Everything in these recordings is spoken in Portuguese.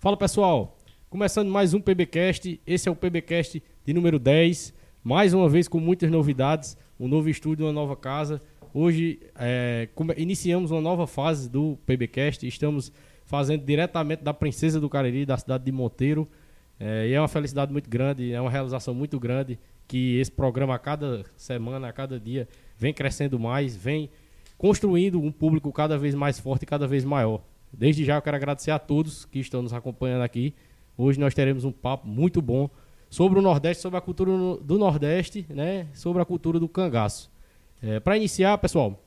Fala pessoal, começando mais um PBcast. Esse é o PBcast de número 10. Mais uma vez com muitas novidades, um novo estúdio, uma nova casa. Hoje é, iniciamos uma nova fase do PBcast. Estamos fazendo diretamente da Princesa do Cariri, da cidade de Monteiro. É, e é uma felicidade muito grande, é uma realização muito grande que esse programa a cada semana, a cada dia, vem crescendo mais, vem construindo um público cada vez mais forte e cada vez maior. Desde já eu quero agradecer a todos que estão nos acompanhando aqui. Hoje nós teremos um papo muito bom sobre o Nordeste, sobre a cultura do Nordeste, né? Sobre a cultura do cangaço. É, para iniciar, pessoal,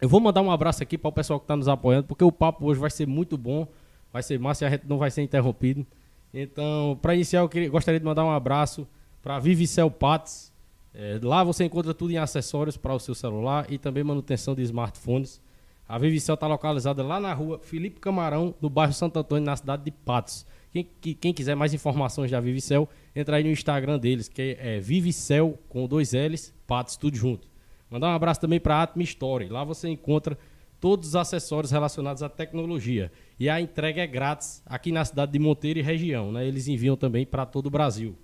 eu vou mandar um abraço aqui para o pessoal que está nos apoiando, porque o papo hoje vai ser muito bom, vai ser massa e a gente não vai ser interrompido. Então, para iniciar, eu queria, gostaria de mandar um abraço para Vivicel Pats. É, lá você encontra tudo em acessórios para o seu celular e também manutenção de smartphones. A Vivicel está localizada lá na rua Felipe Camarão, no bairro Santo Antônio, na cidade de Patos. Quem, quem quiser mais informações da Vivicel, entra aí no Instagram deles, que é Vivicel com dois L's, Patos, tudo junto. Mandar um abraço também para a Atmi Story. Lá você encontra todos os acessórios relacionados à tecnologia. E a entrega é grátis aqui na cidade de Monteiro e região. Né? Eles enviam também para todo o Brasil.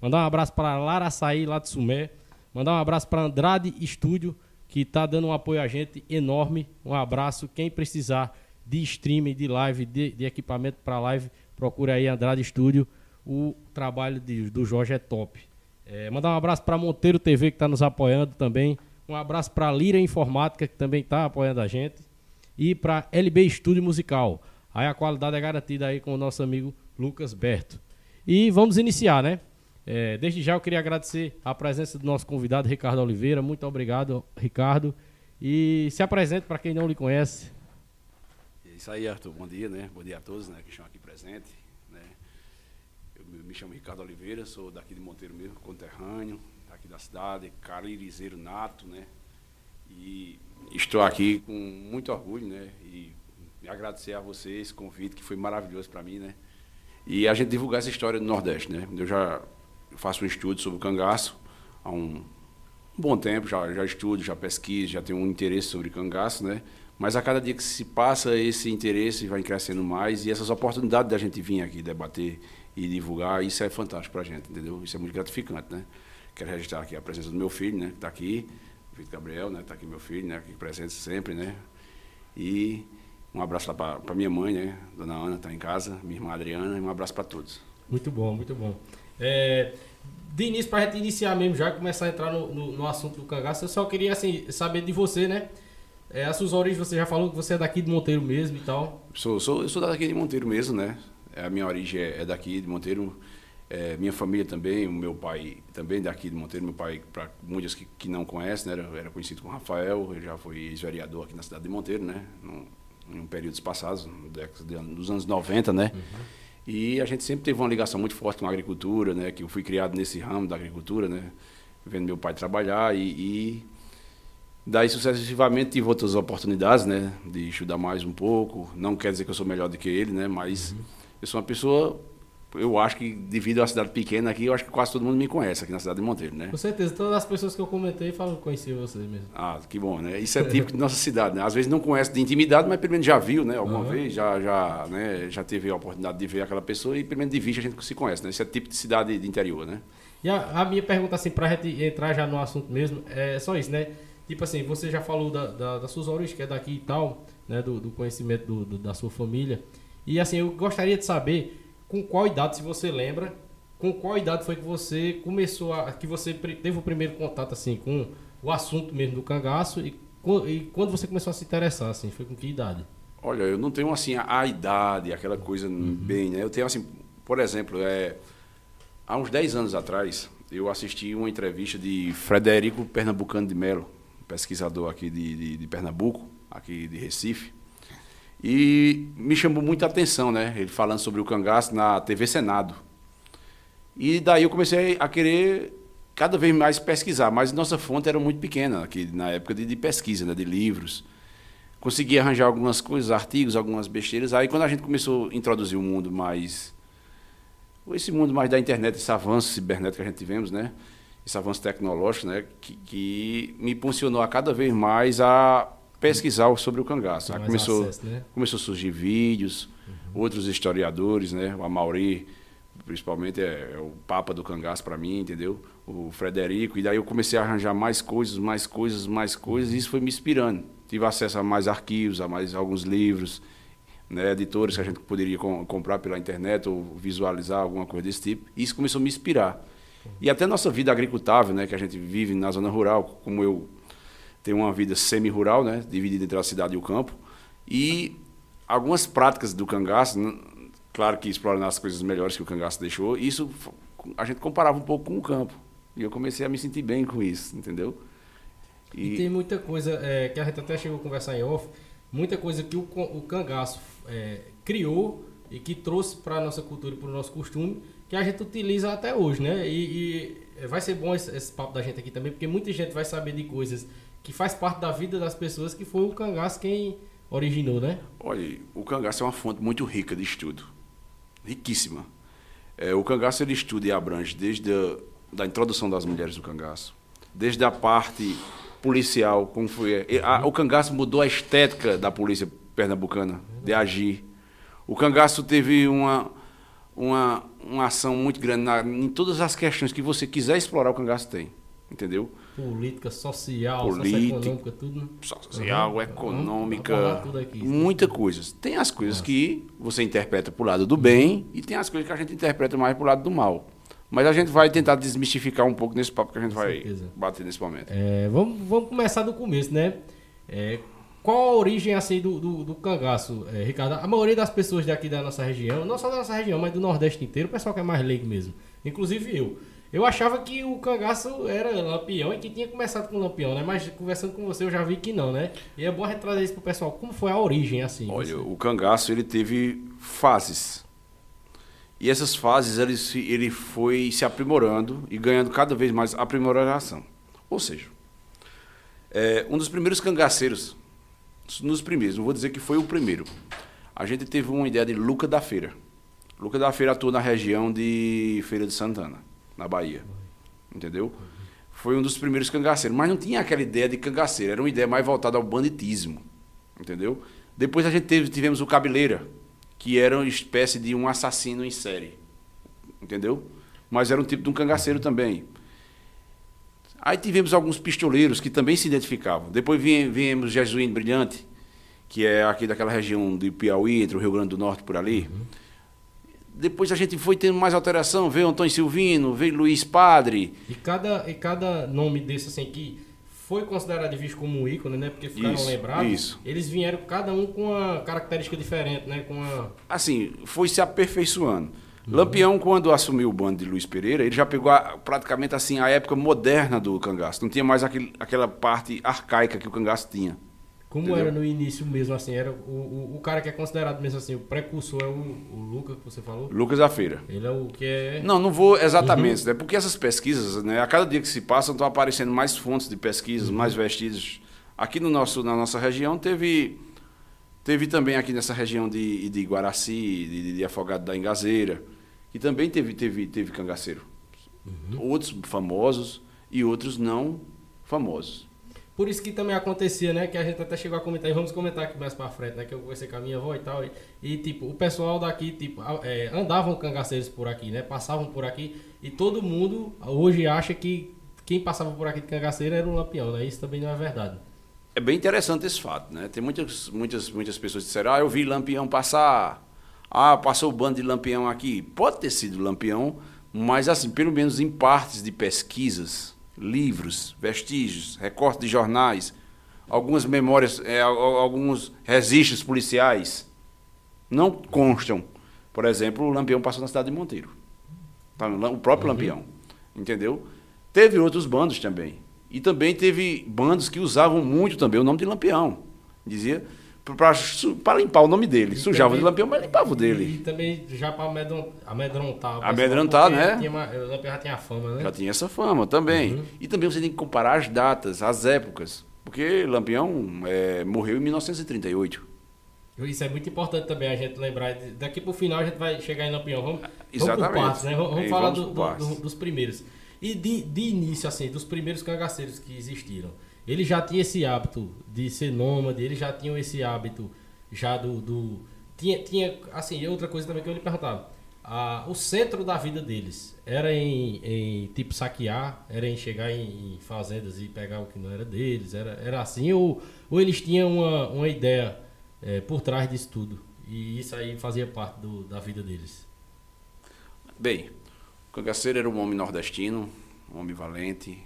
Mandar um abraço para Lara Açaí, lá de Sumé. Mandar um abraço para Andrade Estúdio, que está dando um apoio a gente enorme. Um abraço. Quem precisar de streaming, de live, de, de equipamento para live, procure aí Andrade Estúdio. O trabalho de, do Jorge é top. É, mandar um abraço para Monteiro TV, que está nos apoiando também. Um abraço para Lira Informática, que também está apoiando a gente. E para LB Estúdio Musical. Aí a qualidade é garantida aí com o nosso amigo Lucas Berto. E vamos iniciar, né? É, desde já eu queria agradecer a presença do nosso convidado, Ricardo Oliveira. Muito obrigado, Ricardo. E se apresente para quem não lhe conhece. É isso aí, Arthur. Bom dia, né? Bom dia a todos né, que estão aqui presentes. Né? Eu me chamo Ricardo Oliveira, sou daqui de Monteiro mesmo, conterrâneo, aqui da cidade, caririzeiro nato, né? E estou aqui com muito orgulho, né? E agradecer a vocês esse convite que foi maravilhoso para mim, né? E a gente divulgar essa história do Nordeste, né? Eu já faço um estudo sobre o cangaço há um, bom tempo, já, já estudo, já pesquiso, já tenho um interesse sobre cangaço, né? Mas a cada dia que se passa, esse interesse vai crescendo mais e essas oportunidades da gente vir aqui debater e divulgar, isso é fantástico para a gente, entendeu? Isso é muito gratificante, né? Quero registrar aqui a presença do meu filho, né? Que está aqui, o Vitor Gabriel, né? Está aqui meu filho, né? Aqui presente sempre, né? E um abraço lá para minha mãe, né? Dona Ana está em casa, minha irmã Adriana, e um abraço para todos. Muito bom, muito bom. É, de início, para a gente iniciar mesmo, já começar a entrar no, no, no, assunto do cangaço, eu só queria assim, saber de você, né? É, as suas origens, você já falou que você é daqui de Monteiro mesmo e tal. Sou, sou, eu sou daqui de Monteiro mesmo, né? A minha origem é, é daqui de Monteiro. É, minha família também, o meu pai também daqui de Monteiro, meu pai, para muitos que, que não conhecem, né, era, era conhecido como Rafael, ele já foi ex-vereador aqui na cidade de Monteiro, né, num, em períodos passados, nos anos 90, né, uhum. E a gente sempre teve uma ligação muito forte com a agricultura, né, que eu fui criado nesse ramo da agricultura, né, vendo meu pai trabalhar e, e daí sucessivamente tive outras oportunidades, né, de estudar mais um pouco, não quer dizer que eu sou melhor do que ele, né, mas uhum. eu sou uma pessoa eu acho que devido à cidade pequena aqui, eu acho que quase todo mundo me conhece aqui na cidade de Monteiro, né? Com certeza, todas as pessoas que eu comentei falam que conheciam você mesmo. Ah, que bom, né? Isso é típico de nossa cidade, né? Às vezes não conhece de intimidade, mas pelo menos já viu, né? Alguma uhum. vez, já, já, né? já teve a oportunidade de ver aquela pessoa e pelo menos de vista a gente se conhece, né? Isso é tipo de cidade de interior, né? E a, a minha pergunta, assim, pra gente entrar já no assunto mesmo, é só isso, né? Tipo assim, você já falou da, da, das suas origens, que é daqui e tal, né? Do, do conhecimento do, do, da sua família. E assim, eu gostaria de saber com qual idade, se você lembra, com qual idade foi que você começou a. que você teve o primeiro contato assim com o assunto mesmo do cangaço e, e quando você começou a se interessar, assim, foi com que idade? Olha, eu não tenho assim a, a idade, aquela coisa uhum. bem, né? Eu tenho assim, por exemplo, é, há uns 10 anos atrás, eu assisti uma entrevista de Frederico Pernambucano de Melo, pesquisador aqui de, de, de Pernambuco, aqui de Recife. E me chamou muita atenção, né? Ele falando sobre o cangaço na TV Senado. E daí eu comecei a querer cada vez mais pesquisar, mas nossa fonte era muito pequena aqui na época de, de pesquisa, né, de livros. Consegui arranjar algumas coisas, artigos, algumas besteiras. Aí quando a gente começou a introduzir o um mundo mais esse mundo mais da internet, esse avanço cibernético que a gente tivemos, né? Esse avanço tecnológico, né, que, que me impulsionou a cada vez mais a pesquisar sobre o cangaço. Tem Aí começou, acesso, né? começou a surgir vídeos, outros historiadores, né? O Amauri, principalmente, é, é o papa do cangaço para mim, entendeu? O Frederico. E daí eu comecei a arranjar mais coisas, mais coisas, mais coisas, e isso foi me inspirando. Tive acesso a mais arquivos, a mais alguns livros, né? editores que a gente poderia com- comprar pela internet ou visualizar alguma coisa desse tipo. E isso começou a me inspirar. E até nossa vida agricultável, né? Que a gente vive na zona rural, como eu tenho uma vida semi-rural, né? Dividida entre a cidade e o campo. E algumas práticas do cangaço, claro que explorando as coisas melhores que o cangaço deixou, isso a gente comparava um pouco com o campo. E eu comecei a me sentir bem com isso, entendeu? E, tem muita coisa é, que a gente até chegou a conversar em off, muita coisa que o, o cangaço é, criou e que trouxe para a nossa cultura e para o nosso costume, que a gente utiliza até hoje, né? E, e vai ser bom esse, esse papo da gente aqui também, porque muita gente vai saber de coisas que faz parte da vida das pessoas que foi o cangaço quem originou, né? Olha, o cangaço é uma fonte muito rica de estudo, riquíssima. É, o cangaço ele estuda e abrange desde a da introdução das mulheres do cangaço, desde a parte policial, como foi. e a- o cangaço mudou a estética da polícia pernambucana de agir. O cangaço teve uma, uma, uma ação muito grande na, em todas as questões que você quiser explorar, o cangaço tem. Entendeu? Política, social, Política, socioeconômica, tudo. né? social, Uhum. econômica, tudo aqui. muita coisas. Tem as coisas que você interpreta pro lado do bem e tem as coisas que a gente interpreta mais pro lado do mal. Mas a gente vai tentar desmistificar um pouco nesse papo que a gente Com vai certeza. bater nesse momento. É, vamos, vamos começar do começo, né? É, qual a origem assim do, do, do cangaço, é, Ricardo? A maioria das pessoas daqui da nossa região, não só da nossa região, mas do Nordeste inteiro, o pessoal que é mais leigo mesmo, inclusive eu. Eu achava que o cangaço era lampião e que tinha começado com lampião, né? Mas conversando com você eu já vi que não, né? E é bom a gente trazer isso pro pessoal. Como foi a origem, assim? Olha, o cangaço ele teve fases. E essas fases ele, se- ele foi se aprimorando e ganhando cada vez mais aprimoração. Ou seja, é, um dos primeiros cangaceiros, nos primeiros, não vou dizer que foi o primeiro, a gente teve uma ideia de Luca da Feira. Luca da Feira atuou na região de Feira de Santana, na Bahia. Entendeu? Foi um dos primeiros cangaceiros, mas não tinha aquela ideia de cangaceiro, era uma ideia mais voltada ao banditismo. Entendeu? Depois a gente teve, tivemos o Cabeleira, que era uma espécie de um assassino em série. Entendeu? Mas era um tipo de um cangaceiro também. Aí tivemos alguns pistoleiros que também se identificavam. Depois vie- viemos Jesuíno Brilhante, que é aqui daquela região de Piauí, entre o Rio Grande do Norte por ali. Depois a gente foi tendo mais alteração, veio Antônio Silvino, veio Luiz Padre. E cada, e cada nome desse, assim, que foi considerado e visto como um ícone, né? Porque ficaram Isso, lembrados. isso. Eles vieram cada um com uma característica diferente, né? Com uma... assim, foi se aperfeiçoando. Lampião, quando assumiu o bando de Luiz Pereira, ele já pegou a- praticamente assim a época moderna do cangaço. Não tinha mais aquele, aquela parte arcaica que o cangaço tinha. Como Entendeu? era no início mesmo, assim, era o, o, o cara que é considerado mesmo assim, o precursor é o, o Luca que você falou. Lucas da Feira. Ele é o que é. Não, não vou exatamente, né? Porque essas pesquisas, né, a cada dia que se passa, estão aparecendo mais fontes de pesquisas, mais vestígios. Aqui no nosso, na nossa região teve teve também aqui nessa região de, de Guaraci, de, de Afogado da Engazeira, que também teve teve teve cangaceiro. Outros famosos e outros não famosos. Por isso que também acontecia, né? Que a gente até chegou a comentar, e vamos comentar aqui mais pra frente, né? Que eu conversei com a minha avó e tal. E, e, tipo, o pessoal daqui, tipo, é, andavam cangaceiros por aqui, né? Passavam por aqui. E todo mundo hoje acha que quem passava por aqui de cangaceiro era um lampião, né? Isso também não é verdade. É bem interessante esse fato, né? Tem muitas, muitas, muitas pessoas que disseram, ah, eu vi Lampião passar, ah, passou o bando de Lampião aqui. Pode ter sido Lampião, mas assim, pelo menos em partes de pesquisas, livros, vestígios, recortes de jornais, algumas memórias, é, al- al- alguns registros policiais, não constam. Por exemplo, o Lampião passou na cidade de Monteiro. Tá, O próprio Lampião. Entendeu? Teve outros bandos também. E também teve bandos que usavam muito também o nome de Lampião. Dizia para limpar o nome dele. E Sujava também- de Lampião, mas limpava o E, dele. também já amedron- amedrontar. o Amedrontar, né? Tinha uma, o lampião já tinha fama, né? Já tinha essa fama também. Uhum. E também você tem que comparar as datas, as épocas. Porque Lampião é, morreu em 1938. Isso é muito importante também a gente lembrar. Daqui pro final a gente vai chegar em Lampião. Vamos, vamos Exatamente. partes, né? Vamos, vamos falar vamos do- do- do- dos primeiros. E de, de início, assim, dos primeiros cangaceiros que existiram. Ele já tinha esse hábito de ser nômade, ele já tinha esse hábito já do. do tinha, tinha, assim, outra coisa também que eu lhe perguntava. Ah, o centro da vida deles era em, em, tipo saquear, era em chegar em, em, fazendas e pegar o que não era deles, era, era assim, ou, ou eles tinham uma, uma ideia é, por trás disso tudo e isso aí fazia parte do, da vida deles? Bem, o cangaceiro era um homem nordestino, um homem valente,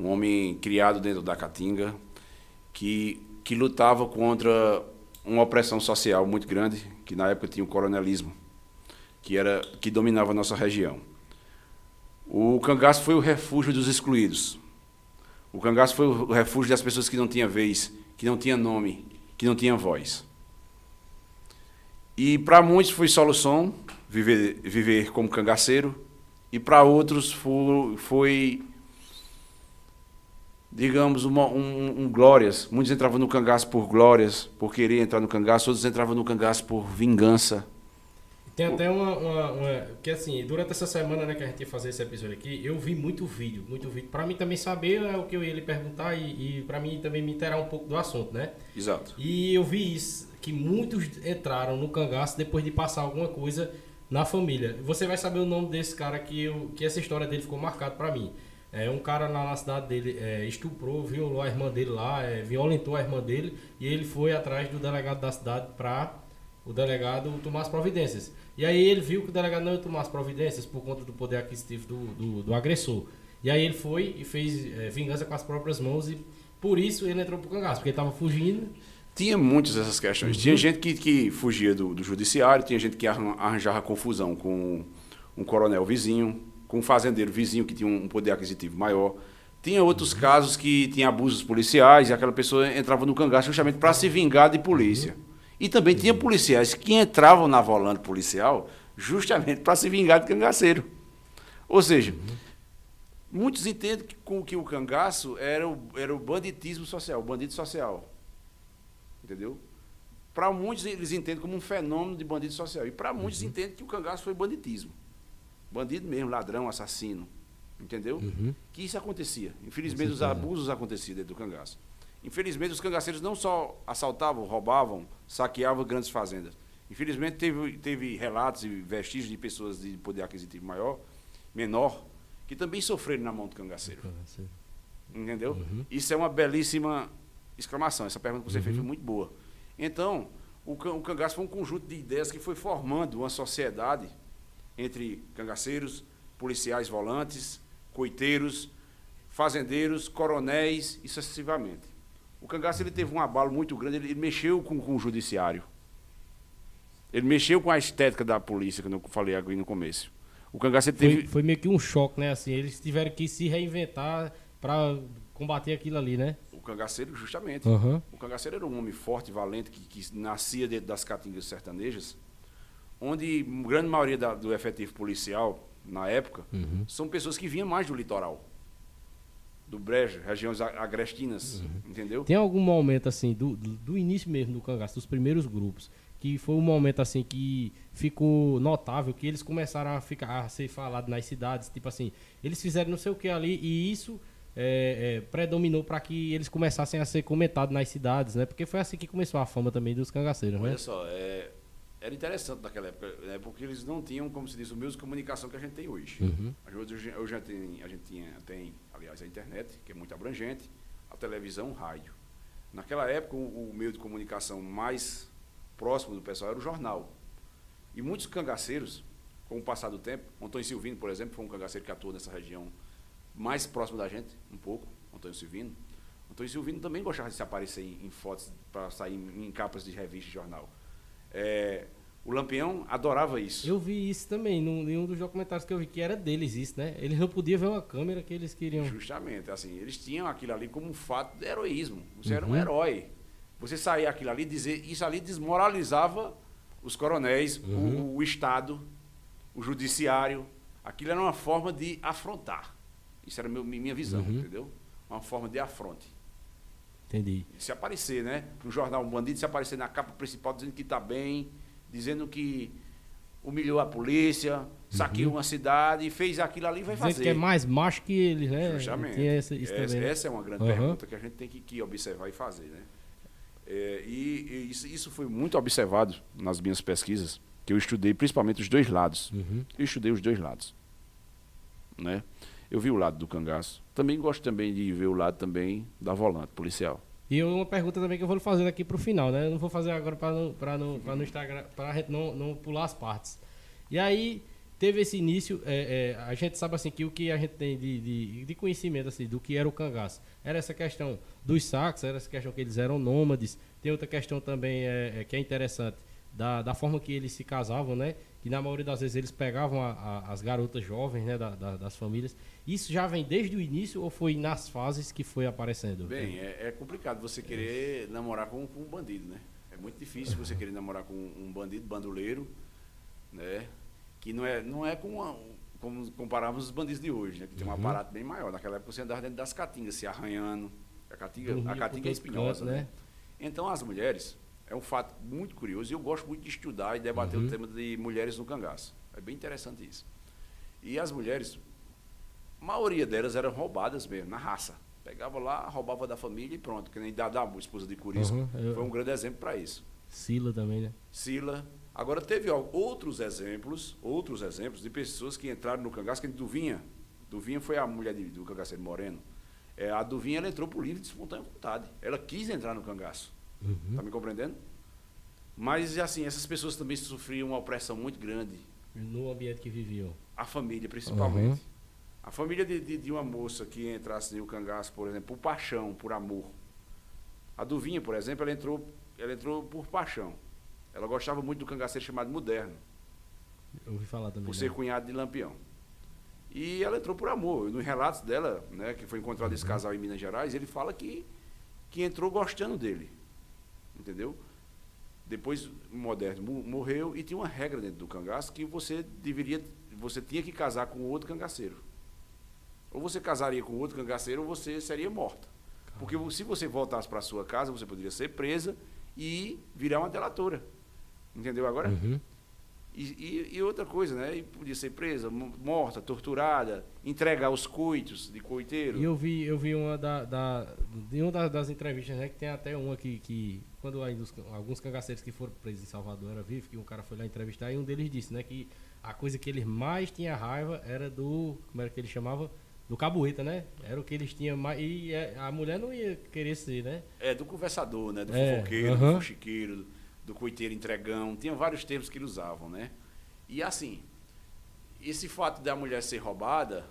um homem criado dentro da Caatinga, que, que lutava contra uma opressão social muito grande, que na época tinha o coronelismo que, era, que dominava a nossa região. O cangaço foi o refúgio dos excluídos. O cangaço foi o refúgio das pessoas que não tinham vez, que não tinham nome, que não tinham voz. E para muitos foi solução viver, viver como cangaceiro, e para outros foi, foi digamos, uma, um, um, glórias. Muitos entravam no cangaço por glórias, por querer entrar no cangaço, outros entravam no cangaço por vingança. Tem até uma, uma, uma, Que assim, durante essa semana né, que a gente ia fazer esse episódio aqui, eu vi muito vídeo, muito vídeo. Pra mim também saber é o que eu ia lhe perguntar e, e pra mim também me interar um pouco do assunto, né? Exato. E eu vi isso, que muitos entraram no cangaço depois de passar alguma coisa na família. Você vai saber o nome desse cara que, eu, que essa história dele ficou marcado pra mim. É, um cara lá na cidade dele é, estuprou, violou a irmã dele lá, é, violentou a irmã dele e ele foi atrás do delegado da cidade pra o delegado tomar as providências. E aí ele viu que o delegado não ia tomar as providências por conta do poder aquisitivo do, do, do agressor. E aí ele foi e fez é, vingança com as próprias mãos e por isso ele entrou pro cangaço, porque ele estava fugindo. Tinha muitas dessas questões. Uhum. Tinha gente que, que fugia do, do judiciário, tinha gente que arranjava confusão com um coronel vizinho, com um fazendeiro vizinho que tinha um poder aquisitivo maior. Tinha outros uhum. casos que tinha abusos policiais e aquela pessoa entrava no cangaço justamente para se vingar de polícia. Uhum. E também tinha policiais que entravam na volante policial justamente para se vingar de cangaceiro. Ou seja, muitos entendem que, com, que o cangaço era o, era o banditismo social, o bandido social. Entendeu? Para muitos eles entendem como um fenômeno de bandido social. E para muitos uhum. entendem que o cangaço foi banditismo. Bandido mesmo, ladrão, assassino. Entendeu? Uhum. Que isso acontecia. Infelizmente, os abusos aconteciam dentro do cangaço. Infelizmente, os cangaceiros não só assaltavam, roubavam, saqueavam grandes fazendas. Infelizmente, teve, teve relatos e vestígios de pessoas de poder aquisitivo maior, menor, que também sofreram na mão do cangaceiro. Entendeu? Uhum. Isso é uma belíssima exclamação. Essa pergunta que você uhum. fez foi muito boa. Então, o, o cangaço foi um conjunto de ideias que foi formando uma sociedade entre cangaceiros, policiais volantes, coiteiros, fazendeiros, coronéis e sucessivamente. O cangaço ele teve um abalo muito grande, ele, ele mexeu com, com, o judiciário. Ele mexeu com a estética da polícia, que eu falei aqui no começo. O cangaço teve. Foi, foi, meio que um choque, né? Assim, eles tiveram que se reinventar para combater aquilo ali, né? O cangaceiro, justamente. Uhum. O cangaceiro era um homem forte, valente, que, que nascia dentro das catingas sertanejas, onde a grande maioria da, do efetivo policial, na época, uhum. são pessoas que vinham mais do litoral do Brejo, regiões agrestinas, uhum. entendeu? Tem algum momento assim, do, do início mesmo do cangaço, dos primeiros grupos, que foi um momento assim que ficou notável, que eles começaram a ficar a ser falados nas cidades, tipo assim, eles fizeram não sei o que ali e isso é, é, predominou para que eles começassem a ser comentados nas cidades, né? Porque foi assim que começou a fama também dos cangaceiros, Olha né? só, é, era interessante naquela época, né? porque eles não tinham, como se diz, o meio de comunicação que a gente tem hoje. Uhum. Hoje, hoje a gente, a gente tinha, tem aliás, a internet, que é muito abrangente, a televisão, o rádio. Naquela época, o, o meio de comunicação mais próximo do pessoal era o jornal. E muitos cangaceiros, com o passar do tempo, Antônio Silvino, por exemplo, foi um cangaceiro que atuou nessa região mais próximo da gente, um pouco, Antônio Silvino. Antônio Silvino também gostava de se aparecer em, em fotos para sair em, em, capas de revista e jornal. É, o Lampião adorava isso. Eu vi isso também, num, em um dos documentários que eu vi, que era deles isso, né? Eles não podiam ver uma câmera que eles queriam. Justamente, assim, eles tinham aquilo ali como um fato de heroísmo. Você uhum. era um uhum. herói. Você saía aquilo ali, dizer, isso ali desmoralizava os coronéis, uhum. o, o Estado, o judiciário. Aquilo era uma forma de afrontar. Isso era meu, minha visão, uhum. entendeu? Uma forma de afronte. Entendi. Se aparecer, né? No jornal, bandido se aparecer na capa principal dizendo que está bem, dizendo que humilhou a polícia, saqueou uma cidade e fez aquilo ali vai Dizendo fazer. que é mais macho que eles, né? Justamente. Tinha essa, essa, né? essa é uma grande Aham. pergunta que a gente tem que, que observar e fazer. Né? É, e e isso, isso foi muito observado nas minhas pesquisas, que eu estudei principalmente os dois lados. Uhum. Eu estudei os dois lados. Né? Eu vi o lado do cangaço. Também gosto também de ver o lado também da volante policial. E uma pergunta também que eu vou fazer aqui pro final, né? Eu não vou fazer agora para não, pra não, no Instagram, pra gente não, não pular as partes. E aí, teve esse início, é, é, a gente sabe assim que o que a gente tem de, de, de conhecimento assim, do que era o cangaço, era essa questão dos sacos, era essa questão que eles eram nômades, tem outra questão também é, é, que é interessante, da, da forma que eles se casavam, né? Que na maioria das vezes eles pegavam a- a- as garotas jovens, né? da- da- das famílias. Isso já vem desde o início ou foi nas fases que foi aparecendo? Bem, é, é complicado você querer namorar com, com um bandido, né? É muito difícil você querer namorar com um bandido, bandoleiro, né? Que não é, não é com a- como compararmos os bandidos de hoje, né? Que tem um Uhum. aparato bem maior. Naquela época você andava dentro das caatingas, se arranhando. A caatinga, Dormia a por caatinga é espinhosa, canto, né? Então as mulheres, é um fato muito curioso, e eu gosto muito de estudar e debater Uhum. o tema de mulheres no cangaço. É bem interessante isso. E as mulheres, a maioria delas eram roubadas mesmo, na raça. Pegava lá, roubava da família e pronto, que nem Dadá, esposa de Curisco, Uhum, eu- foi um grande exemplo para isso. Sila também, né? Sila. Agora teve ó, outros exemplos, outros exemplos de pessoas que entraram no cangaço, que a Duvinha, Duvinha foi a mulher de- do cangaceiro Moreno. É, a Duvinha ela entrou por livre de espontânea vontade. Ela quis entrar no cangaço. Uhum. Tá me compreendendo? Mas assim, essas pessoas também sofriam uma opressão muito grande. No ambiente que viviam. A família, principalmente. Uhum. A família de, de, de uma moça que entrasse no cangaço, por exemplo, por paixão, por amor. A Duvinha, por exemplo, ela entrou, ela entrou por paixão. Ela gostava muito do cangaceiro chamado Moderno, Eu ouvi falar também. por né? ser cunhado de Lampião. E ela entrou por amor. Nos relatos dela, né, que foi encontrado Uhum. esse casal em Minas Gerais, ele fala que, que entrou gostando dele. Entendeu? Depois o Moderno mo- morreu e tinha uma regra dentro do cangaço que você deveria, você tinha que casar com outro cangaceiro. Ou você casaria com outro cangaceiro ou você seria morta. Porque se você voltasse para sua casa, você poderia ser presa e virar uma delatora. Entendeu agora? Uhum. E, e- e outra coisa, né? E podia ser presa, mo- morta, torturada, entregar os coitos de coiteiro. E eu vi, eu vi uma da, da, de uma da- das entrevistas, né? Que tem até uma que, que quando ainda os- alguns cangaceiros que foram presos em Salvador era vivo, que um cara foi lá entrevistar e um deles disse, né? Que a coisa que eles mais tinham raiva era do. Como era que ele chamava? Do cabueta, né? Era o que eles tinham mais. E é, a mulher não ia querer ser, né? É, do conversador, né? Do É, fofoqueiro, aham. do fuxiqueiro, do coiteiro entregão. Tinha vários termos que eles usavam, né? E assim, esse fato da mulher ser roubada,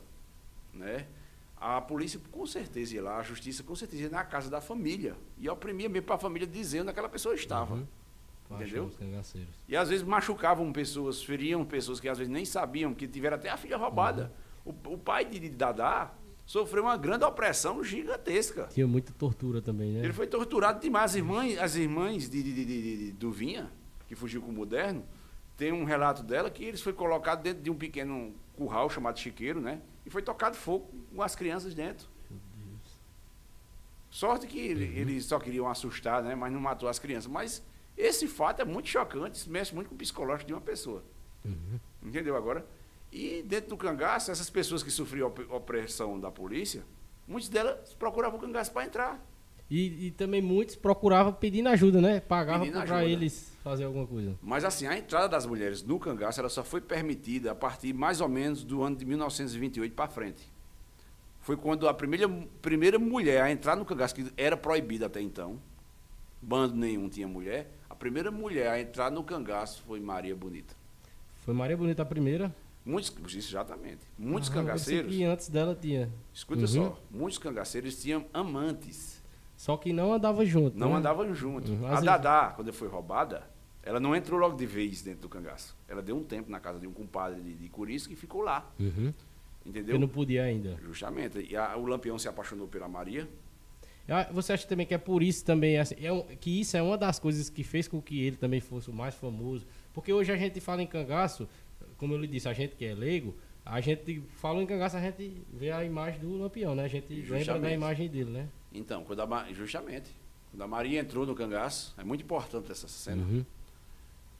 né? A polícia com certeza ia lá, a justiça com certeza ia na casa da família. E oprimia mesmo para a família dizer onde aquela pessoa estava. Uhum. Entendeu? cangaceiros. E às vezes machucavam pessoas, feriam pessoas que às vezes nem sabiam, que tiveram até a filha roubada. O, o pai de, de Dadá sofreu uma grande opressão gigantesca. Tinha muita tortura também, né? Ele foi torturado demais. As irmãs, as irmãs de, de, de, de- do Vinha, que fugiu com o Moderno, tem um relato dela que eles foi colocado dentro de um pequeno curral chamado chiqueiro, né? E foi tocado fogo com as crianças dentro. Meu Deus. Sorte que ele- eles só queriam assustar, né? Mas não matou as crianças. Mas esse fato é muito chocante, isso mexe muito com o psicológico de uma pessoa. Uhum. Entendeu agora? E dentro do cangaço, essas pessoas que sofriam op- opressão da polícia, muitas delas procuravam o cangaço para entrar. E, e também muitos procuravam pedindo ajuda, né? Pra ajuda. eles fazer alguma coisa. Mas assim, a entrada das mulheres no cangaço ela só foi permitida a partir mais ou menos do ano de 1928 para frente. Foi quando a primeira, primeira mulher a entrar no cangaço, que era proibida até então, bando nenhum tinha mulher, a primeira mulher a entrar no cangaço foi Maria Bonita. Foi Maria Bonita a primeira. Muitos, exatamente. Muitos Ah, cangaceiros, que antes dela tinha. escuta Uhum. só, muitos cangaceiros tinham amantes. Só que não andava junto. Não né? andavam junto. Uhum. A Dadá, quando foi roubada, ela não entrou logo de vez dentro do cangaço. Ela deu um tempo na casa de um compadre de, de Curisco e ficou lá. Uhum. Entendeu? Eu não podia ainda. Justamente. E a- o Lampião se apaixonou pela Maria. Ah, Você acha também que é por isso também, assim, é um- que isso é uma das coisas que fez com que ele também fosse o mais famoso? Porque hoje a gente fala em cangaço, como eu lhe disse, a gente que é leigo, a gente fala em cangaço, a gente vê a imagem do Lampião, né? A gente lembra da Justamente. imagem dele, né? Então, quando a, justamente. Quando a Maria entrou no cangaço, é muito importante essa cena. Uhum.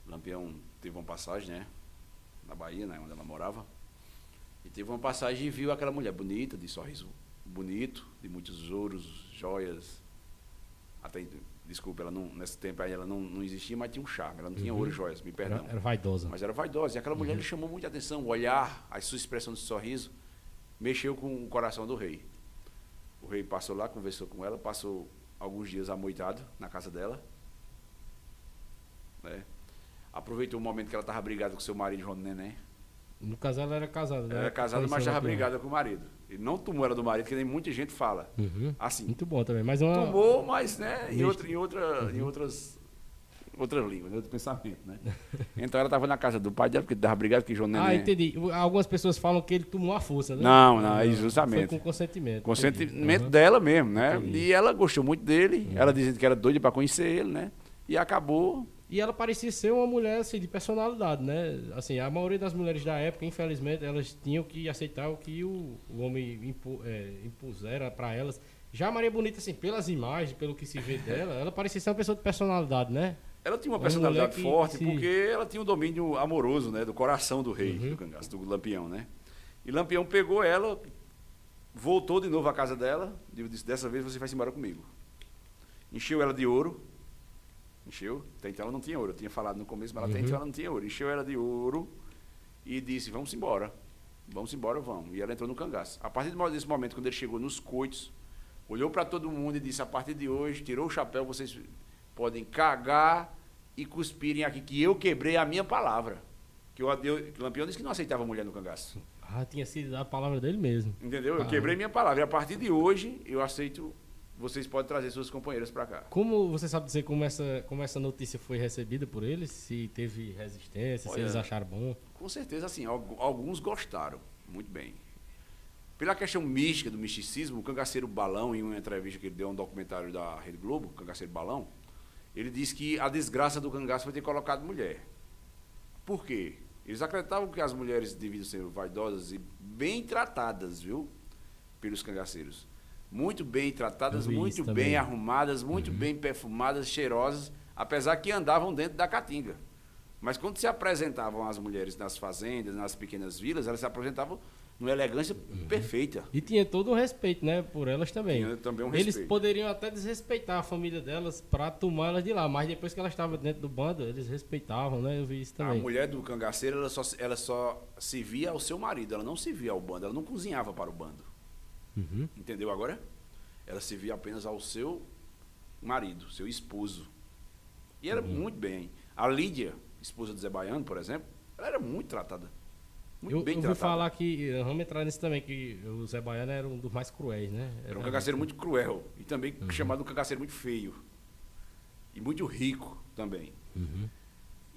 O Lampião teve uma passagem, né? na Bahia, né, onde ela morava. E teve uma passagem e viu aquela mulher bonita, de sorriso bonito, de muitos ouros, joias. Até, desculpa, ela não, nesse tempo aí ela não, não existia, mas tinha um charme. Ela não tinha Uhum. ouro e joias, me perdão. Era, era vaidosa. Mas era vaidosa. E aquela mulher lhe chamou muita atenção. O olhar, a sua expressão de sorriso, mexeu com o coração do rei. O rei passou lá, conversou com ela, passou alguns dias amoitado na casa dela. né? Aproveitou o momento que ela estava brigada com seu marido, João Neném. No caso, ela era casada. né? Era casada, mas estava Lampião. brigada com o marido. Ele não tomou ela do marido, que nem muita gente fala. Uhum. Assim, Muito bom também. Mas uma. tomou, mas né, em, outra, em, outra, em outras, outras línguas, outro pensamento. Né? Então ela estava na casa do pai dela, porque estava brigada com o João Neném. Ah, entendi. Algumas pessoas falam que ele tomou a força, né? Não, não, é Foi justamente. com consentimento. Consentimento. Uhum. dela mesmo, né? Entendi. E ela gostou muito dele, ela dizendo que era doida para conhecer ele, né? E acabou. E ela parecia ser uma mulher assim, de personalidade, né? Assim, a maioria das mulheres da época, infelizmente, elas tinham que aceitar o que o, o homem impu, é, impusera para elas. Já a Maria Bonita, assim, pelas imagens, pelo que se vê dela, ela parecia ser uma pessoa de personalidade, né? Ela tinha uma personalidade forte, se- porque ela tinha um domínio amoroso, né? Do coração do rei, Uhum. do cangaço, do Lampião, né? E Lampião pegou ela, voltou de novo à casa dela, e disse, dessa vez você vai se embora comigo. Encheu ela de ouro, encheu, até então ela não tinha ouro, eu tinha falado no começo, mas até Uhum. então ela não tinha ouro. Encheu ela de ouro e disse, vamos embora, vamos embora, vamos. E ela entrou no cangaço. A partir desse momento, quando ele chegou nos coitos, olhou para todo mundo e disse, a partir de hoje, tirou o chapéu, vocês podem cagar e cuspirem aqui, que eu quebrei a minha palavra. Que, eu, eu, que o Lampião disse que não aceitava mulher no cangaço. Ah, tinha sido a palavra dele mesmo. Entendeu? Eu Ah. quebrei minha palavra. E a partir de hoje, eu aceito, vocês podem trazer suas companheiras para cá. Como você sabe dizer como essa, como essa notícia foi recebida por eles? Se teve resistência, se Olha, eles acharam bom? Com certeza, assim, algu- alguns gostaram, muito bem. Pela questão mística do misticismo, o Cangaceiro Balão, em uma entrevista que ele deu a um documentário da Rede Globo, Cangaceiro Balão, ele disse que a desgraça do cangaço foi ter colocado mulher. Por quê? Eles acreditavam que as mulheres deviam ser vaidosas e bem tratadas, viu? Pelos cangaceiros. Muito bem tratadas, muito bem também. arrumadas, muito bem perfumadas, cheirosas, apesar que andavam dentro da caatinga. Mas quando se apresentavam as mulheres nas fazendas, nas pequenas vilas, elas se apresentavam numa elegância perfeita. E tinha todo o respeito, né, por elas também. Tinha também um Eles respeito. poderiam até desrespeitar a família delas pra tomar elas de lá, mas depois que elas estavam dentro do bando, eles respeitavam, né? Eu vi isso A também. mulher do cangaceiro, ela só, ela só se via ao seu marido, ela não se via ao bando, ela não cozinhava para o bando. Uhum. Entendeu agora? Ela se via apenas ao seu marido, seu esposo. E era Uhum. muito bem. A Lídia, esposa do Zé Baiano, por exemplo, ela era muito tratada. Muito Eu, bem eu tratada. falar que, eh, vamos entrar nisso também, que o Zé Baiano era um dos mais cruéis, né? Era um cangaceiro muito cruel. E também Uhum. chamado um cangaceiro muito feio. E muito rico também. Uhum.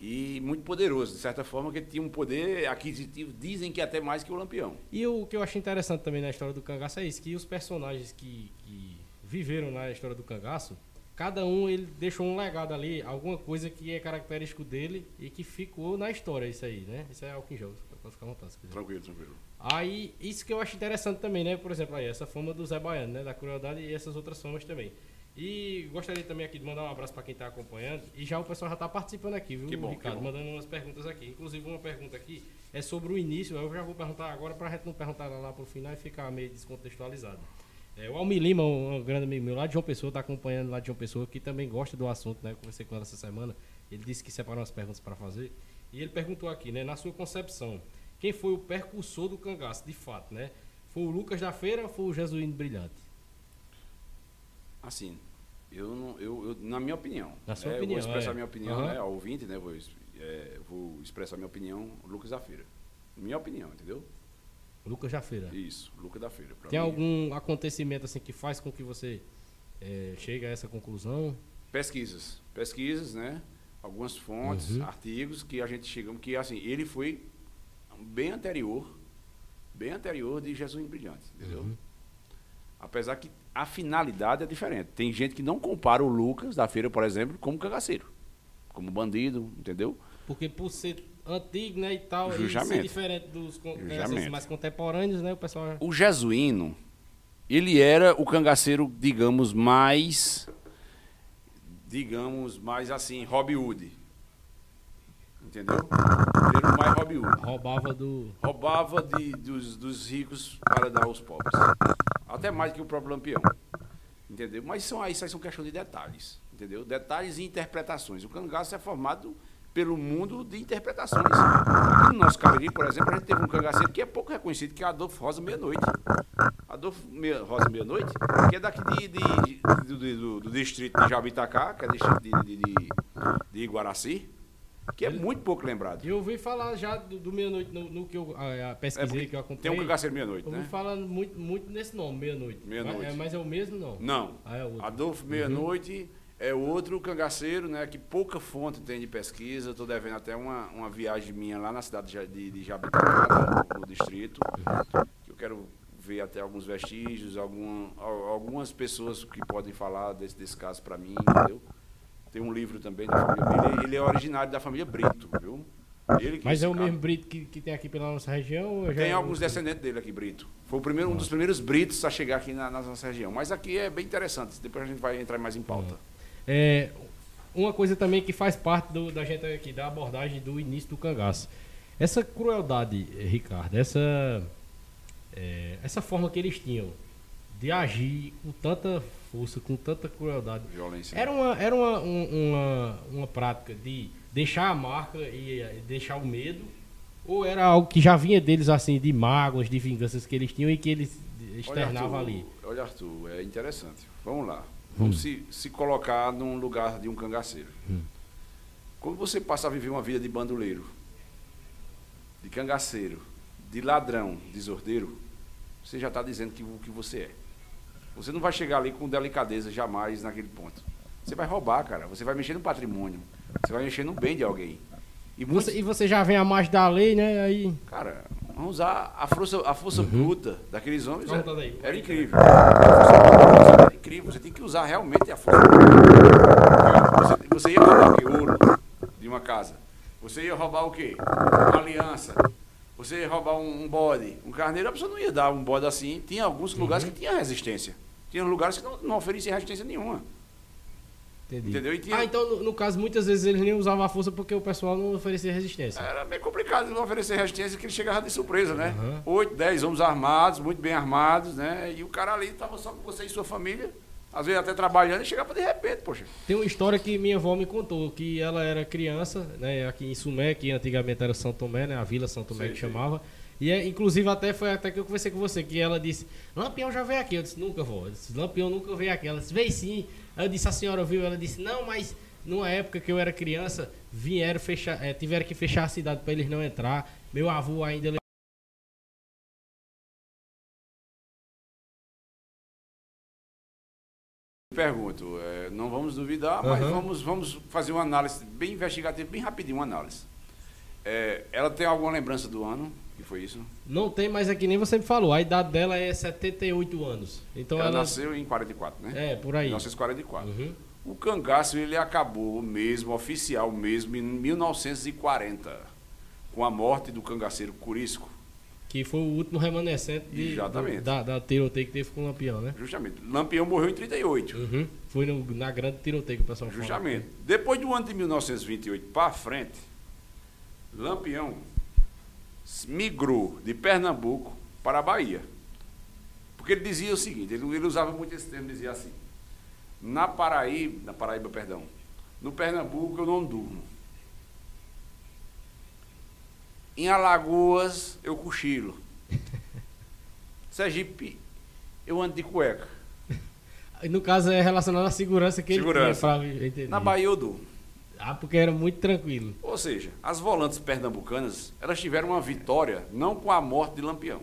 E muito poderoso, de certa forma, que ele tinha um poder aquisitivo, dizem que até mais que o Lampião. E o que eu achei interessante também na história do cangaço é isso, que os personagens que, que viveram na história do cangaço, cada um ele deixou um legado ali, alguma coisa que é característico dele e que ficou na história, isso aí, né? Isso é álcool em você pode ficar à vontade se quiser. Tranquilo, tranquilo. Aí, isso que eu acho interessante também, né? Por exemplo, aí, essa fama do Zé Baiano, né? Da crueldade e essas outras famas também. E gostaria também aqui de mandar um abraço para quem está acompanhando. E já o pessoal já está participando aqui, viu, Que bom, Ricardo? que bom. Mandando umas perguntas aqui. Inclusive, uma pergunta aqui é sobre o início. Eu já vou perguntar agora para a gente não perguntar lá, lá pro final e ficar meio descontextualizado. É, o Almi Lima, um, um grande amigo meu lá de João Pessoa, está acompanhando lá de João Pessoa, que também gosta do assunto, né? Eu conversei com ele essa semana. Ele disse que separou umas perguntas para fazer. E ele perguntou aqui, né? Na sua concepção, quem foi o percursor do cangaço, de fato, né? Foi o Lucas da Feira ou foi o Jesuíno Brilhante? Assim, eu, não, eu, eu- na minha opinião. Na sua né, opinião, Eu vou expressar é. minha opinião, Aham. né? Ao ouvinte, né? Vou, é, vou expressar minha opinião, Lucas da Feira. Minha opinião, entendeu? Lucas da Feira. Isso, Lucas da Feira. Tem mim. algum acontecimento assim que faz com que você eh, chegue a essa conclusão? Pesquisas. Pesquisas, né? Algumas fontes, Uhum. artigos que a gente chegamos que assim, ele foi bem anterior, bem anterior de Jesus Brilhante, entendeu? Uhum. Apesar que a finalidade é diferente. Tem gente que não compara o Lucas da feira, por exemplo, como cangaceiro, como bandido, entendeu? Porque por ser antigo, né, e tal, e ser Justamente. diferente dos Justamente. esses mais contemporâneos, né, o pessoal... O jesuíno, ele era o cangaceiro, digamos, mais, digamos, mais assim, Robin Hood. Entendeu? Ele era o mais Robin Hood. Roubava do. Roubava de, dos, dos ricos para dar aos pobres. Até mais que o próprio Lampião. Entendeu? Mas são, isso aí são questões de detalhes. Entendeu? Detalhes e interpretações. O cangaço é formado pelo mundo de interpretações. Aqui no nosso Cariri, por exemplo, a gente teve um cangaceiro que é pouco reconhecido, que é Adolfo Rosa Meia-Noite. Adolfo Meia, Rosa Meia-Noite, que é daqui de, de, de, do, do, do, distrito de Jabitacá, que é distrito de, de, de, de Iguaraci, que é muito pouco lembrado. Eu ouvi falar já do, do Meia-Noite, no, no, que eu a, a pesquisei, É que eu acompanhei. Tem um cangaceiro Meia-Noite, Eu ouvi né? falando muito, muito nesse nome, Meia-Noite. Meia-Noite. Mas, é, mas é o mesmo, não? Não. Ah, é outro. Adolfo Meia-Noite é outro cangaceiro, né? Que pouca fonte tem de pesquisa. Estou devendo até uma, uma viagem minha lá na cidade de, de, Jabitacá, no, distrito. Que eu quero ver até alguns vestígios, algum, al- algumas pessoas que podem falar desse, desse caso para mim, entendeu? Tem um livro também da família. Ele, ele é originário da família Brito, viu? Mas é o mesmo Brito que, que tem aqui pela nossa região? Tem é alguns descendentes dele aqui, Brito. Foi o primeiro, um dos primeiros Britos a chegar aqui na, na nossa região. Mas aqui é bem interessante. Depois a gente vai entrar mais em pauta. É, uma coisa também que faz parte do- da gente aqui, da abordagem do início do cangaço. Essa crueldade, eh, Ricardo, essa, é, essa forma que eles tinham de agir com tanta força, com tanta crueldade, Violência. era uma, era uma, um- uma, uma prática de deixar a marca e eh, deixar o medo? Ou era algo que já vinha deles assim, de mágoas, de vinganças que eles tinham e que eles externavam Arthur, ali? Olha, Arthur, é interessante. Vamos lá. Vamos se, se colocar num lugar de um cangaceiro. Quando você passa a viver uma vida de bandoleiro, de cangaceiro, de ladrão, desordeiro, você já está dizendo que, o que você é. Você não vai chegar ali com delicadeza jamais naquele ponto. Você vai roubar, cara. Você vai mexer no patrimônio. Você vai mexer no bem de alguém. E muitos- Você, e você já vem a mais da lei, né? Aí. Cara, vamos usar a força, a força bruta daqueles homens. Vamos é- dar daí. era incrível. Era incrível. Você tem que usar realmente a força bruta. Você, você ia roubar o quê? Ouro de uma casa. Você ia roubar o quê? Uma aliança. Você roubar um, um bode, um carneiro. A pessoa não ia dar um bode assim. Tinha alguns lugares que tinha resistência. Tinha lugares que não, não ofereciam resistência nenhuma. Entendi. Entendeu? Tinha- Ah, então no, no caso, muitas vezes eles nem usavam a força porque o pessoal não oferecia resistência. Era meio complicado não oferecer resistência que ele chegava de surpresa, né? Oito, dez homens armados, muito bem armados, né? E o cara ali estava só com você e sua família, às vezes até trabalhando, e chegava de repente, poxa. Tem uma história que minha avó me contou, que ela era criança, né, aqui em Sumé, que antigamente era São Tomé, né, a Vila São Tomé Sei, que sei. chamava. E é, inclusive até foi até que eu conversei com você, que ela disse, Lampião já veio aqui. Eu disse, nunca vou. Eu disse, Lampião nunca veio aqui. Ela disse, veio sim. Aí eu disse, a senhora viu? Ela disse, não, mas numa época que eu era criança, vieram fechar, eh, tiveram que fechar a cidade para eles não entrar. Meu avô ainda Pergunto, é, não vamos duvidar, mas Aham. vamos, vamos fazer uma análise bem investigativa, bem rapidinho, uma análise. É, ela tem alguma lembrança do ano que foi isso? não tem, mas é que nem você me falou. A idade dela é 78 anos. Então ela, ela, nasceu em 44, né? É, por aí. 1944. Uhum. O cangaço ele acabou mesmo, oficial mesmo, em 1940, com a morte do cangaceiro Curisco. Que foi o último remanescente de, do- da, da tiroteio que teve com o Lampião, né? Justamente. Lampião morreu em 38. Uhum. Foi no- na grande tiroteio que o pessoal fala. Justamente. Depois do ano de 1928 para frente, Lampião migrou de Pernambuco para a Bahia. Porque ele dizia o seguinte, ele, ele usava muito esse termo, dizia assim, na Paraíba, na Paraíba, perdão, no Pernambuco eu não durmo. Em Alagoas eu cochilo. Sergipe eu ando de cueca. No caso é relacionado à segurança que Segurança. ele tinha. Na Bahia eu durmo. Ah, porque era muito tranquilo. Ou seja, as volantes pernambucanas, elas tiveram uma vitória não com a morte de Lampião,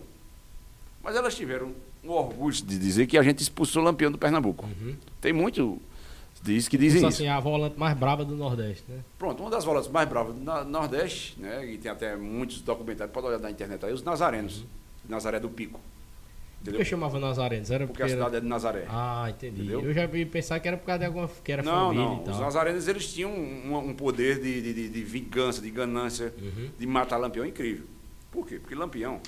mas elas tiveram um orgulho de dizer que a gente expulsou Lampião do Pernambuco. Tem muito diz que dizem isso. assim, a volante mais braba do Nordeste, né? Pronto, uma das volantes mais bravas do Nordeste, né, e tem até muitos documentários, pode olhar na internet aí, os nazarenos, Nazaré do Pico. Por Entendeu? que chamava Nazarenos? Era Porque a era- cidade é de Nazaré. Ah, entendi. Entendeu? Eu já ia pensar que era por causa de alguma que era não, família não. e Os tal. nazarenos eles tinham um, um poder de, de, de- de vingança, de ganância, Uhum. de matar Lampião incrível. Por quê? Porque Lampião,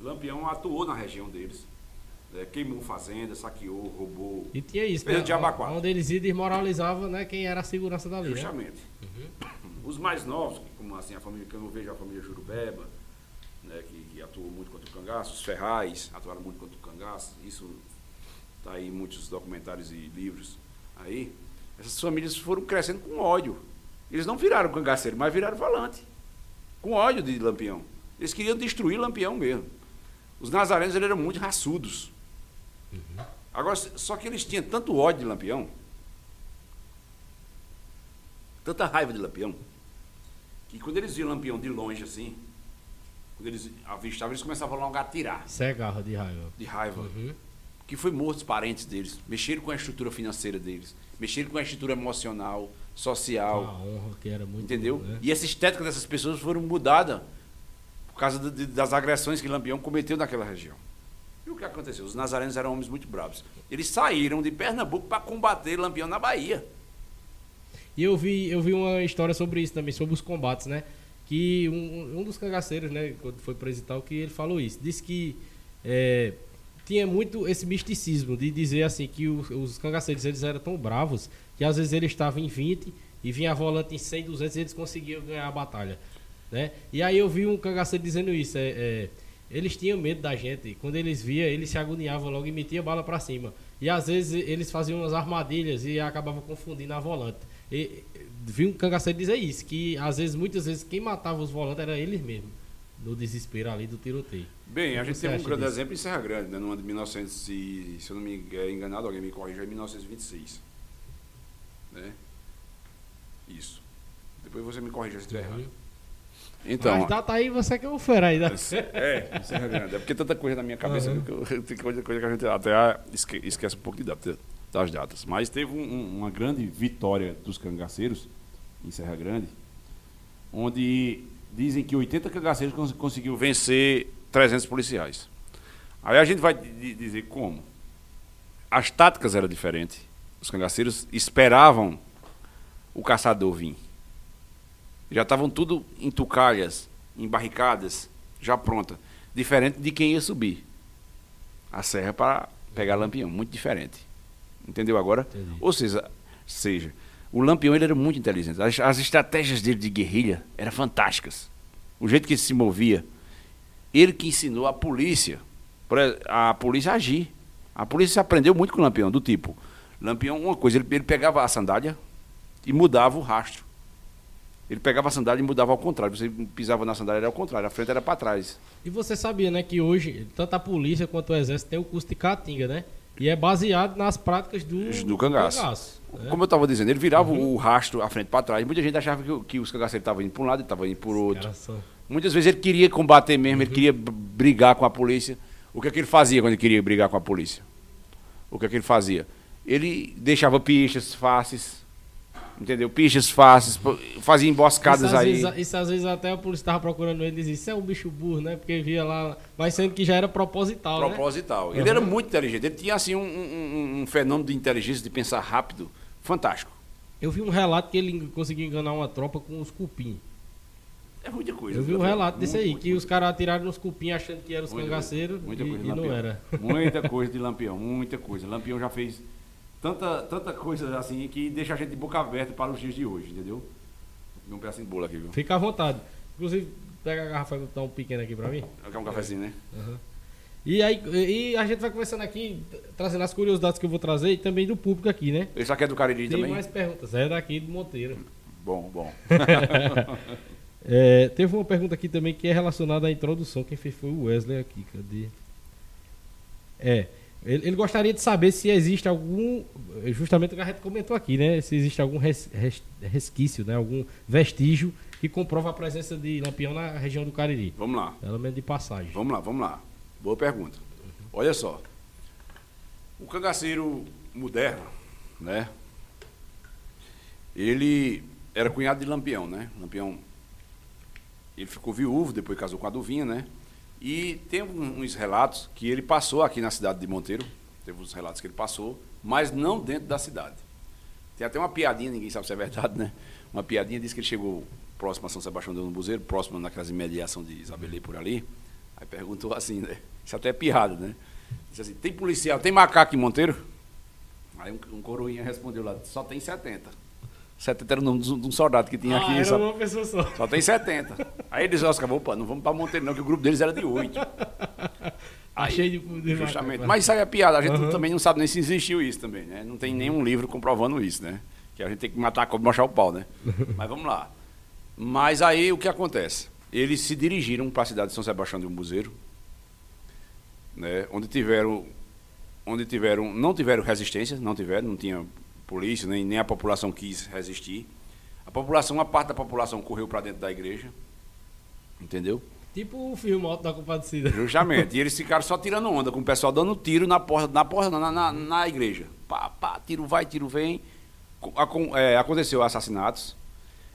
Lampião atuou na região deles. Né, queimou fazenda, saqueou, roubou. E tinha isso, né? Onde eles iam desmoralizavam né, quem era a segurança dali. Né? Justamente. Os mais novos, como assim, a família que eu não vejo a família Jurubeba, né, que, que atuou muito contra o cangaço, os Ferraz atuaram muito contra o cangaço, isso está aí em muitos documentários e livros aí. Essas famílias foram crescendo com ódio. Eles não viraram cangaceiro, mas viraram falante. Com ódio de Lampião. Eles queriam destruir Lampião mesmo. Os nazarenos eles eram muito raçudos. Uhum. Agora, só que eles tinham tanto ódio de Lampião, tanta raiva de Lampião, que quando eles viam Lampião de longe assim, quando eles avistavam, eles começavam logo a atirar. Cegarra de raiva. De raiva. Uhum. Que foi morto os parentes deles, mexeram com a estrutura financeira deles, mexeram com a estrutura emocional, social. A honra que era muito. Entendeu? Né? E essa estética dessas pessoas foram mudadas por causa de, das agressões que Lampião cometeu naquela região. O que aconteceu? Os nazarenos eram homens muito bravos. Eles saíram de Pernambuco para combater Lampião na Bahia. E eu vi, eu vi uma história sobre isso também, sobre os combates, né? Que um, um dos cangaceiros, né, quando foi preso e tal, que ele falou isso. Disse que é, tinha muito esse misticismo de dizer assim que os, os cangaceiros eles eram tão bravos que às vezes eles estavam em 20 e vinha a volante em 100, 200 e eles conseguiam ganhar a batalha. Né? E aí eu vi um cangaceiro dizendo isso. É, é, eles tinham medo da gente. Quando eles via, eles se agoniavam logo e metiam bala para cima. E às vezes eles faziam umas armadilhas e acabavam confundindo a volante. E, vi um cangaceiro dizer isso, que às vezes, muitas vezes, quem matava os volantes era eles mesmos. No desespero ali do tiroteio. Bem, a gente tem um grande disso? exemplo em Serra Grande, né? Numa de 1900, se, se eu não me engano, enganado, alguém me corrija, é 1926. Né? Isso. Depois você me corrija se estiver errado. Então, Mas data aí você que é o fera ainda. É, isso é grande. É porque tanta coisa na minha cabeça uhum. que tem coisa, coisa que a gente até esquece um pouco de data, das datas. Mas teve um, uma grande vitória dos cangaceiros em Serra Grande, onde dizem que 80 cangaceiros cons conseguiu vencer 300 policiais. Aí a gente vai dizer como. As táticas eram diferentes. Os cangaceiros esperavam o caçador vir. Já estavam tudo em tucalhas, em barricadas, já pronta. Diferente de quem ia subir. A serra para pegar lampião, muito diferente. Entendeu agora? Entendi. Ou seja, seja, o Lampião ele era muito inteligente. As, as, estratégias dele de guerrilha eram fantásticas. O jeito que ele se movia. Ele que ensinou a polícia, a polícia a agir. A polícia aprendeu muito com o Lampião, do tipo, Lampião, uma coisa, ele, ele pegava a sandália e mudava o rastro. Ele pegava a sandália e mudava ao contrário. Você pisava na sandália era ao contrário, a frente era para trás. E você sabia, né, que hoje tanto a polícia quanto o exército tem o curso de caatinga, né? E é baseado nas práticas do, do cangaço. cangaço né? Como eu estava dizendo, ele virava uhum. o rastro à frente para trás. Muita gente achava que, que os cangaceiros estavam indo para um lado e estavam indo por outro. Muitas vezes ele queria combater mesmo, uhum. ele queria brigar com a polícia. O que é que ele fazia quando ele queria brigar com a polícia? O que é que ele fazia? Ele deixava pistas fáceis entendeu? Pistas fáceis, fazia emboscadas isso, aí. Vezes, isso às vezes até a polícia estava procurando ele e dizia, isso é um bicho burro, né? Porque via lá, mas sendo que já era proposital, né? Proposital. Né? Ele uhum. era muito inteligente, ele tinha assim um, um, um, fenômeno de inteligência, de pensar rápido, fantástico. Eu vi um relato que ele conseguiu enganar uma tropa com os cupim. É muita coisa. Eu vi um relato desse aí, que os caras atiraram nos cupim achando que eram os muita cangaceiros muita coisa, e, e não era. Muita coisa de Lampião, muita coisa. Lampião já fez tanta, tanta coisa assim que deixa a gente de boca aberta para os dias de hoje, entendeu? Um pedacinho de bolo aqui, viu? Fica à vontade. Inclusive, pega a garrafa e um pequeno aqui para mim. Quer um cafezinho, né? Uhum. E aí e a gente vai conversando aqui, trazendo as curiosidades que eu vou trazer e também do público aqui, né? Esse aqui é do Cariri Tem também? Tem mais perguntas, é daqui do Monteiro. Bom, bom. é, teve uma pergunta aqui também que é relacionada à introdução. Quem fez foi o Wesley aqui, cadê? É. Ele, ele, gostaria de saber se existe algum, justamente o que a gente comentou aqui, né? Se existe algum res, res, resquício, né? Algum vestígio que comprova a presença de Lampião na região do Cariri. Vamos lá. Pelo menos de passagem. Vamos lá, vamos lá. Boa pergunta. Olha só. O cangaceiro moderno, né? Ele era cunhado de Lampião, né? Lampião, ele ficou viúvo, depois casou com a Duvinha, né? E tem uns relatos que ele passou aqui na cidade de Monteiro, teve uns relatos que ele passou, mas não dentro da cidade. Tem até uma piadinha, ninguém sabe se é verdade, né? Uma piadinha diz que ele chegou próximo a São Sebastião do Buzeiro, próximo naquelas imediações de Isabelê por ali. Aí perguntou assim, né? Isso até é piada, né? Disse assim, tem policial, tem macaco em Monteiro? Aí um, um coroinha respondeu lá, só tem 70. 70 era o nome de um soldado que tinha ah, aqui. Era só, uma pessoa só. só tem 70. Aí eles, Oscar, opa, não vamos para Monteiro não, que o grupo deles era de 8. Achei de, de Justamente. Mas isso aí é piada, a gente Uhum. também não sabe nem se existiu isso também, né? Não tem nenhum livro comprovando isso, né? Que a gente tem que matar a cobra e mostrar o pau, né? Mas vamos lá. Mas aí o que acontece? Eles se dirigiram para a cidade de São Sebastião do Buzeiro, né? Onde tiveram onde tiveram não tiveram resistência, não tiveram, não tinha polícia, nem, nem a população quis resistir. A população, uma parte da população correu para dentro da igreja. Entendeu? Tipo o filme Alto da Compadecida. Justamente. E eles ficaram só tirando onda, com o pessoal dando tiro na porta, na porta, na, na, na igreja. Pá, pá, tiro vai, tiro vem. Acon- é, aconteceu assassinatos.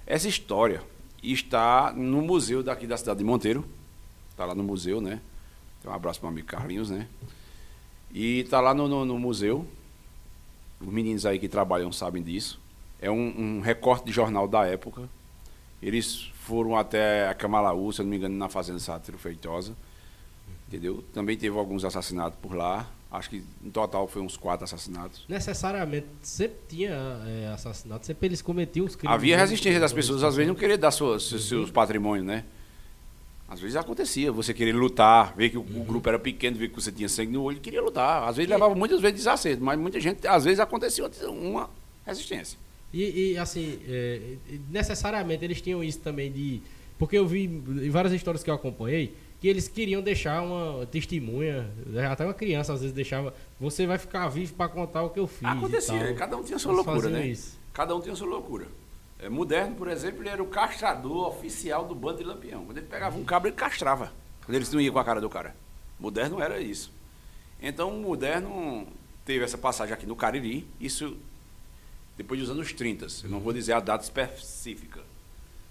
Essa história está no museu daqui da cidade de Monteiro. Está lá no museu, né? Então, um abraço para o amigo Carlinhos, né? E está lá no, no, no museu. Os meninos aí que trabalham sabem disso. É um, um recorte de jornal da época. Eles foram até a Camalaú, se eu não me engano, na Fazenda Sátiro Feitosa. Entendeu? Também teve alguns assassinatos por lá. Acho que no total foi uns quatro assassinatos. Necessariamente, sempre tinha é, assassinato, sempre eles cometiam os crimes. Havia né? resistência das pessoas, às vezes, não querer dar seus, seus patrimônios, né? Às vezes acontecia, você querer lutar, ver que o, o grupo era pequeno, ver que você tinha sangue no olho, queria lutar. Às vezes levava muitas vezes desacerto, mas muita gente, às vezes acontecia uma resistência. E, e, assim, é, necessariamente eles tinham isso também de. Porque eu vi em várias histórias que eu acompanhei que eles queriam deixar uma testemunha, né, até uma criança às vezes deixava. Você vai ficar vivo para contar o que eu fiz. e Acontecia, cada um tinha sua Eles loucura, né? isso. Cada um tinha sua loucura. É, Moderno, por exemplo, ele era o castrador oficial do bando de Lampião. Quando ele pegava um cabra, ele castrava. Quando eles não iam com a cara do cara. Moderno era isso. Então, o Moderno teve essa passagem aqui no Cariri, isso depois dos anos 30. Eu não vou dizer a data específica,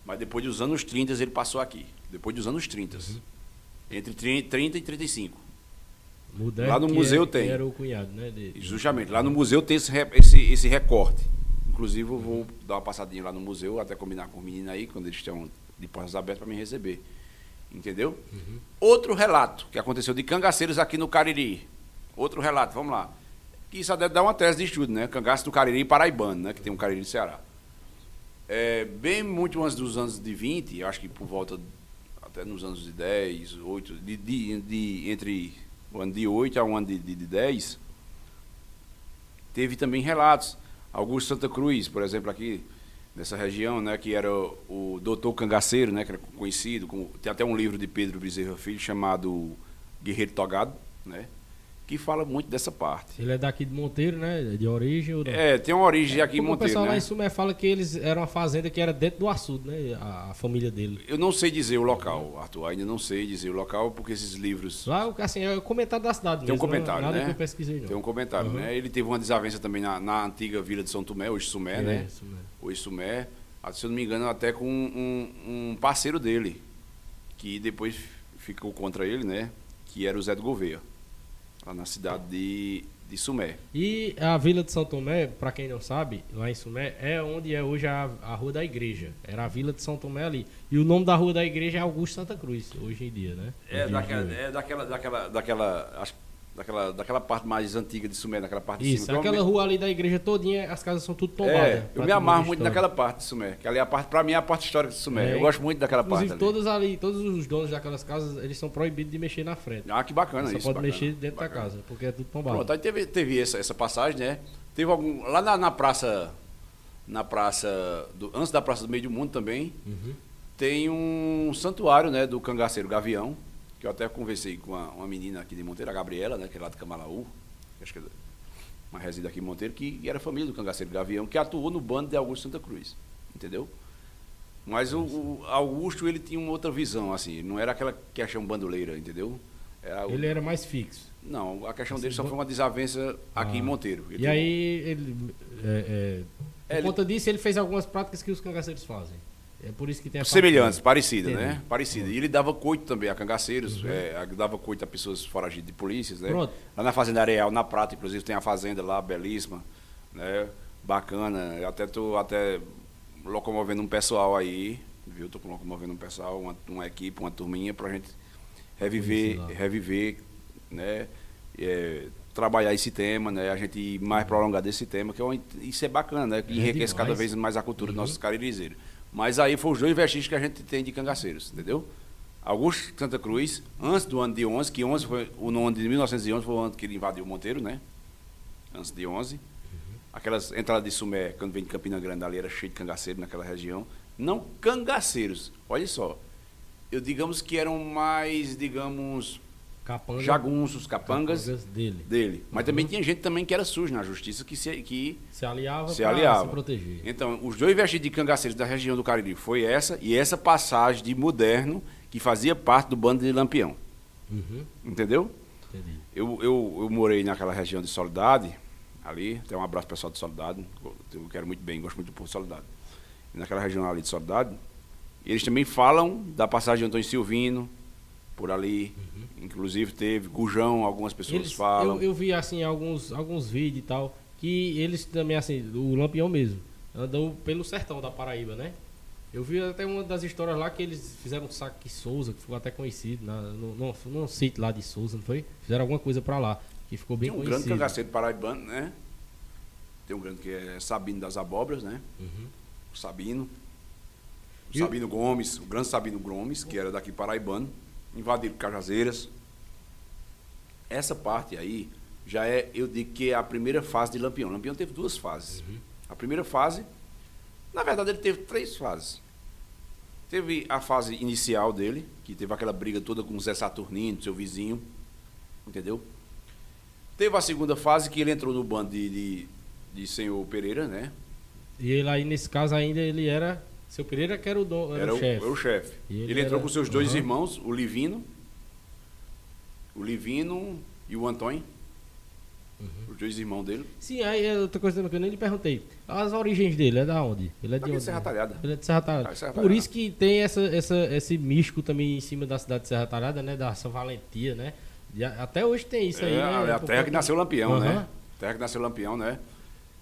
mas depois dos anos 30 ele passou aqui. Depois dos anos 30. Entre 30 30 e 35. Moderno, Lá no museu é- tem. Era o cunhado, né? de- Justamente, lá no museu tem esse, esse, esse recorte. Inclusive, eu vou dar uma passadinha lá no museu, até combinar com os meninos aí, quando eles estão de portas abertas, para me receber. Entendeu? Outro relato que aconteceu de cangaceiros aqui no Cariri. Outro relato, vamos lá. Que isso deve dar uma tese de estudo, né? Cangaço do Cariri paraibano, né? Que tem um Cariri do Ceará. É, bem muito antes dos anos de 20, eu acho que por volta até nos anos de 10, 8, de, de, de- entre o ano de 8 a um ano de, de, de 10, teve também relatos. Augusto Santa Cruz, por exemplo, aqui nessa região, né, que era o, doutor cangaceiro, né, que era conhecido, como, tem até um livro de Pedro Bezerra Filho chamado Guerreiro Togado, né, que fala muito dessa parte. Ele é daqui de Monteiro, né? De origem. Ou não? É, tem uma origem aqui em Como o Monteiro, pessoal lá né? em Sumé fala que eles eram uma fazenda que era dentro do açude, né? A, a família dele. Eu não sei dizer o local, Arthur, ainda não sei dizer o local, porque esses livros Lá, assim, é o comentário da cidade Tem um mesmo, comentário, nada né? que eu pesquisei, não. Tem um comentário, Uhum. né? Ele teve uma desavença também na, na antiga vila de São Tomé, hoje Sumé, É, né? mesmo. Hoje Sumé, se eu não me engano, até com um, um parceiro dele, que depois ficou contra ele, né? Que era o Zé do Gouveia, lá na cidade de, de Sumé. E a Vila de São Tomé, pra quem não sabe, lá em Sumé, é onde é hoje a, a Rua da Igreja. Era a Vila de São Tomé ali. E o nome da Rua da Igreja é Augusto Santa Cruz, hoje em dia, né? É daquela, é daquela, daquela, daquela, acho, daquela, daquela parte mais antiga de Sumé, daquela parte de Isso, cima. aquela rua ali da igreja todinha, as casas são tudo tombadas. É, eu me amarro muito naquela parte de Sumé, que ali é a parte, pra mim é a parte histórica de Sumé. É, eu gosto muito daquela parte Inclusive, ali. todos ali, todos os donos daquelas casas, eles são proibidos de mexer na frente. Ah, que bacana Só isso. pode bacana, mexer dentro bacana. da casa, porque é tudo tombado. Pronto, aí teve, teve essa, essa passagem, né? Teve algum. Lá na, na praça. Na praça. Do, antes da Praça do Meio do Mundo também, Uhum. tem um santuário, né? Do cangaceiro Gavião. Que eu até conversei com uma, uma menina aqui de Monteiro, a Gabriela, né? Que é lá de Camalaú. Acho que é uma resida aqui em Monteiro, que era família do cangaceiro Gavião, que atuou no bando de Augusto Santa Cruz. Entendeu? Mas o, o Augusto, ele tinha uma outra visão, assim. Não era aquela questão bandoleira, entendeu? Era o- Ele era mais fixo. não, a questão dele Assim, só bo- foi uma desavença aqui Ah. em Monteiro. Ele E teve- aí, ele, é, é, por É, ele- conta disso, ele fez algumas práticas que os cangaceiros fazem. É por isso que tem a Semelhantes, facção. parecidas, Entendi. né? Parecidas. E ele dava coito também a cangaceiros, é, a- dava coito a pessoas foragidas de polícias, né? Pronto. Lá na Fazenda Areal, na Prata, inclusive, tem a fazenda lá, belíssima, né? Bacana. Eu até tô até locomovendo um pessoal aí, viu? Tô locomovendo um pessoal, uma, uma equipe, uma turminha pra gente reviver, reviver, né? É, trabalhar esse tema, né? A gente ir mais prolongar desse tema, que é um, isso é bacana, né? Que É enriquece cada demais. vez mais a cultura Uhum. dos nossos caririzeiros. Mas aí foi os dois vestígios que a gente tem de cangaceiros, entendeu? Augusto Santa Cruz, antes do ano de 11, que 11 foi o ano de 1911 foi o ano que ele invadiu Monteiro, né? Antes de 11. Aquelas entradas de Sumé, quando vem de Campina Grande, ali era cheio de cangaceiros naquela região. Não cangaceiros, olha só. Eu digamos que eram mais, digamos, Capanga, jagunços, capangas dele. dele. Mas Uhum. também tinha gente também que era suja na justiça, que se, que Se aliava Se aliava. se proteger. então, os dois vestidos de cangaceiros da região do Cariri foi essa e essa passagem de moderno que fazia parte do bando de Lampião. Uhum, Entendeu? entendi. Eu, eu, eu morei naquela região de Soledade, ali, tem um abraço pessoal de Soledade, eu quero muito bem, gosto muito do povo de Soledade. E naquela região ali de Soledade, eles também falam da passagem de Antônio Silvino, por ali, inclusive teve Gujão, algumas pessoas Uhum. Eles- falam. eu, eu vi assim alguns, alguns vídeos e tal, que eles também, assim, o Lampião mesmo, andam pelo sertão da Paraíba, né? Eu vi até uma das histórias lá que eles fizeram um saque Souza, que ficou até conhecido, na, no, no, num sítio lá de Souza, não foi? Fizeram alguma coisa pra lá, que ficou bem Tem um grande conhecido. cangaceiro paraibano, né? Tem um grande que é Sabino das Abóboras, né? Uhum. O Sabino. O E o- Sabino Gomes, o grande Sabino Gomes, que era daqui paraibano, invadiram Cajazeiras. Essa parte aí já é, eu digo que é a primeira fase de Lampião. Lampião teve duas fases. Uhum. A primeira fase, na verdade, ele teve três fases. Teve a fase inicial dele, que teve aquela briga toda com o Zé Saturnino, seu vizinho, entendeu? Teve a segunda fase, que ele entrou no bando de, de, de senhor Pereira, né? E ele aí, nesse caso, ainda ele era. Seu Pereira que era o, do, era Era o chefe. era o chefe. Ele, ele entrou era- com seus dois Aham. irmãos, o Livino, o Livino e o Antônio, Uhum. os dois irmãos dele. Sim, aí é outra coisa que eu nem lhe perguntei. As origens dele, é da onde? Ele é de Daqui de onde? Serra Talhada. Ele é de Serra Talhada. Ah, Serra Por Talhada. isso que tem essa, essa, esse místico também em cima da cidade de Serra Talhada, né? Da São Valentia, né? E até hoje tem isso aí, é, né? a- é a Por terra que nasceu Lampião, Aham. né? Terra que nasceu Lampião, né?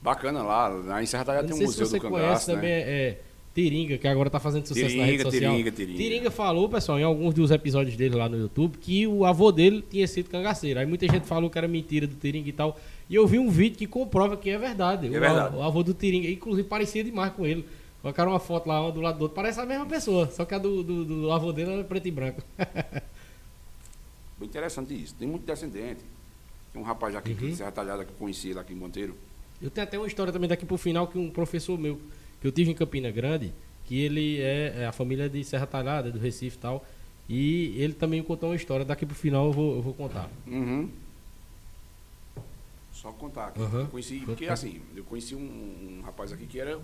Bacana lá. Lá em Serra Talhada tem um museu do conhece cangaço, também, né? é Tiringa, que agora tá fazendo sucesso na rede Tiringa, social. Tiringa, Tiringa. falou, pessoal, em alguns dos episódios dele lá no YouTube, que o avô dele tinha sido cangaceiro. Aí muita gente falou que era mentira do Tiringa e tal. E eu vi um vídeo que comprova que é verdade. É o, verdade. o avô do Tiringa, inclusive, parecia demais com ele. Colocaram uma foto lá, uma do lado do outro. Parece a mesma pessoa, só que a do, do, do avô dele era preto e branco. Muito interessante isso. Tem muito descendente. Tem um rapaz aqui Uhum. de Serra Talhada que eu conheci lá aqui em Monteiro. Eu tenho até uma história também daqui pro final que um professor meu, que eu tive em Campina Grande, que ele é, é a família de Serra Talhada, do Recife e tal. E ele também contou uma história, daqui pro final eu vou, eu vou contar. Uhum. Só contar. Eu conheci, porque assim, eu conheci um, um rapaz aqui que era,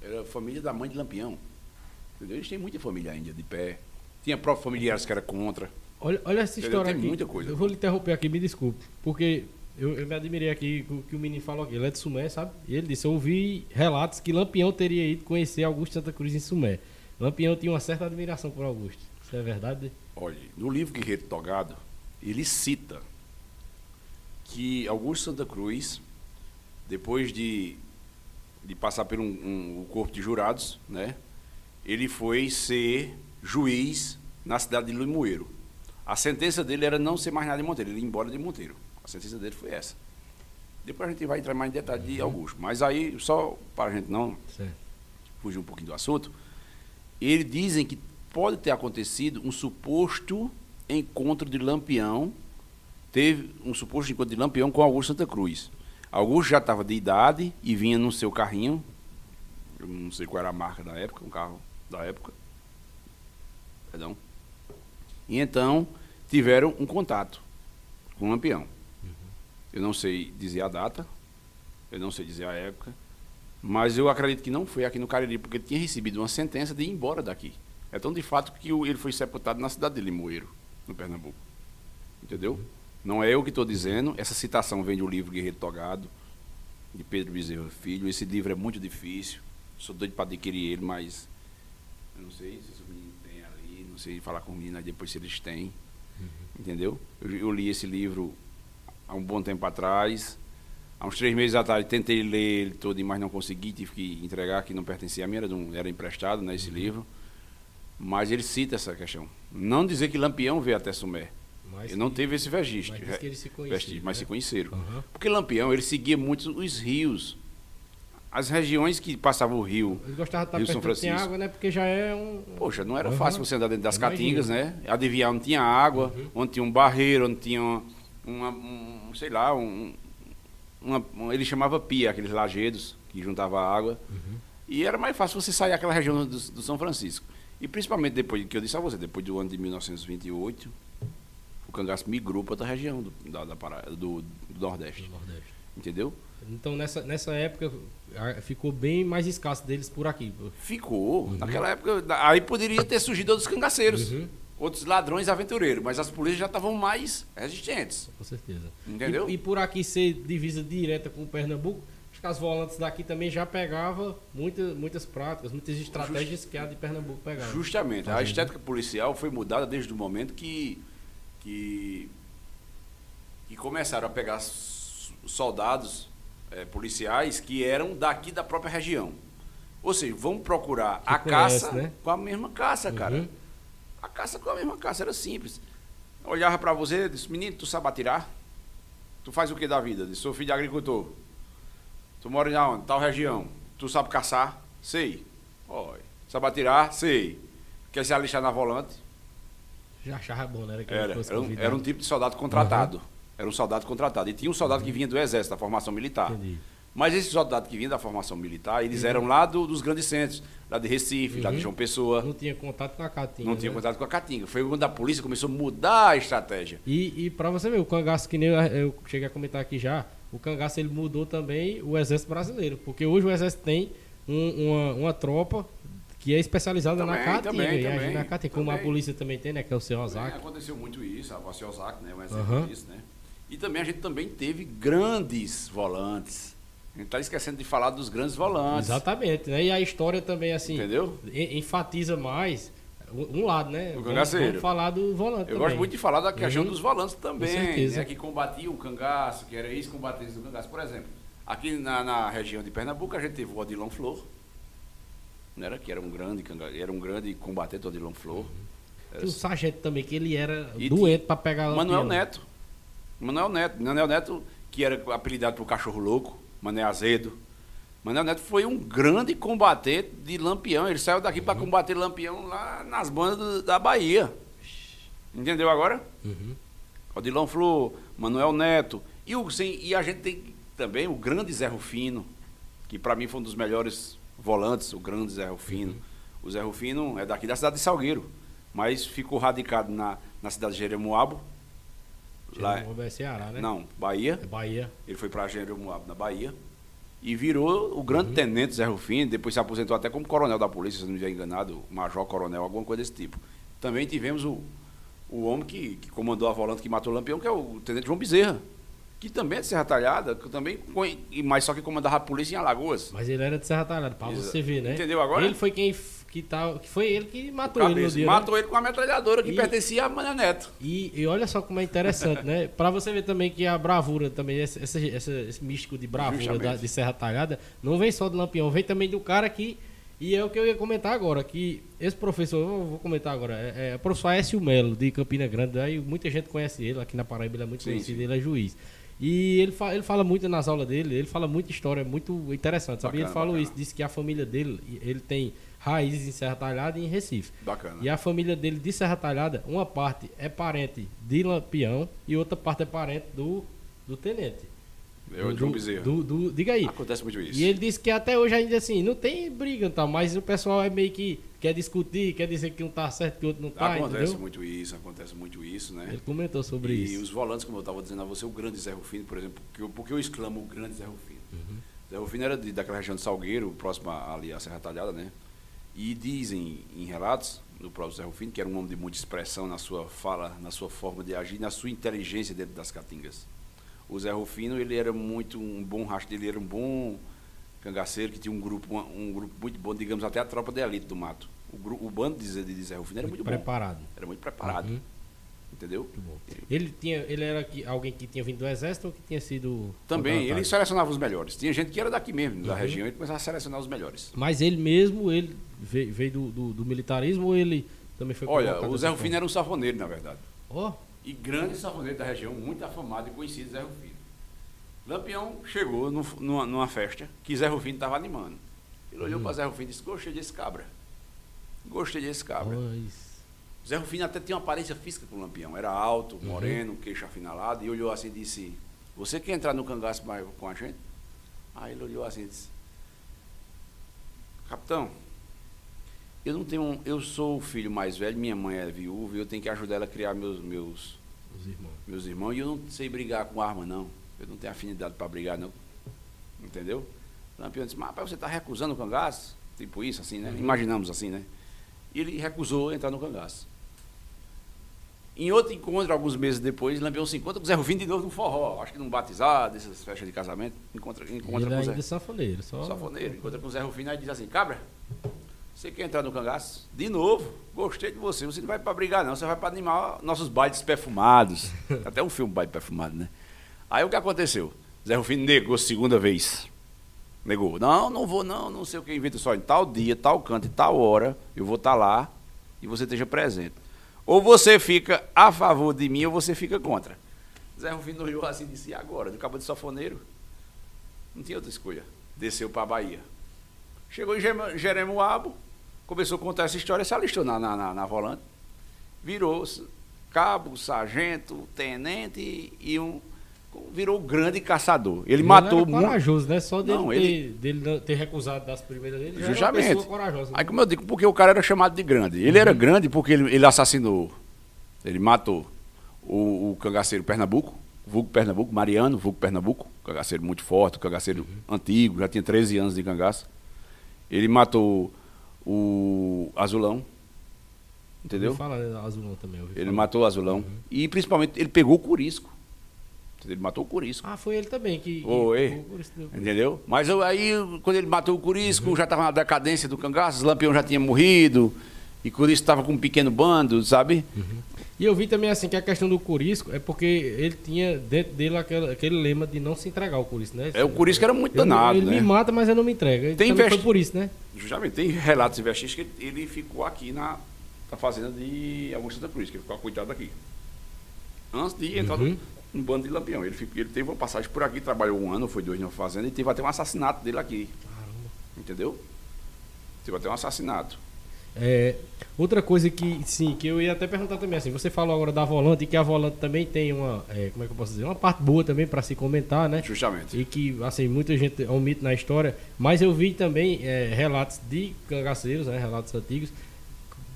era família da mãe de Lampião. Entendeu? Eles têm muita família ainda de pé. Tinha próprios familiares que era contra. Olha, olha essa história Tem aqui. muita coisa. Eu vou lhe interromper aqui, me desculpe. Porque eu, eu me admirei aqui com o que o menino falou aqui. Ele é de Sumé, sabe? E ele disse: Eu ouvi relatos que Lampião teria ido conhecer Augusto Santa Cruz em Sumé. Lampião tinha uma certa admiração por Augusto. Isso é verdade? Olha, no livro Guerreiro Togado, ele cita que Augusto Santa Cruz, depois de, de passar por um, um- o corpo de jurados, né, ele foi ser juiz na cidade de Limoeiro. A sentença dele era não ser mais nada de Monteiro, ele ir embora de Monteiro. A sentença dele foi essa. Depois a gente vai entrar mais em detalhe de Augusto. Mas aí, só para a gente não Certo. fugir um pouquinho do assunto, eles dizem que pode ter acontecido um suposto encontro de Lampião, teve um suposto encontro de Lampião com Augusto Santa Cruz. Augusto já estava de idade e vinha no seu carrinho, eu não sei qual era a marca da época, um carro da época, perdão, e então tiveram um contato com o Lampião. Eu não sei dizer a data, eu não sei dizer a época, mas eu acredito que não foi aqui no Cariri, porque ele tinha recebido uma sentença de ir embora daqui. É tão de fato que o- ele foi sepultado na cidade de Limoeiro, no Pernambuco. Entendeu? Não é eu que estou dizendo, essa citação vem do livro Guerreiro Togado, de Pedro Bezerra Filho. Esse livro é muito difícil, sou doido para adquirir ele, mas eu não sei se os meninos têm ali, não sei falar com os meninos aí depois se eles têm. Entendeu? Eu, eu li esse livro há um bom tempo atrás. Há uns três meses atrás tentei ler ele todo, mas não consegui, tive que entregar, que não pertencia a mim, era, um- era emprestado, né, esse livro. Mas ele cita essa questão. Não dizer que Lampião veio até Sumé, Mas, ele não teve esse vestígio. Mas, que eles se vestígio, mas né? se conheceram. Uhum. Porque Lampião, ele seguia muito os rios. As regiões que passavam o rio. Eles gostavam de estar rio São Francisco. água, né? Porque já é um. Poxa, não era Uhum. fácil você andar dentro das Imagina. caatingas, né? Adivinhar onde tinha água, Uhum. onde tinha um barreiro, onde tinha uma, uma- um, sei lá, um, uma- um- ele chamava pia, aqueles lajedos que juntava água. Uhum. E era mais fácil você sair daquela região do, do São Francisco. E principalmente depois que eu disse a você, depois do ano de 1928, o cangaço migrou para outra região do, da, da Pará- do, do Nordeste. do Nordeste. Entendeu? Então nessa, nessa época ficou bem mais escasso deles por aqui. Ficou. Naquela época, aí poderia ter surgido outros cangaceiros, Uhum. Outros ladrões aventureiros, mas as polícias já estavam mais resistentes. Com certeza. Entendeu? E, e por aqui ser divisa direta com o Pernambuco, acho que as volantes daqui também já pegava muita, muitas práticas, muitas estratégias que a de Pernambuco pegava. Justamente. A Uhum. estética policial foi mudada desde o momento que, que, que começaram a pegar soldados eh, policiais que eram daqui da própria região. Ou seja, vamos procurar Que a conhece, caça né? com a mesma caça, cara. Uhum. A caça com a mesma caça, era simples. Olhava pra você e disse, menino, tu sabe atirar? Tu faz o que da vida? Eu Disse, sou filho de agricultor. Tu mora em onde? Tal região. Tu sabe caçar? Sei. Oi. Sabe atirar? Sei. Quer se alistar na volante? Já achava bom, né? Era. fosse Era um, era um tipo de soldado contratado. Era um soldado contratado. E tinha um soldado que vinha do exército, da formação militar. Entendi. Mas esses soldados que vinham da formação militar, eles eram lá do- dos grandes centros. Lá de Recife, lá de Uhum. João Pessoa. Não tinha contato com a Caatinga. Não tinha né? contato com a Caatinga. Foi quando a polícia começou a mudar a estratégia. E, e pra você ver, o cangaço, que nem eu, eu cheguei a comentar aqui já, o cangaço ele mudou também o exército brasileiro. Porque hoje o exército tem um- uma, uma tropa que é especializada na Também, Caatinga. também, e também, na Caatinga, como a polícia também tem, né? Que é o seu Ozaki. aconteceu muito isso, a Vaciosak, né? Um exemplo Aham. disso, né? E também a gente também teve grandes volantes. A gente está esquecendo de falar dos grandes volantes. Exatamente, né? E a história também, assim, Entendeu? enfatiza mais um lado, né? Vamos, cangaceiro. vamos falar do volante Eu também. gosto muito de falar da questão Uhum. dos volantes também, certeza. né, que combatiam o cangaço, que era ex-combatentes do cangaço. Por exemplo, aqui na, na região de Pernambuco a gente teve o Odilon Flor, não era, que era um grande canga- era um grande combatente, o Odilon Flor. Tinha o sargento também, que ele era E doente pra pegar Manuel. Neto. Manuel Neto. Manuel Neto, que era apelidado por cachorro louco, Mané Azedo. Manuel Neto foi um grande combatente de Lampião. Ele saiu daqui para combater Lampião lá nas bandas da Bahia. Entendeu agora? Uhum. Odilon Flor, Manuel Neto. E, o, sim, e a gente tem também o grande Zé Rufino, que para mim foi um dos melhores volantes, o grande Zé Rufino. O Zé Rufino é daqui da cidade de Salgueiro, mas ficou radicado na, na cidade de Jeremoabo. Lá, Jeremoabo é Ceará, né? não, Bahia. É Bahia. Ele foi para Jeremoabo, na Bahia. E virou o grande tenente Zé Rufino, depois se aposentou até como coronel da polícia, se não me estiver enganado, major, coronel, alguma coisa desse tipo. Também tivemos o, o homem que, que comandou a volante que matou o Lampião, que é o tenente João Bezerra, que também é de Serra Talhada, que também, mais só que comandava a polícia em Alagoas. Mas ele era de Serra Talhada, pra Exa- você ver, né? Entendeu agora? Ele foi quem que tá, que foi ele que matou ele no dia. né? matou ele com a metralhadora que E- pertencia a Mané Neto. E, e olha só como é interessante, né? Pra você ver também que a bravura também, esse, esse, esse- místico de bravura da- de Serra Talhada, não vem só do Lampião, vem também do cara que. E é o que eu ia comentar agora, que esse professor, eu vou comentar agora, é, é o professor Aécio Melo, de Campina Grande, aí muita gente conhece ele, aqui na Paraíba ele é muito Sim, conhecido, sim. ele é juiz. E ele, fa ele fala muito nas aulas dele, ele fala muita história, muito interessante, sabe? Bacana, ele falou bacana. isso, disse que a família dele, ele tem raízes em Serra Talhada e em Recife. Bacana. E a família dele de Serra Talhada, uma parte é parente de Lampião e outra parte é parente do, do tenente. Eu, do, João do- Bezerra. do- do- diga aí. Acontece muito isso. E ele disse que até hoje ainda assim, não tem briga e tal, mas o pessoal é meio que quer discutir, quer dizer que um tá certo que o outro não tá, acontece entendeu? muito isso, acontece muito isso, né? Ele comentou sobre e isso. os volantes, como eu estava dizendo a você, o grande Zé Rufino, por exemplo, porque eu, porque eu exclamo o grande Zé Rufino. Uhum. Zé Rufino era de, daquela região de Salgueiro, próximo a- ali à Serra Talhada, né? E dizem em relatos do próprio Zé Rufino que era um homem de muita expressão na sua fala, na sua forma de agir, na sua inteligência dentro das caatingas. O Zé Rufino, ele era muito um bom rastro, ele era um bom cangaceiro que tinha um grupo, um, grupo muito bom, digamos até a tropa de elite do mato. O, o bando de Zé, de Zé Rufino era muito, bom, preparado. era muito preparado, Uhum. Entendeu? Ele, tinha, ele era que- alguém que tinha vindo do exército ou que tinha sido. Também, ele selecionava os melhores. Tinha gente que era daqui mesmo, da Uhum. região, e começava a selecionar os melhores. Mas ele mesmo, ele veio, veio do, do, do militarismo ou ele também foi Olha, o Zé Rufino era um safoneiro, na verdade. Ó, e grande sanfoneiro da região, muito afamado e conhecido, Zé Rufino. Lampião chegou no, numa, numa, festa que Zé Rufino estava animando. Ele olhou hum. para Zé Rufino e disse: Gostei desse cabra. Gostei desse cabra. Pois. Zé Rufino até tinha uma aparência física com o Lampião. Era alto, uhum. moreno, uhum. queixo afinalado. E olhou assim e disse: Você quer entrar no cangaço com a gente? Aí ele olhou assim e disse: Capitão, eu não tenho. Eu sou o filho mais velho, minha mãe é viúva e eu tenho que ajudar ela a criar meus, meus, irmãos. meus irmãos. E eu não sei brigar com arma, não. Eu não tenho afinidade para brigar, não. Entendeu? O Lampião disse: Mas você está recusando o cangaço? Tipo isso, assim, né? Uhum. Imaginamos assim, né? E ele recusou entrar no cangaço. Em outro encontro, alguns meses depois, Lampião se encontra com o Zé Rufino de novo no forró. Acho que num batizado, essas festas de casamento. Encontra, encontra ele com o Zé. sanfoneiro, só. Sanfoneiro. Encontra com o Zé Rufino e diz assim: Cabra, você quer entrar no cangaço? De novo, gostei de você. Você não vai para brigar, não. Você vai para animar nossos bailes perfumados. Até um filme baile perfumado, né? Aí o que aconteceu? Zé Rufino negou segunda vez. Negou. Não, não vou, não, não sei o que. Inventa só em tal dia, tal canto e tal hora, eu vou estar tá lá e você esteja presente. Ou você fica a favor de mim ou você fica contra. Zé Rufino olhou assim disse, e agora? Do cabo de safoneiro? Não tinha outra escolha. Desceu para a Bahia. Chegou em Jeremoabo, começou a contar essa história, se alistou na, na, na, na volante. Virou cabo, sargento, tenente e um virou grande caçador. Ele, ele matou muito. corajoso, né? Só dele, não, ter, ele... dele ter recusado das primeiras dele. Justamente. corajosa, né? Aí, como eu digo, porque o cara era chamado de grande. Ele uhum. era grande porque ele, ele, assassinou, ele matou o, o cangaceiro Pernambuco, vulgo Pernambuco, Mariano, vulgo Pernambuco, cangaceiro muito forte, cangaceiro uhum. antigo, já tinha 13 anos de cangaço. Ele matou o Azulão, entendeu? Fala Azulão também. Ele matou o Azulão uhum. e principalmente ele pegou o Curisco. Ele matou o Curisco. Ah, foi ele também que. Foi. Entendeu? Mas eu, aí, quando ele matou o Curisco, uhum. já estava na decadência do cangaço, Lampião já tinha morrido, e o Curisco estava com um pequeno bando, sabe? Uhum. E eu vi também assim que a questão do Curisco é porque ele tinha dentro dele aquele, aquele lema de não se entregar ao Curisco, né? É, o Curisco era muito danado. Ele, né? me mata, mas eu não me entrego. Ele tem investi... foi por isso, né? Justamente, tem relatos vestígios que ele ficou aqui na, na fazenda de Augusto da Cruz, que ele ficou cuidado aqui. Antes de entrar uhum. No, um bando de lampião. Ele, ele teve uma passagem por aqui, trabalhou um ano, foi dois na fazenda, e teve até um assassinato dele aqui. Caramba. Entendeu? Teve até um assassinato. É, outra coisa que, sim, que eu ia até perguntar também, assim, você falou agora da volante e que a volante também tem uma, é, como é que eu posso dizer, uma parte boa também para se comentar, né? Justamente. E que, assim, muita gente omite na história, mas eu vi também é, relatos de cangaceiros, né, relatos antigos,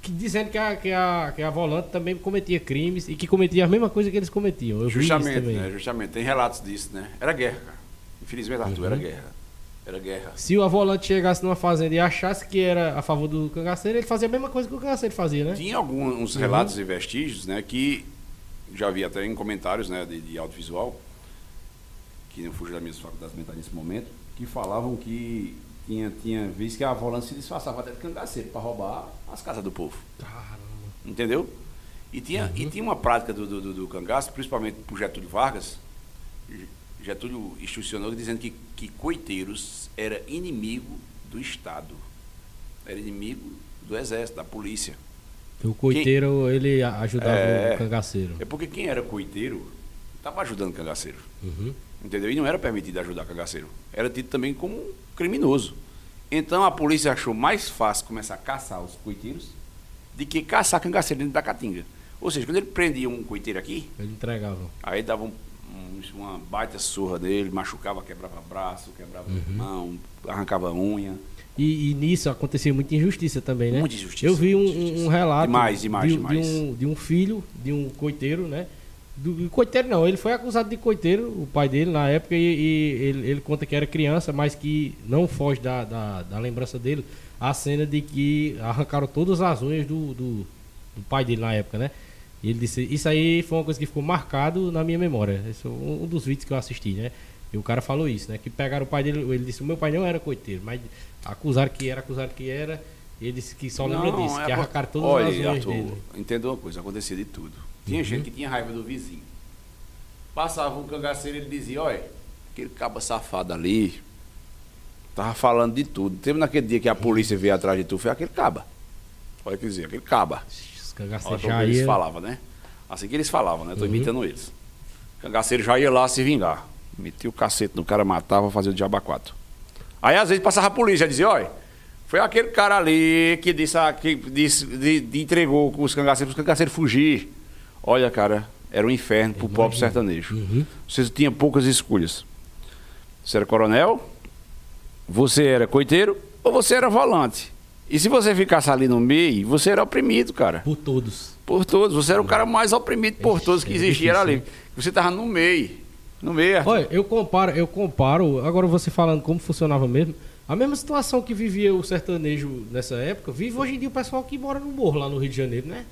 que, dizendo que a, que, a, que a volante também cometia crimes e que cometia a mesma coisa que eles cometiam. Eu justamente, né? Justamente. Tem relatos disso, né? Era guerra, cara. Infelizmente, Arthur, uhum. era guerra. Era guerra. Se o volante chegasse numa fazenda e achasse que era a favor do cangaceiro, ele fazia a mesma coisa que o cangaceiro fazia, né? Tinha alguns uhum. relatos e vestígios, né? Que já vi até em comentários né, de, de audiovisual, que não fujo das minhas faculdades mentais nesse momento, que falavam que tinha, tinha visto que a volante se disfarçava até de cangaceiro para roubar as casas do povo. Caramba. Entendeu? E tinha, uhum. e tinha uma prática do, do, do cangaço, principalmente por Getúlio Vargas. Getúlio instrucionou dizendo que, que coiteiros era inimigo do Estado. Era inimigo do Exército, da polícia. O coiteiro, quem, ele ajudava é, o cangaceiro. É porque quem era coiteiro estava ajudando o cangaceiro. Uhum. Entendeu? E não era permitido ajudar o cangaceiro. Era tido também como criminoso. Então a polícia achou mais fácil começar a caçar os coiteiros de que caçar cangaceiro dentro da caatinga. Ou seja, quando ele prendia um coiteiro aqui. Ele entregava. Aí dava um, um, uma baita surra dele, machucava, quebrava braço, quebrava uhum. mão, arrancava unha. E, e, nisso acontecia muita injustiça também, né? Muita injustiça. Eu vi um, um relato demais, demais, de, demais. De, um, de um filho de um coiteiro, né? Do, coiteiro não, ele foi acusado de coiteiro, o pai dele, na época, e, e ele, ele, conta que era criança, mas que não foge da, da, da, lembrança dele a cena de que arrancaram todas as unhas do, do, do, pai dele na época, né? E ele disse, isso aí foi uma coisa que ficou marcado na minha memória. Esse é um, dos vídeos que eu assisti, né? E o cara falou isso, né? Que pegaram o pai dele, ele disse, o meu pai não era coiteiro, mas acusaram que era, acusaram que era, ele disse que só lembra não, disso, é que arrancaram todas olha, as unhas Arthur, dele. Entenda uma coisa, acontecia de tudo tinha uhum. gente que tinha raiva do vizinho. Passava um cangaceiro e ele dizia, olha, aquele caba safado ali, tava falando de tudo. Teve naquele dia que a polícia veio atrás de tu, foi aquele caba. Olha que dizer, aquele caba. Os cangaceiros já eles falava, né? Assim que eles falavam, né? Tô imitando eles. O cangaceiro já ia lá se vingar. Metia o cacete no cara, matava, fazia o diabo quatro. Aí às vezes passava a polícia, dizia, olha, foi aquele cara ali que disse, ah, que disse de, de entregou os cangaceiros, os cangaceiros fugir. Olha, cara, era um inferno pro pobre sertanejo. Você tinha poucas escolhas. Você era coronel, você era coiteiro ou você era volante. E se você ficasse ali no meio, você era oprimido, cara. Por todos. Por todos. Você era o cara mais oprimido por todos que existia era ali. Você tava no meio. No meio, Arthur. Olha, eu comparo, eu comparo, agora você falando como funcionava mesmo, a mesma situação que vivia o sertanejo nessa época, vive hoje em dia o pessoal que mora no morro lá no Rio de Janeiro, né?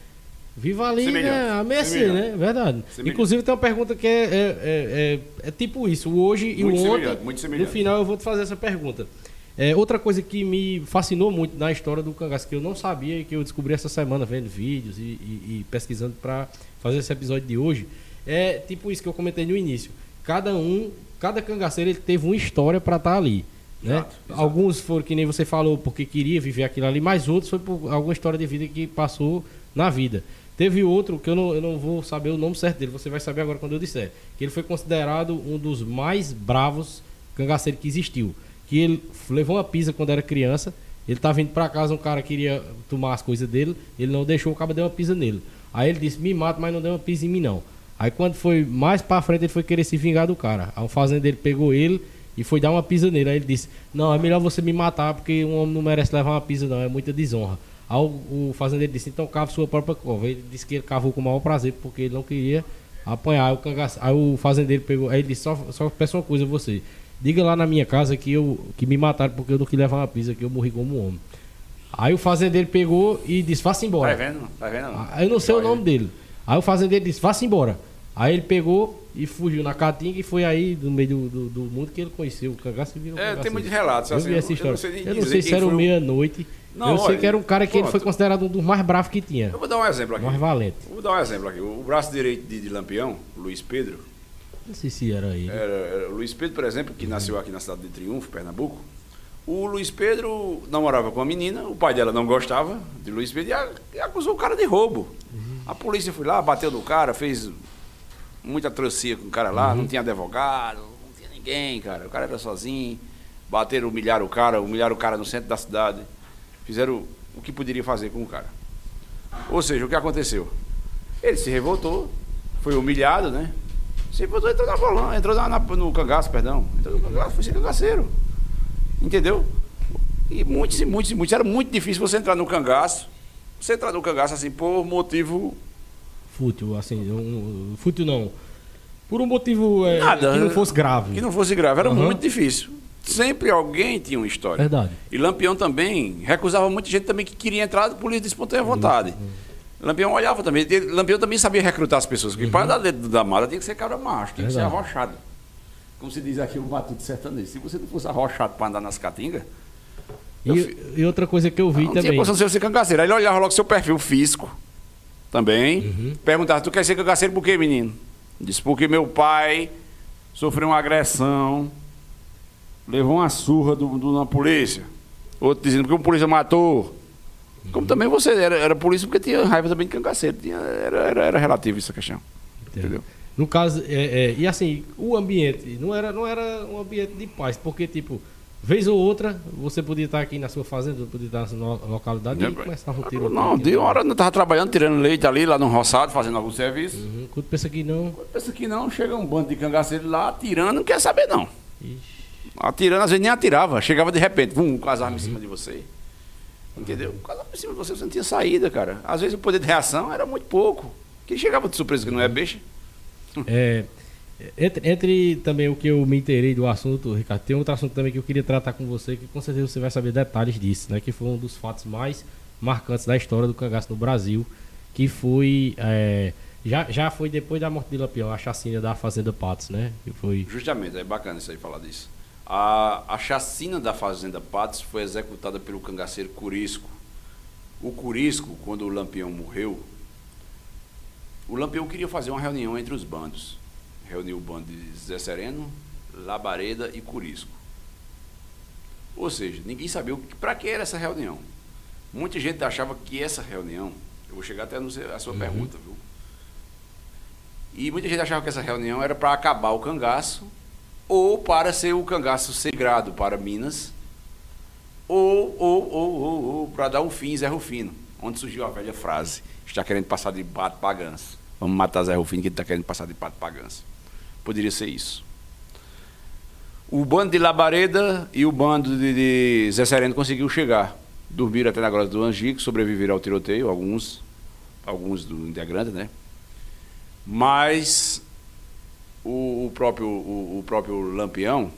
Viva ali, Semelhante. né? A Semelhante. né? Verdade. Semelhante. Inclusive tem uma pergunta que é, é, é, é- é tipo isso, o hoje e Muito o ontem. semelhante, muito No semelhante. final eu vou te fazer essa pergunta. É, outra coisa que me fascinou muito na história do cangaço, que eu não sabia e que eu descobri essa semana vendo vídeos e, e- e pesquisando para fazer esse episódio de hoje, é tipo isso que eu comentei no início. Cada um, cada cangaceiro ele teve uma história para estar ali. Né? Exato, exato. Alguns foram que nem você falou porque queria viver aquilo ali, mas outros foi por alguma história de vida que passou na vida. Teve outro que eu não, eu não vou saber o nome certo dele, você vai saber agora quando eu disser. Que ele foi considerado um dos mais bravos cangaceiros que existiu. Que ele levou uma pisa quando era criança, ele tava indo pra casa, um cara queria tomar as coisas dele, ele não deixou, o cara deu uma pisa nele. Aí ele disse, me mata, mas não deu uma pisa em mim não. Aí quando foi mais pra frente, ele foi querer se vingar do cara. Aí um fazendeiro pegou ele e foi dar uma pisa nele. Aí ele disse, não, é melhor você me matar, porque um homem não merece levar uma pisa não, é muita desonra. Aí o, fazendeiro disse, então cava sua própria cova. Ele disse que ele cavou com o maior prazer, porque ele não queria apanhar. Aí o, cangace- aí o fazendeiro pegou, aí ele disse, só, só peço uma coisa a você. Diga lá na minha casa que, eu, que me mataram porque eu não quis levar uma pisa, que eu morri como um homem. Aí o fazendeiro pegou e disse, vá-se embora. Tá vendo? Tá vendo? Ah, Eu não sei o nome dele. Aí o fazendeiro disse, vá-se embora. Aí ele pegou e fugiu na caatinga e foi aí no meio do, do, do mundo que ele conheceu o cangaço e virou É, cangaceiro. tem muitos relatos. Eu assim, vi essa eu história. não sei Eu não sei se era meia-noite. Não, Eu sei que era um cara que ele pronto. foi considerado um dos mais bravos que tinha. Eu vou dar um exemplo aqui. Mais valente. Vou dar um exemplo aqui. O braço direito de, de Lampião, Luiz Pedro, Não sei se era ele. era, era Luiz Pedro, por exemplo, que nasceu aqui na cidade de Triunfo, Pernambuco. O Luiz Pedro namorava com uma menina, o pai dela não gostava de Luiz Pedro e, acusou o cara de roubo. A polícia foi lá, bateu no cara, fez muita trocia com o cara lá, não tinha advogado, não tinha ninguém, cara. O cara era sozinho. Bateram, humilharam o cara, humilharam o cara no centro da cidade. Fizeram o que poderia fazer com o cara. Ou seja, o que aconteceu? Ele se revoltou, foi humilhado, né? Se revoltou, entrou na bolão, entrou na, na- no cangaço, perdão. Entrou no cangaço, foi ser cangaceiro. Entendeu? E muitos e muitos e muitos. Era muito difícil você entrar no cangaço. Você entrar no cangaço assim por motivo. Fútil, assim. Um, fútil não. Por um motivo é, Nada. que não fosse grave. Que não fosse grave. Era Aham. muito difícil. Sempre alguém tinha uma história. Verdade. E Lampião também recusava muita gente também que queria entrar na polícia de espontânea vontade. Lampião olhava também. Lampião também sabia recrutar as pessoas. Porque para andar dentro da mata tinha que ser cabra macho, tinha que ser Verdade. arrochado. Como se diz aqui o batuto sertanejo. Se você não fosse arrochado para andar nas eu fi- E, e outra coisa que eu vi não tinha também. condição de ser- ser cangaceiro. Aí ele olhava logo seu perfil físico também. Uhum. Perguntava, tu quer ser cangaceiro por quê, menino? Disse, porque meu pai sofreu uma agressão, levou uma surra do- na polícia. Outro dizendo porque o polícia matou. Uhum. Como também você era, era polícia porque tinha raiva também de cangaceiro. Tinha, era, era, era relativo essa questão. Entendeu? No caso, é, é, e assim, o ambiente não era, não era um ambiente de paz, porque, tipo, vez ou outra, você podia estar aqui na sua fazenda, podia estar na sua localidade e começava um tiro. Não, de uma hora eu estava trabalhando, tirando leite ali, lá no roçado, fazendo algum serviço. Uhum. Quando pensa que não. Pensa que não, chega um bando de cangaceiro lá atirando, não quer saber não. Ixi, Atirando, às vezes nem atirava. Chegava de repente, vum, com as armas em cima de você. Entendeu? Com as armas em cima de você, você não tinha saída, cara. Às vezes o poder de reação era muito pouco. Quem chegava de surpresa que não é beixa? É, entre, entre também o que eu me inteirei do assunto, Ricardo, tem outro assunto também que eu queria tratar com você, que com certeza você vai saber detalhes disso, né? Que foi um dos fatos mais marcantes da história do cangaço no Brasil, que foi. é, já, já foi depois da morte de Lampião, a chacina da Fazenda Patos, né? Que foi. Justamente, é bacana isso aí falar disso. A, a chacina da Fazenda Patos foi executada pelo cangaceiro Curisco. O Curisco, quando o Lampião morreu, o Lampião queria fazer uma reunião entre os bandos. Reuniu o bando de Zé Sereno, Labareda e Curisco. Ou seja, ninguém sabia para que era essa reunião. Muita gente achava que essa reunião, eu vou chegar até a sua pergunta, viu? E muita gente achava que essa reunião era para acabar o cangaço ou para ser o cangaço sagrado para Minas ou, ou, ou, ou, ou para dar um fim Zé Rufino, onde surgiu a velha frase: está querendo passar de pato para ganso. Vamos matar Zé Rufino que está querendo passar de pato para ganso. Poderia ser isso. O bando de Labareda e o bando de, de Zé Sereno conseguiu chegar. Dormiram até na Grota do Angico, sobreviveram ao tiroteio, alguns, alguns do integrantes, né? Mas o, o próprio, o, o, próprio Lampião,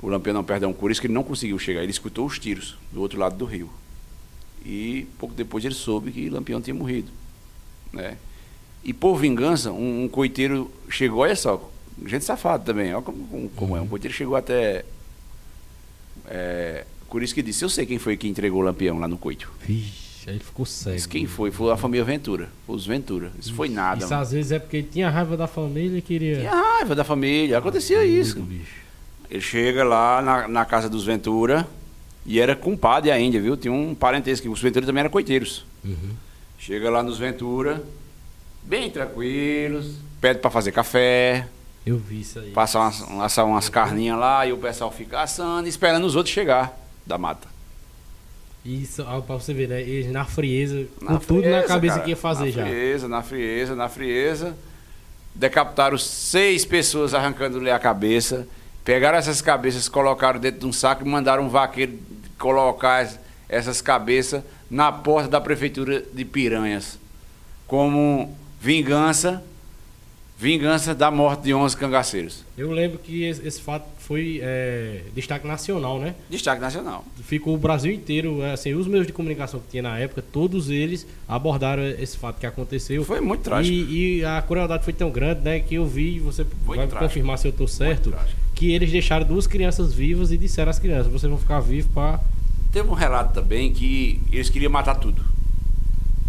o Lampião não, perdão, isso que ele não conseguiu chegar. Ele escutou os tiros do outro lado do rio. E pouco depois ele soube que Lampião tinha morrido. Né? E por vingança, um, um coiteiro chegou, olha só, gente safado também, olha como, como, como é. Um uhum. coiteiro chegou até. É, que disse, eu sei quem foi que entregou o Lampião lá no coito. Vixe, aí ficou cego. Disse, quem foi? Foi a família Ventura, os Ventura. Isso foi nada. Isso mano. às vezes é porque ele tinha raiva da família e queria. Tinha raiva da família, acontecia ah, isso. Bicho. Ele chega lá na, na casa dos Ventura e era compadre ainda, viu? Tinha um parentesco, os Ventura também eram coiteiros. Uhum. Chega lá nos Ventura, bem tranquilos, pede para fazer café. Eu vi isso aí. Passa umas, umas, umas carninhas lá e o pessoal fica assando, esperando os outros chegar da mata. Isso, para pra você ver, né? Eles na frieza, na com frieza, tudo na cabeça cara, que ia fazer na já. Na frieza, na frieza, na frieza. Decapitaram seis pessoas arrancando-lhe a cabeça. Pegaram essas cabeças, colocaram dentro de um saco e mandaram um vaqueiro colocar essas cabeças na porta da prefeitura de Piranhas. Como vingança vingança da morte de 11 cangaceiros. Eu lembro que esse, esse fato foi é, destaque nacional, né? Destaque nacional. Ficou o Brasil inteiro, é, assim, os meios de comunicação que tinha na época, todos eles abordaram esse fato que aconteceu. Foi muito trágico. E, e a crueldade foi tão grande, né, que eu vi, você muito vai trágico. confirmar se eu estou certo, que eles deixaram duas crianças vivas e disseram às crianças, vocês vão ficar vivos para... Teve um relato também que eles queriam matar tudo.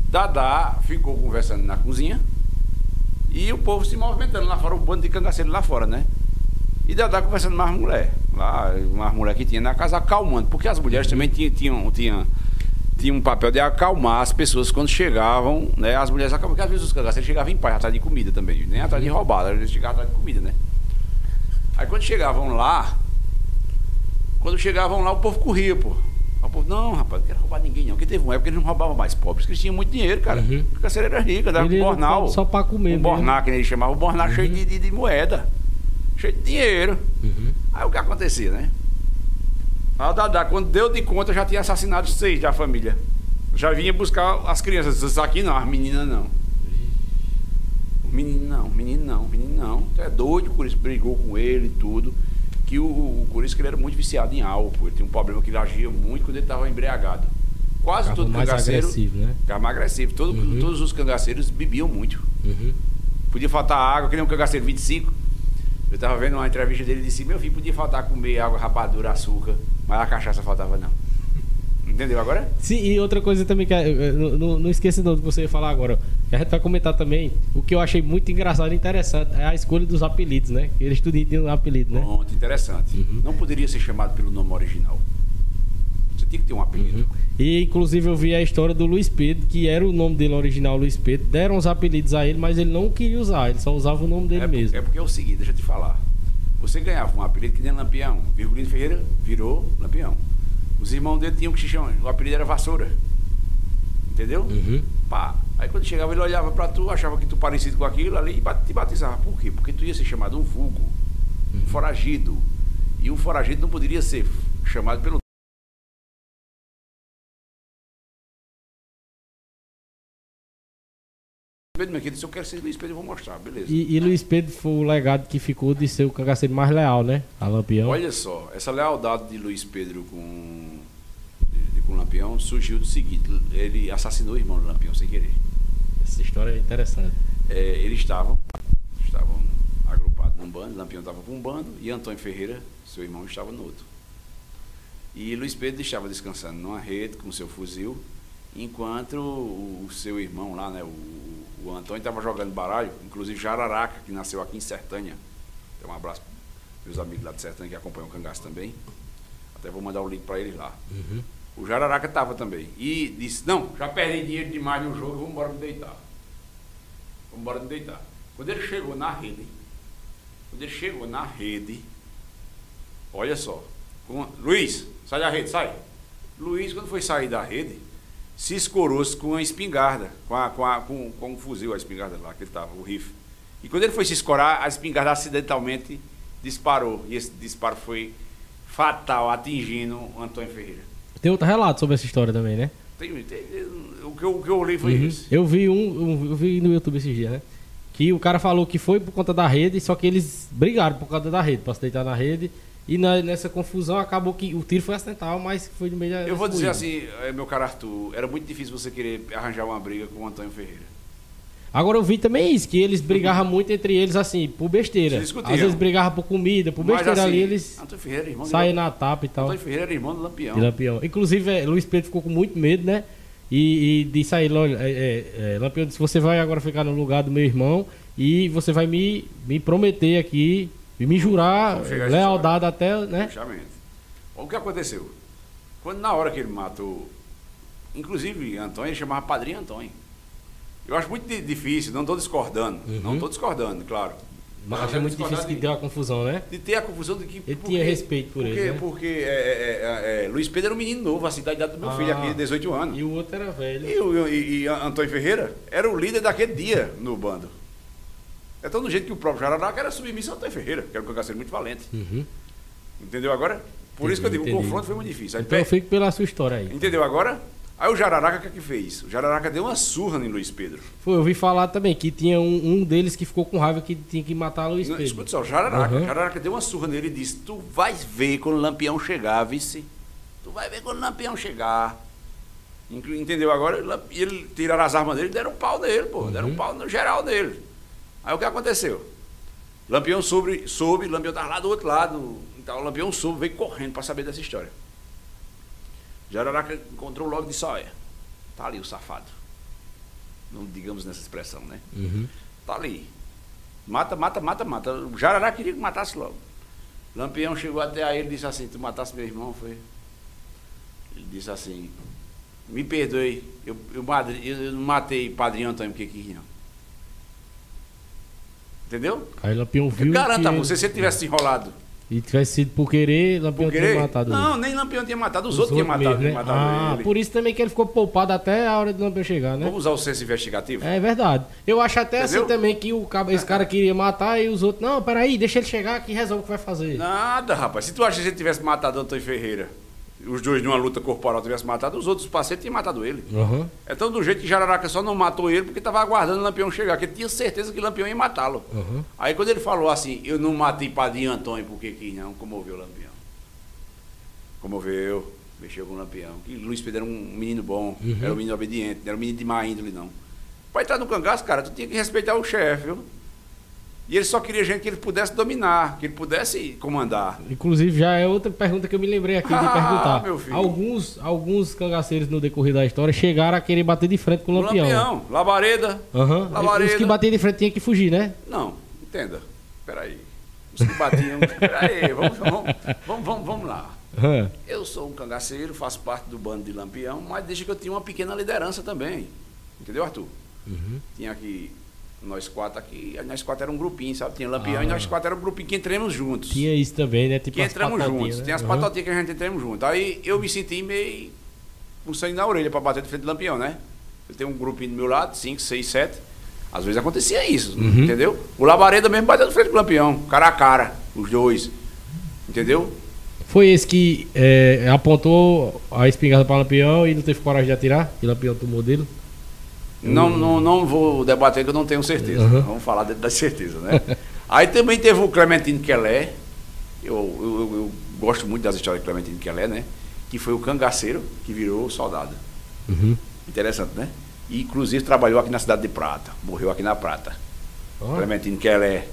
Dadá ficou conversando na cozinha, e o povo se movimentando lá fora, o bando de cangaceiro lá fora, né? E Dadá conversando com as mulheres, lá, umas mulheres que tinha na casa acalmando, porque as mulheres também tinham, tinham, tinham, tinham um papel de acalmar as pessoas quando chegavam, né? As mulheres acalmavam, porque às vezes os cangaceiros chegavam em paz, atrás de comida também, nem atrás de roubada, eles chegavam atrás de comida, né? Aí quando chegavam lá, quando chegavam lá, o povo corria, pô. O povo, não, rapaz, não quero roubar ninguém, não. Porque teve uma época que eles não roubavam mais pobres, porque eles tinham muito dinheiro, cara. Uhum. A canceira era rica, dava um bornal. Só pra comer, Um bornal, que eles chamavam, um bornal uhum. cheio de, de, de, moeda. Cheio de dinheiro. Uhum. Aí o que acontecia, né? A Dadá, quando deu de conta, já tinha assassinado seis da família. Já vinha buscar as crianças. Isso aqui não, as meninas não. Menino não, menino não, menino não. Tu é doido, por isso brigou com ele e tudo que o, o Corisco ele era muito viciado em álcool. Ele tinha um problema que ele agia muito quando ele estava embriagado. Quase todo mais cangaceiro. Agressivo, né? Ficava mais agressivo. Todo, uhum. Todos os cangaceiros bebiam muito. Uhum. Podia faltar água, que nem um cangaceiro 25. Eu estava vendo uma entrevista dele e disse: Meu filho, podia faltar comer água, rapadura, açúcar, mas a cachaça faltava não. Entendeu agora? Sim, e outra coisa também que eh, eh, não, não esqueça não do que você ia falar agora. A gente vai comentar também. O que eu achei muito engraçado e interessante é a escolha dos apelidos, né? Eles tudo tinham um apelido, né? Pronto, interessante. Uhum. Não poderia ser chamado pelo nome original. Você tinha que ter um apelido. Uhum. E inclusive eu vi a história do Luiz Pedro, que era o nome dele original, Luiz Pedro. Deram os apelidos a ele, mas ele não queria usar, ele só usava o nome dele é mesmo. É porque é o seguinte, deixa eu te falar. Você ganhava um apelido que nem Lampião. Virgulino Ferreira virou Lampião. Os irmãos dele tinham que se chamar, o apelido era Vassoura. Entendeu? Uhum. Pá. Aí quando chegava, ele olhava pra tu, achava que tu parecido com aquilo ali e te batizava. Por quê? Porque tu ia ser chamado um vulgo, um uhum. foragido. E um foragido não poderia ser chamado pelo Pedro Mequita disse, eu quero ser Luiz Pedro, eu vou mostrar, beleza. E, e Luiz Pedro foi o legado que ficou de ser o cangaceiro mais leal, né? A Lampião. Olha só, essa lealdade de Luiz Pedro com, com o Lampião surgiu do seguinte, ele assassinou o irmão do Lampião sem querer. Essa história é interessante. É, eles estavam, estavam agrupados num bando, Lampião estava com um bando e Antônio Ferreira, seu irmão, estava no outro. E Luiz Pedro estava descansando numa rede com seu fuzil, enquanto o, seu irmão lá, né, o o Antônio estava jogando baralho, inclusive Jararaca, que nasceu aqui em Sertânia. Tem um abraço para meus amigos lá de Sertânia que acompanham o cangaço também. Até vou mandar o link para eles lá. Uhum. O Jararaca estava também. E disse, não, já perdi dinheiro demais no jogo, vamos embora me deitar. vamos embora me deitar. Quando ele chegou na rede, quando ele chegou na rede, olha só, com, Luiz, sai da rede, sai. Luiz, quando foi sair da rede, se escorou com a espingarda, com, a, com, a, com, com fuzil, a espingarda lá que ele estava, o rifle. E quando ele foi se escorar, a espingarda acidentalmente disparou. E esse disparo foi fatal, atingindo o Antônio Ferreira. Tem outro relato sobre essa história também, né? Tem, tem, o, que eu, o que eu olhei foi uhum. isso. Eu vi um, um, eu vi no YouTube esses dias, né? Que o cara falou que foi por conta da rede, só que eles brigaram por conta da rede, para se deitar na rede. E na, nessa confusão acabou que o tiro foi acidental, mas foi no meio. Eu vou dizer assim, eh, meu caro Arthur, era muito difícil você querer arranjar uma briga com o Antônio Ferreira. Agora eu vi também isso, que eles brigavam muito entre eles, assim, por besteira. Às vezes brigavam por comida, por besteira Mas, assim, ali, eles saem na tapa e tal. Antônio Ferreira era irmão do Lampião. De Lampião. Inclusive, é, Luiz Pedro ficou com muito medo, né? E, e disse a ele, olha, é, é, é, Lampião disse, você vai agora ficar no lugar do meu irmão e você vai me, me prometer aqui, me jurar lealdade até, né? Justamente. O que aconteceu? Quando na hora que ele matou, inclusive Antônio, ele chamava Padrinho Antônio. Eu acho muito difícil, não estou discordando. Uhum. Não estou discordando, claro. Mas acho muito difícil de, que deu a confusão, né? De ter a confusão de que. Ele porque, tinha respeito por porque, ele. Né? Porque é, é, é, é, Luiz Pedro era um menino novo, assim, da idade do meu ah, filho aqui, 18 anos. E o outro era velho. E, e, e, Antônio Ferreira era o líder daquele dia no bando. É tão do jeito que o próprio Jararaca era submisso a Antônio Ferreira, que era um cangaceiro muito valente. Uhum. Entendeu agora? Por entendi, isso que eu digo, entendi. o confronto foi muito difícil. Aí, então eu fico pela sua história aí. Entendeu agora? Aí o Jararaca o que, é que fez? O Jararaca deu uma surra em Luiz Pedro. Foi, eu ouvi falar também que tinha um, um deles que ficou com raiva que tinha que matar Luiz Pedro. Escuta só, o Jararaca, uhum. Jararaca deu uma surra nele e disse: Tu vais ver quando o Lampião chegar, vice. Tu vai ver quando o Lampião chegar. Entendeu? Agora ele tiraram as armas dele e deram um pau nele, pô. Uhum. Deram um pau no geral dele. Aí o que aconteceu? Lampião soube, soube Lampião estava lá do outro lado. Então o Lampião soube, veio correndo para saber dessa história. Jararaca encontrou logo de olha, tá ali o safado. Não digamos nessa expressão, né? Uhum. Tá ali. Mata, mata, mata, mata. O Jararaca queria que matasse logo. Lampião chegou até aí e disse assim, tu matasse meu irmão, foi? Ele disse assim, me perdoe, eu, eu, eu não matei Padrinho Antônio porque quis não. Entendeu? Aí Lampião viu. Garanta que... você, se ele tivesse enrolado e tivesse sido por querer, Lampião por tinha matado Não, ele. nem Lampião tinha matado, os, os outros tinham matado, né? matado ah, ele. por isso também que ele ficou poupado até a hora do Lampião chegar, né? Vamos usar o senso investigativo? É verdade. Eu acho até assim Entendeu? assim também que o, esse cara queria matar e os outros, não, peraí, deixa ele chegar que resolve o que vai fazer. Nada, rapaz. Se tu acha que ele tivesse matado Antônio Ferreira os dois numa luta corporal tivessem matado, os outros parceiros tinham matado ele. Uhum. Então, do jeito que Jararaca só não matou ele porque estava aguardando o Lampião chegar, porque ele tinha certeza que o Lampião ia matá-lo. Uhum. Aí, quando ele falou assim, eu não matei Padrinho Antônio porque quis não, comoveu o Lampião. Comoveu, mexeu com o Lampião. E Luiz Pedro era um menino bom, uhum. era um menino obediente, não era um menino de má índole, não. Para entrar no cangaço, cara, tu tinha que respeitar o chefe, viu? E ele só queria gente que ele pudesse dominar, que ele pudesse comandar. Inclusive, já é outra pergunta que eu me lembrei aqui ah, de perguntar. Alguns, alguns cangaceiros no decorrer da história chegaram a querer bater de frente com o Lampião. Lampião, Labareda. Uhum. Labareda. Os que batiam de frente tinham que fugir, né? Não, entenda. Peraí. Os que batiam. Peraí, vamos, vamos, vamos, vamos, vamos lá. Uhum. Eu sou um cangaceiro, faço parte do bando de Lampião, mas desde que eu tinha uma pequena liderança também. Entendeu, Arthur? Uhum. Tinha que nós quatro aqui, nós quatro era um grupinho, sabe? Tinha Lampião ah. e nós quatro era um grupinho que entramos juntos. Tinha isso também, né? Tipo que entramos juntos. Né? Tem as uhum. patotinhas que a gente entramos juntos. Aí eu me senti meio com sangue na orelha para bater de frente do Lampião, né? Eu tenho um grupinho do meu lado, cinco, seis, sete. Às vezes acontecia isso, uhum. entendeu? O Labareda mesmo bateu de frente do Lampião, cara a cara, os dois. Entendeu? Foi esse que é, apontou a espingarda para o Lampião e não teve coragem de atirar? E o Lampião tomou dele? Não, não, não vou debater que eu não tenho certeza. Uhum. Vamos falar da certeza, né? Aí também teve o Clementino Quelé. Eu, eu, eu, gosto muito das histórias de Clementino Quelé, né? Que foi o cangaceiro que virou soldado. Uhum. Interessante, né? E inclusive trabalhou aqui na cidade de Prata. Morreu aqui na Prata. Oh. Clementino Quelé.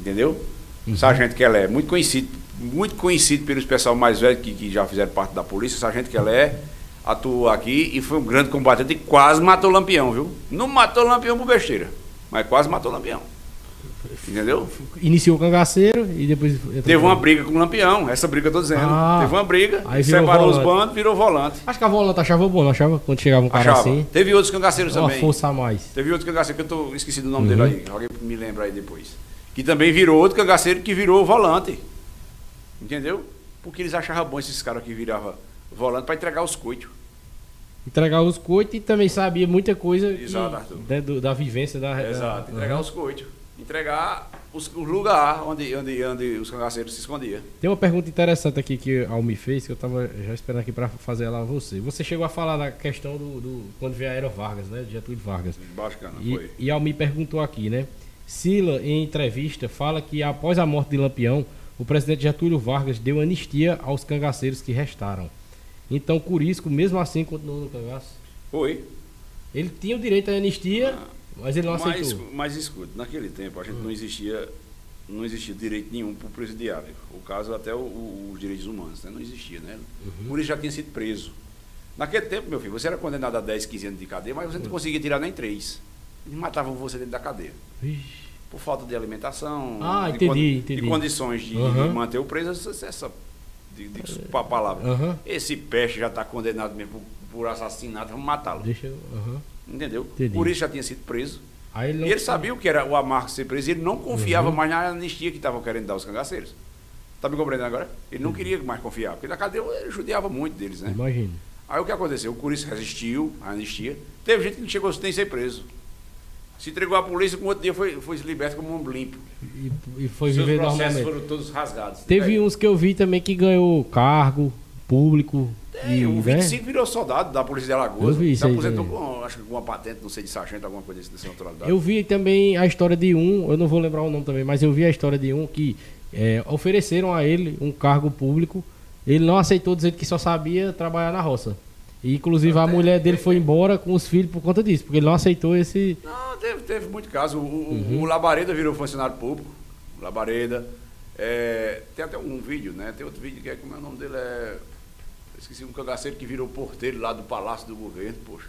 Entendeu? Uhum. Sargento Quelé, muito conhecido, muito conhecido pelos pessoal mais velho que, que já fizeram parte da polícia. Sargento Quelé atuou aqui e foi um grande combatente e quase matou o Lampião, viu? Não matou o Lampião por besteira, mas quase matou o Lampião. Entendeu? Iniciou o cangaceiro e depois. Teve uma briga com o Lampião, essa briga eu tô dizendo. Ah. Teve uma briga, separou os bandos, virou volante. Acho que a volante achava bom, não achava? Quando chegava um cara Achava. assim. Teve outros cangaceiros Uma também. força a mais. Teve outro cangaceiro que eu tô esqueci do nome Uhum. dele aí. Alguém me lembra aí depois. Que também virou outro cangaceiro que virou volante. Entendeu? Porque eles achavam bom esses caras que viravam volante para entregar os coitos. Entregar os coitos e também sabia muita coisa que- Exato, Arthur. né, do- da vivência da. Exato. da- Entregar Uhum. os coitos. Entregar os, o lugar onde, onde, onde os cangaceiros se escondiam. Tem uma pergunta interessante aqui que a Almi fez, que eu tava já esperando aqui para fazer ela a você. Você chegou a falar da questão do, do- quando veio a Aero Vargas, né? De Getúlio Vargas. Bacana, E, foi. e Almi perguntou aqui, né? Sila, em entrevista, fala que após a morte de Lampião, o presidente Getúlio Vargas deu anistia aos cangaceiros que restaram. Então, Curisco, mesmo assim, continuou no cangaço. Foi. Ele tinha o direito à anistia, mas ele não Mas, aceitou. mas escute, naquele tempo a gente não existia não existia direito nenhum para o presidiário. O caso até o- o- os direitos humanos, né? não existia, né? Por isso já tinha sido preso. Naquele tempo, meu filho, você era condenado a 10, 15 anos de cadeia, mas você não conseguia tirar nem 3. Eles matavam você dentro da cadeia. Vixe. Por falta de alimentação, Ah, de, entendi, entendi. de condições de, Aham. de manter o preso, essa, de, de, pa- palavra. Esse peste já está condenado mesmo por, por assassinato, vamos matá-lo. Deixa eu. aham. Entendeu? Entendi. Por isso já tinha sido preso. Aí ele não E ele sabia o que era o amargo ser preso, e ele não confiava Uhum. mais na anistia que estavam querendo dar aos cangaceiros. Tá me compreendendo agora? Ele Uhum. não queria mais confiar, porque na cadeia ele judiava muito deles, né? Imagina. Aí o que aconteceu? O Curice resistiu à anistia. Teve gente que não chegou nem a ser preso. Se entregou à polícia, com outro dia foi, foi liberto como um limpo. E, e foi Seus viver processos normalmente. foram todos rasgados. Teve É. uns que eu vi também que ganhou cargo público. Tem, e, o né? 25 virou soldado da Polícia de Alagoas. Eu vi isso Se aposentou com, acho que com uma patente, não sei, de sargento, alguma coisa dessa naturalidade. Eu vi também a história de um, eu não vou lembrar o nome também, mas eu vi a história de um que é, ofereceram a ele um cargo público. Ele não aceitou dizendo que só sabia trabalhar na roça. E, inclusive a mulher dele foi embora com os filhos por conta disso, porque ele não aceitou esse. Não, teve, teve muito caso. O, Uhum. o Labareda virou funcionário público. O Labareda. É, tem até um vídeo, né? Tem outro vídeo que é, como é o nome dele? É, esqueci um cangaceiro que virou porteiro lá do Palácio do Governo, poxa.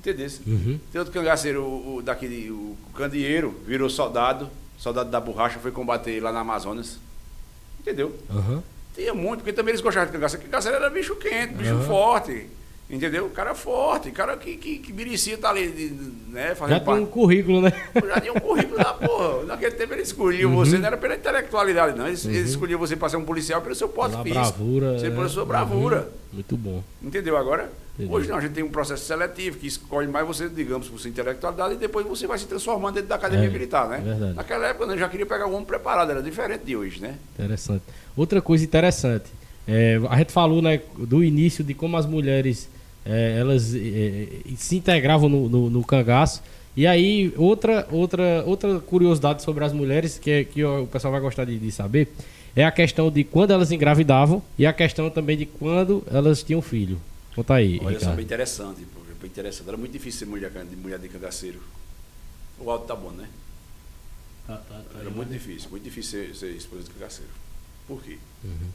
Entendeu? Uhum. Tem outro cangaceiro, o, o daquele, o Candieiro, virou soldado. Soldado da borracha, foi combater lá na Amazonas. Entendeu? Aham. Tinha muito, porque também eles gostavam de cangaceiro. porque Cangaceiro era bicho quente, bicho Aham. forte. Entendeu? Cara forte, cara que, que, que merecia estar ali, de- né? Já Fazendo tem parte. um currículo, né? Já tinha um currículo da porra. Naquele tempo eles escolhiam Uhum. você, não era pela intelectualidade, não. Eles, eles escolhiam você para ser um policial pelo seu porte Pela físico. bravura. Você né? pela sua bravura. Uhum. Muito bom. Entendeu agora? Entendi. Hoje não, a gente tem um processo seletivo que escolhe mais você, digamos, por sua intelectualidade e depois você vai se transformando dentro da academia É, militar, né? é verdade. Naquela época né, eu já queria pegar o homem preparado, era diferente de hoje, né? Interessante. Outra coisa interessante, é, a gente falou né, do início de como as mulheres é, elas é, se integravam no, no, no cangaço. E aí, outra, outra, outra curiosidade sobre as mulheres que, é- que o pessoal vai gostar de, de saber é a questão de quando elas engravidavam e a questão também de quando elas tinham filho. Conta aí, Olha só, Ricardo. bem interessante, bem interessante. Era muito difícil ser mulher, de mulher de cangaceiro. O alto tá bom, né? Tá, tá, tá. Era muito difícil, muito difícil ser, ser esposa de cangaceiro. Por quê? Uhum.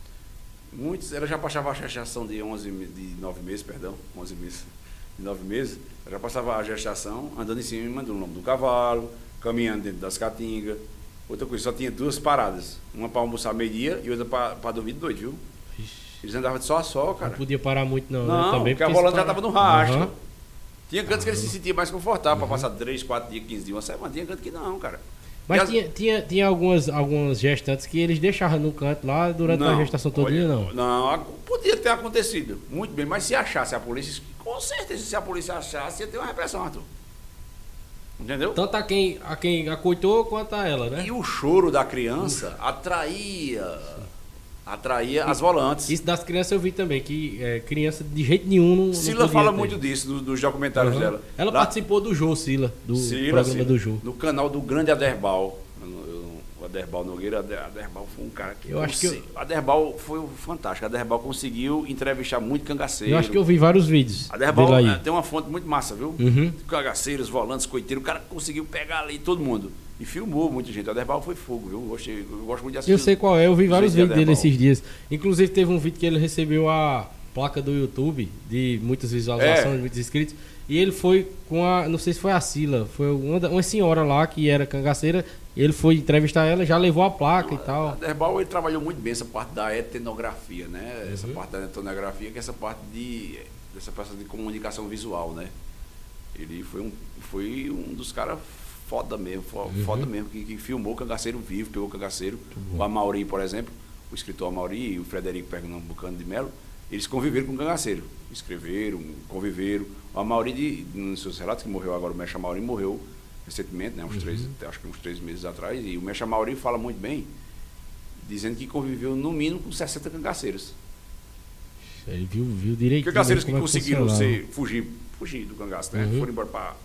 Muitos, ela já passava a gestação de 11, me- de 9 meses, perdão, 11 meses, de 9 meses, ela já passava a gestação andando em cima do lombo do cavalo, caminhando dentro das caatingas. Outra coisa, só tinha duas paradas, uma para almoçar meio-dia e outra para dormir de noite, viu? Eles andavam de só a só, cara. Não podia parar muito, não. Não, né? Também porque a volante já estava no rastro. Aham. Tinha cantos que ele se sentia mais confortável para passar 3, 4 dias, 15 dias, uma semana. Tinha canto que não, cara. Mas as- tinha, tinha, tinha algumas, algumas gestantes que eles deixavam no canto lá durante a Não, gestação todinha, olha, não. Não, a- podia ter acontecido. Muito bem, mas se achasse a polícia, com certeza, se a polícia achasse, ia ter uma repressão, Arthur. Entendeu? Tanto a quem, a quem acoitou quanto a ela, né? E o choro da criança atraía, atraía as volantes. Isso das crianças eu vi também, que é, criança de jeito nenhum não. não Sila podia fala ter. muito disso no- nos documentários Aham. dela. Ela Lá- participou do Jô, Sila, do Sila, programa Sila, do Jô. No canal do grande Aderbal. Não- não- O Aderbal Nogueira, Ade- Aderbal foi um cara que. Eu acho que eu- Aderbal foi fantástico. Aderbal conseguiu entrevistar muito cangaceiro. Eu acho que eu vi vários vídeos Aderbal aí. tem uma fonte muito massa, viu? Uhum. Cangaceiros, volantes, coiteiros. O cara conseguiu pegar ali todo mundo. E filmou muita gente. Aderbal foi fogo, viu? Eu, gostei, eu gosto muito de assistir. Eu sei qual é, eu vi vários vídeos dele Aderbal. esses dias. Inclusive teve um vídeo que ele recebeu a placa do YouTube de muitas visualizações, É. muitos inscritos. E ele foi com a. Não sei se foi a Sila, foi uma, uma senhora lá que era cangaceira, Ele foi entrevistar ela, já levou a placa Não, e tal. A Derbal ele trabalhou muito bem essa parte da etnografia, né? Essa parte da etnografia, que é essa parte de dessa parte de comunicação visual, né? Ele foi um, foi um dos caras foda mesmo, fo- foda mesmo, que, que filmou o cangaceiro vivo, pegou o cangaceiro. O Amauri, por exemplo, o escritor Amauri e o Frederico Pernambucano de Melo, eles conviveram com o cangaceiro. Escreveram, conviveram. O Amauri, de, nos seus relatos, que morreu agora, o Mecha Amauri morreu recentemente, né? Uns três, acho que uns três meses atrás, e o Mecha Amauri fala muito bem, dizendo que conviveu no mínimo com 60 cangaceiros. Ele viu, viu direitinho. Cangaceiros que como é conseguiram funcionava. ser, fugir, fugir do cangaço, né? Uhum. Foram embora para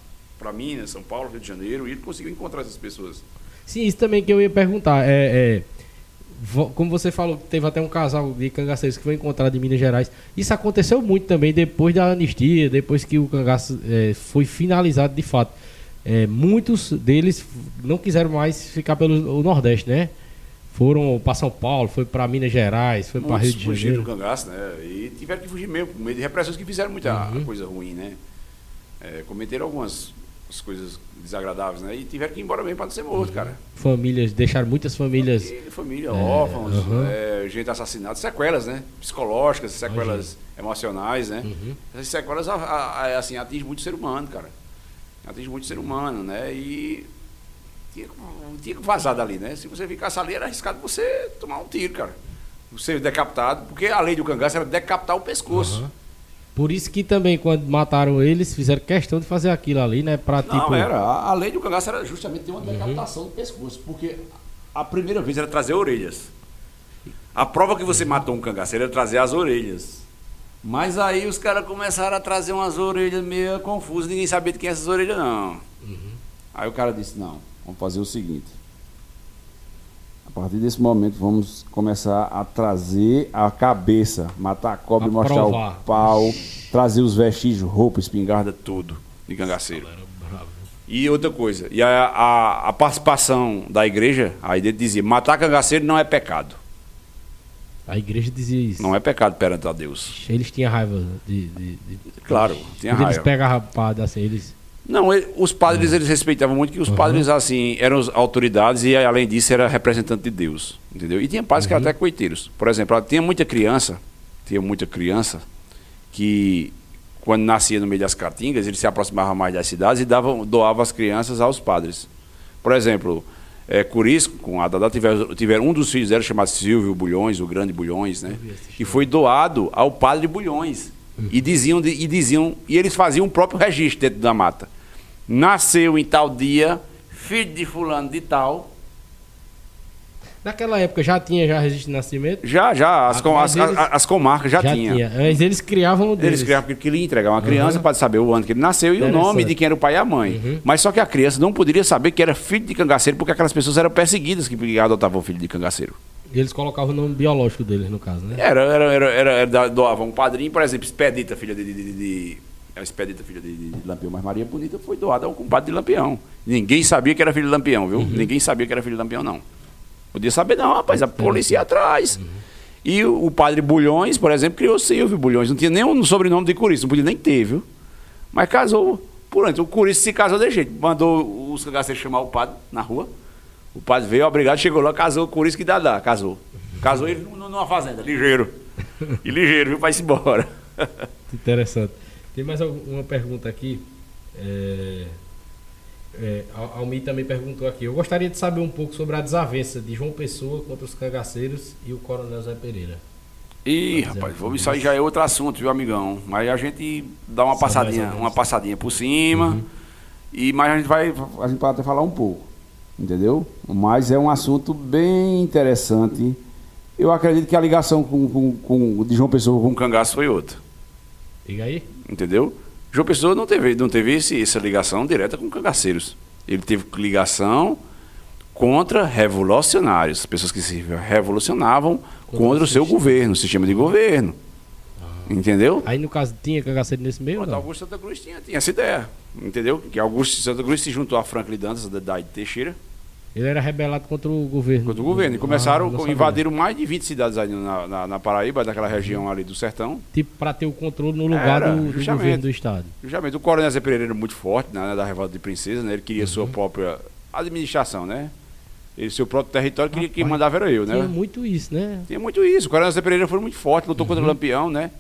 Minas, São Paulo, Rio de Janeiro, e ele conseguiu encontrar essas pessoas. Sim, isso também que eu ia perguntar. É, é, como você falou, teve até um casal de cangaceiros que foi encontrado em Minas Gerais. Isso aconteceu muito também depois da anistia, depois que o cangaço é, foi finalizado de fato. É, muitos deles não quiseram mais ficar pelo Nordeste, né? Foram para São Paulo, foi para Minas Gerais, foi para Rio de fugiram do Janeiro. cangaço, né? E tiveram que fugir mesmo, com medo de repressões que fizeram muita Uhum. coisa ruim, né? É, cometeram algumas as coisas desagradáveis, né? E tiveram que ir embora mesmo para não ser morto, cara. Famílias, deixaram muitas famílias. Família, órfãos, aham. é, gente assassinada, sequelas, né? Psicológicas, sequelas emocionais, né? Uhum. Essas sequelas a- a- assim, atingem muito o ser humano, cara. Atinge muito o ser humano, né? E tinha, tinha que vazar dali, né? Se você ficasse ali, era arriscado você tomar um tiro, cara. Ser decapitado, porque a lei do cangaço era decapitar o pescoço. Por isso que também, quando mataram eles, fizeram questão de fazer aquilo ali, né? Pra Não, tipo. era. A, lei do cangaço era justamente ter uma decapitação do pescoço, porque a primeira vez era trazer orelhas. A prova que você matou um cangaceiro era trazer as orelhas. Mas aí os caras começaram a trazer umas orelhas meio confusas, ninguém sabia de quem é essas orelhas, não. Aí o cara disse, não, vamos fazer o seguinte. A partir desse momento vamos começar a trazer a cabeça, matar a cobra Pra mostrar provar. o pau, trazer os vestígios, roupa, espingarda, tudo de cangaceiro. E outra coisa, e a, a, a participação da igreja, aí ele dizia, matar cangaceiro não é pecado. A igreja dizia isso. Não é pecado perante a Deus. Eles tinham raiva de. de, de- Claro, tinha Quando Eles raiva. pegavam assim, eles. Não, ele- os padres eles respeitavam muito que os padres assim eram autoridades e além disso era representante de Deus, entendeu? E tinha padres que eram até coiteiros. Por exemplo, tinha muita criança, tinha muita criança que quando nascia no meio das caatingas, ele se aproximava mais das cidades e dava, doava as crianças aos padres. Por exemplo, é, Curisco, com a Dadá, tiveram, tiveram um dos filhos dela chamado Silvio Bulhões, o grande Bulhões, né? Que foi doado ao padre Bulhões. E diziam, e diziam, e eles faziam o próprio registro dentro da mata. Nasceu em tal dia, filho de fulano de tal. Naquela época já tinha já registro de nascimento? Já, já, as, com- as, eles- as- as comarcas já, tinha. Mas eles criavam o deles. Eles criavam porque queriam entregar uma criança Uhum. para saber o ano que ele nasceu e o nome de quem era o pai e a mãe. Uhum. Mas só que a criança não poderia saber que era filho de cangaceiro porque aquelas pessoas eram perseguidas que adotavam o filho de cangaceiro. Eles colocavam o nome biológico deles, no caso, né? Era, era, era, era, era um padrinho, por exemplo, Expedita, filha de. de, de, de a Expedita, filha de, de, Lampião, mas Maria Bonita foi doada ao compadre de Lampião. Ninguém sabia que era filho de Lampião, viu? Ninguém sabia que era filho de Lampião, não. Podia saber, não, rapaz, a polícia ia atrás. E o, o padre Bulhões, por exemplo, criou Silvio Bulhões. Não tinha nem um sobrenome de Curiço, não podia nem ter, viu? Mas casou por antes. O Curiço se casou de jeito. Mandou os cangaceiros chamar o padre na rua. O padre veio, obrigado, chegou lá, casou com Curiço que Dadá, casou. Casou ele num- numa fazenda, ligeiro. E ligeiro, viu? Vai-se embora. Interessante. Tem mais alguma pergunta aqui? É, é, Al- Almir também perguntou aqui. Eu gostaria de saber um pouco sobre a desavença de João Pessoa contra os cangaceiros e o Coronel Zé Pereira. Ih, Vai rapaz, uma coisa. isso aí já é outro assunto, viu, amigão? Mas a gente dá uma Só passadinha, uma passadinha por cima. Uhum. E mas a gente vai, a gente pode até falar um pouco, entendeu? Mas é um assunto bem interessante. Eu acredito que a ligação com, com, com- de João Pessoa com o cangaço foi outra, Diga aí. entendeu? João Pessoa não teve, não teve esse, essa ligação direta com cangaceiros. Ele teve ligação contra revolucionários, pessoas que se revolucionavam contra, o seu governo, o sistema de governo. Entendeu? Aí no caso tinha cangaceiro nesse meio? Não? Augusto Santa Cruz tinha, tinha essa ideia, entendeu? Que Augusto Santa Cruz se juntou a Franklin Dantas, da, da Teixeira, Ele era rebelado contra o governo. contra o governo. E começaram, Ah, invadiram mais de 20 cidades aí na, na, na Paraíba, daquela região ali do sertão. Tipo, pra ter o controle no lugar Era, do, do governo do estado. Justamente, o Coronel Zé Pereira era muito forte, né, da Revolta de Princesa, né? Ele queria Uhum. sua própria administração, né? ele, seu próprio território, queria que mandava era eu, né? Tinha muito isso, né? Tinha muito isso. O Coronel Zé Pereira foi muito forte, lutou Uhum. contra o Lampião, né?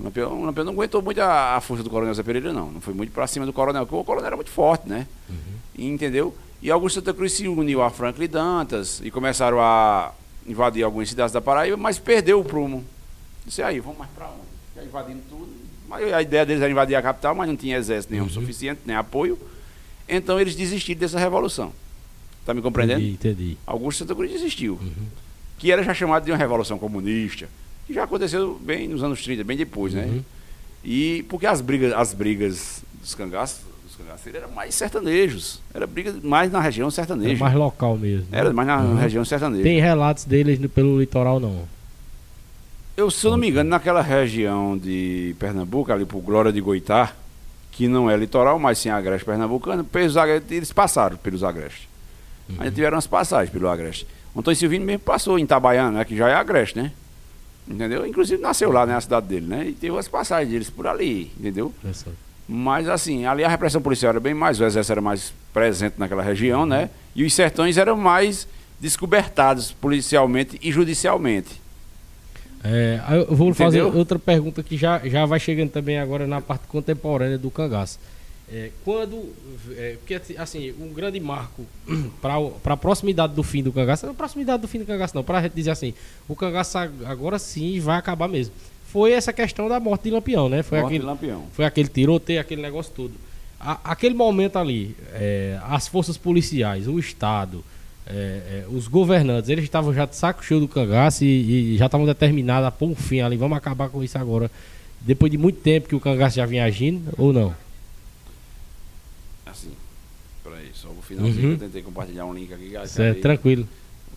O Lampião, o Lampião não aguentou muito a, a força do Coronel Zé Pereira, não. Não foi muito pra cima do Coronel, porque o Coronel era muito forte, né? Uhum. E, entendeu? E Augusto Santa Cruz se uniu a Franklin Dantas e começaram a invadir algumas cidades da Paraíba, mas perdeu o prumo. Disse aí, vamos mais pra onde? Já invadindo tudo. Mas a ideia deles era invadir a capital, mas não tinha exército nenhum Uhum. suficiente, nem apoio. Então eles desistiram dessa revolução. Tá me compreendendo? Entendi, entendi. Augusto Santa Cruz desistiu. Uhum. Que era já chamado de uma revolução comunista. Que já aconteceu bem nos anos 30, bem depois, né? Uhum. E porque as brigas, as brigas dos cangaços, eram mais sertanejos. Era briga mais na região Era sertaneja. mais local mesmo. né? Era mais na Uhum. região sertaneja. Tem relatos deles pelo litoral, não. Eu, se eu não me engano, naquela região de Pernambuco, ali por Glória de Goitá, que não é litoral, mas sim agreste pernambucano, pelos agrestes, eles passaram pelos agrestes. Uhum. Ainda tiveram umas passagens pelo agreste. Antônio Silvino mesmo passou em Itabaiana, né, que já é agreste, né? Entendeu? Inclusive nasceu lá, né, na cidade dele, né? E teve umas passagens deles por ali, entendeu? Interessante. Mas assim, ali a repressão policial era bem mais, o exército era mais presente naquela região, né? E os sertões eram mais descobertados policialmente e judicialmente. É, eu vou fazer Entendeu? outra pergunta que já, já vai chegando também agora na parte contemporânea do cangaço. É, quando. É, porque, assim, um grande marco para a proximidade do fim do cangaço, não é proximidade do fim do cangaço, não, para a gente dizer assim, o cangaço ag- agora sim vai acabar mesmo. Foi essa questão da morte de Lampião, né? Foi Morte de aquele, Lampião. foi aquele tiroteio, aquele negócio todo. A- aquele momento ali, é, as forças policiais, o Estado, é, é, os governantes, eles estavam já de saco cheio do cangaço e, e já estavam determinados a pôr um fim ali, vamos acabar com isso agora. Depois de muito tempo que o cangaço já vinha agindo, ou não? Assim, peraí, só o finalzinho Uhum. que eu tentei compartilhar um link aqui. Certo, tranquilo.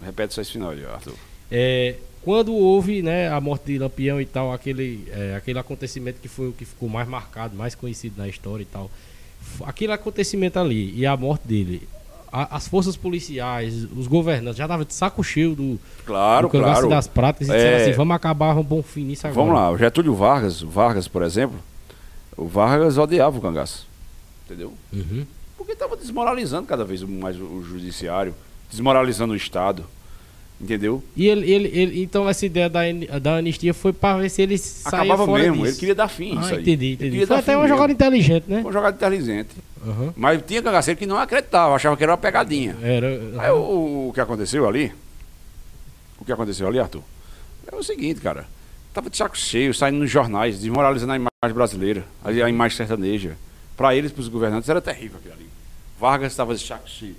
Repete só esse final Arthur. É, quando houve né, a morte de Lampião e tal, aquele, é, aquele acontecimento que foi o que ficou mais marcado, mais conhecido na história e tal, aquele acontecimento ali e a morte dele, a- as forças policiais, os governantes já estavam de saco cheio do, Claro, do cangaço claro. das pratas e disseram É. assim, vamos acabar, vamos um fim nisso agora. Vamos lá, o Getúlio Vargas, Vargas, por exemplo, o Vargas odiava o cangaço. Entendeu? Uhum. Porque estava desmoralizando cada vez mais o, o judiciário, desmoralizando o Estado. Entendeu? E ele, ele, ele- então essa ideia da, da anistia foi para ver se ele saía Acabava fora mesmo, disso. ele queria dar fim. Ah, isso aí. entendi, Foi até uma jogada inteligente, né? Foi uma jogada inteligente. Uhum. Mas tinha cangaceiro que não acreditava, achava que era uma pegadinha. Era, Aí o, o que aconteceu ali, o que aconteceu ali, Arthur, é o seguinte, cara. Tava de saco cheio, saindo nos jornais, desmoralizando a imagem brasileira, a imagem sertaneja. Para eles, para os governantes, era terrível aquilo ali. Vargas estava de saco cheio.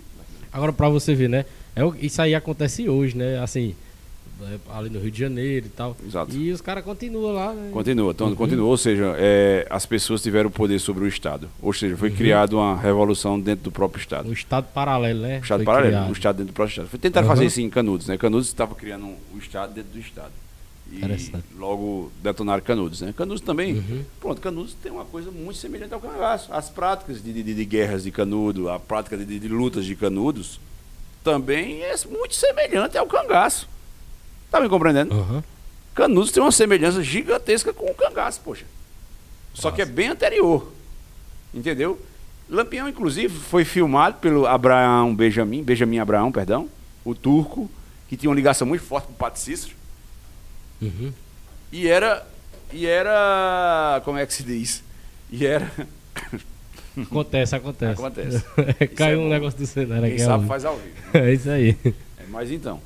Agora pra você ver, né? É, isso aí acontece hoje, né? Assim, é, ali no Rio de Janeiro e tal. Exato. E os caras continuam lá, né? Continua, então, Uhum. continua, ou seja, é, as pessoas tiveram poder sobre o Estado. Ou seja, Uhum. foi criada uma revolução dentro do próprio Estado. Um estado paralelo, né? O Estado Foi paralelo, criado. o Estado dentro do próprio Estado. Foi tentar Uhum. fazer isso em Canudos, né? Canudos estava criando um- o Estado dentro do Estado. E Interessante. logo detonaram Canudos, né? Canudos também, Uhum. pronto, Canudos tem uma coisa muito semelhante ao cangaço. As práticas de, de- de guerras de Canudo, a prática de, de lutas de Canudos, também é muito semelhante ao cangaço. Tá me compreendendo? Aham. Canudos tem uma semelhança gigantesca com o cangaço, poxa. Só que é bem anterior. Entendeu? Lampião, inclusive, foi filmado pelo Abraão Benjamin, Benjamin Abraão, perdão, o turco, que tinha uma ligação muito forte com o Padre Cícero. Uhum. E era. E era. Como é que se diz? E era. Acontece, acontece. Acontece. Caiu é um bom. negócio do cenário Quem aqui. sabe faz ao vivo. É isso aí. É, mas então.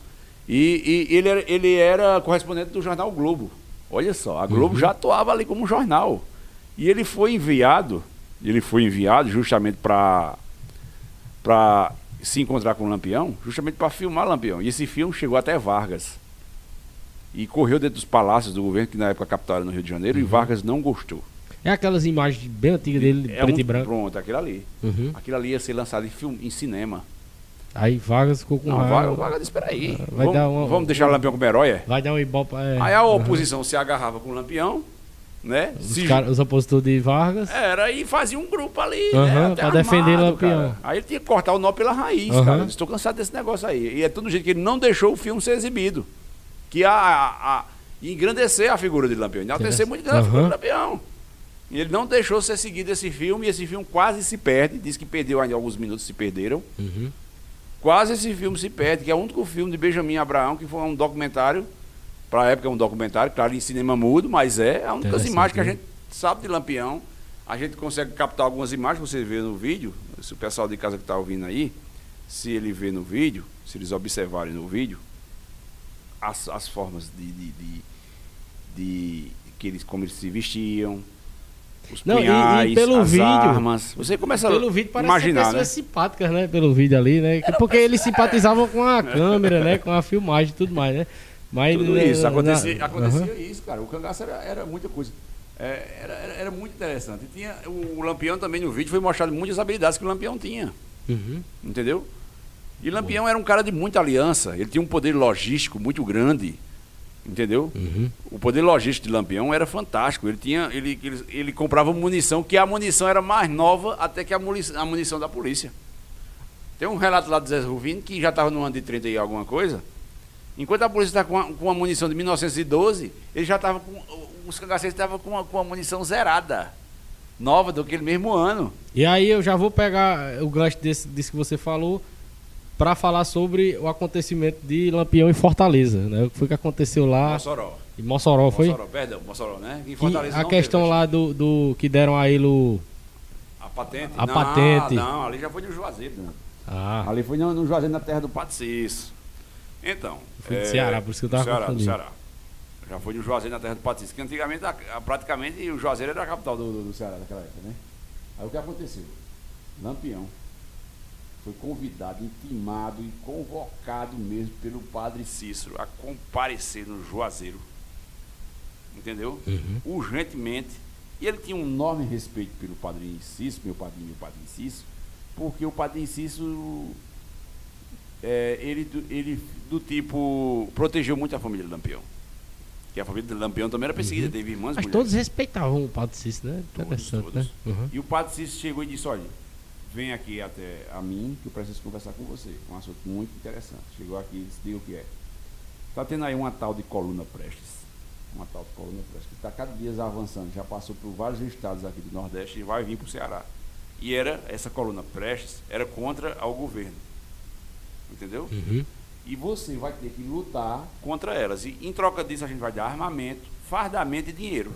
E, e ele, era, ele era correspondente do jornal Globo. Olha só, a Globo Uhum. já atuava ali como jornal. E ele foi enviado, ele foi enviado justamente para para se encontrar com o Lampião, justamente para filmar Lampião. E esse filme chegou até Vargas. E correu dentro dos palácios do governo, que na época a capital era no Rio de Janeiro, Uhum. e Vargas não gostou. É aquelas imagens bem antigas dele, É preto um- e branco. Pronto, aquilo ali. Uhum. Aquilo ali ia ser lançado em, filme, em cinema. Aí Vargas ficou com Não, raiva. Vargas, Vargas disse, espera aí. Vai Vamos, dar uma- vamos deixar o Lampião como herói, é? Vai dar um ibope. É. Aí a Uhum. oposição se agarrava com o Lampião, né? Os, Se- cara- os opositores de Vargas. Era e fazia um grupo ali, Aham, né? Pra defender armado, Lampião. cara. Aí ele tinha que cortar o nó pela raiz, Aham. cara. Estou cansado desse negócio aí. E é todo jeito que ele não deixou o filme ser exibido. Que a, a, a- engrandecer a figura de Lampião, enaltecer muito grande a figura de Lampião. E ele não deixou ser seguido esse filme, e esse filme quase se perde. Diz que perdeu ainda alguns minutos, se perderam. Uhum. quase esse filme se perde, que é o único filme de Benjamin Abraão que foi um documentário, para a época é um documentário, claro, em cinema mudo, mas é a única imagens que a né? gente sabe de Lampião. A gente consegue captar algumas imagens, você vê no vídeo, se o pessoal de casa que está ouvindo aí, se ele vê no vídeo, se eles observarem no vídeo, as, as formas de, de, de, de que eles, como eles se vestiam, os Não, e- e punhais, pelo as vídeo- armas. Você começa Pelo a vídeo parece imaginar, ser né? pessoas simpáticas, né? Pelo vídeo ali, né? Porque eles simpatizavam com a câmera, né? Com a filmagem e tudo mais, né? Mas, Tudo isso, na- acontecia, na- acontecia Aham. isso, cara. O cangaço era, era muita coisa. É, era, era, era muito interessante. E tinha, o, o Lampião também no vídeo foi mostrado muitas habilidades que o Lampião tinha. Uhum. Entendeu? E Lampião era um cara de muita aliança. Ele tinha um poder logístico muito grande. Entendeu? Uhum. O poder logístico de Lampião era fantástico. Ele tinha, ele, ele, ele comprava munição, que a munição era mais nova até que a munição, a munição da polícia. Tem um relato lá do Zé Ruvino que já estava no ano de 30 e alguma coisa. Enquanto a polícia está com, a- com a munição de 1912, ele já estava com. Os cangaceiros estavam com, a- com a munição zerada. Nova do que mesmo ano. E aí eu já vou pegar o gancho desse, disso que você falou para falar sobre o acontecimento de Lampião em Fortaleza, né? O que foi que aconteceu lá Mossoró. em Mossoró, foi? Mossoró, perdão, Mossoró, né? Em Que Fortaleza a não questão teve, lá do, do que deram a ele o A patente? A não, patente. Não, ali já foi no Juazeiro. Né? ah, Ali foi no, no Juazeiro, na terra do Patricis. Então. Foi do Ceará, por isso que eu tava Ceará, do confundindo. Ceará. Já foi no Juazeiro, na terra do Patricis. Que antigamente, a- a- praticamente, o Juazeiro era a capital do, do, do Ceará naquela época, né? Aí o que aconteceu? Lampião foi convidado, intimado e convocado mesmo pelo padre Cícero a comparecer no Juazeiro. Entendeu? Uhum. Urgentemente. E ele tinha um enorme respeito pelo padrinho Cícero, meu padrinho, meu padrinho Cícero, porque o padrinho Cícero, é, ele, ele do tipo, protegeu muito a família de Lampião. Que a família de Lampião também era perseguida, teve irmãs mas mulheres. todos respeitavam o Padre Cícero, né? Todos, Interessante, todos. né? Uhum. E o padre Cícero chegou e disse, olha, vem aqui até a mim, que eu preciso conversar com você. Um assunto muito interessante. Chegou aqui e disse, diga o que é. Está tendo aí uma tal de coluna Prestes. Uma tal de coluna Prestes, que está cada dia avançando. Já passou por vários estados aqui do Nordeste e vai vir para o Ceará. E era, essa coluna Prestes, era contra ao governo. Entendeu? Uhum. E você vai ter que lutar contra elas. E em troca disso a gente vai dar armamento, fardamento e dinheiro.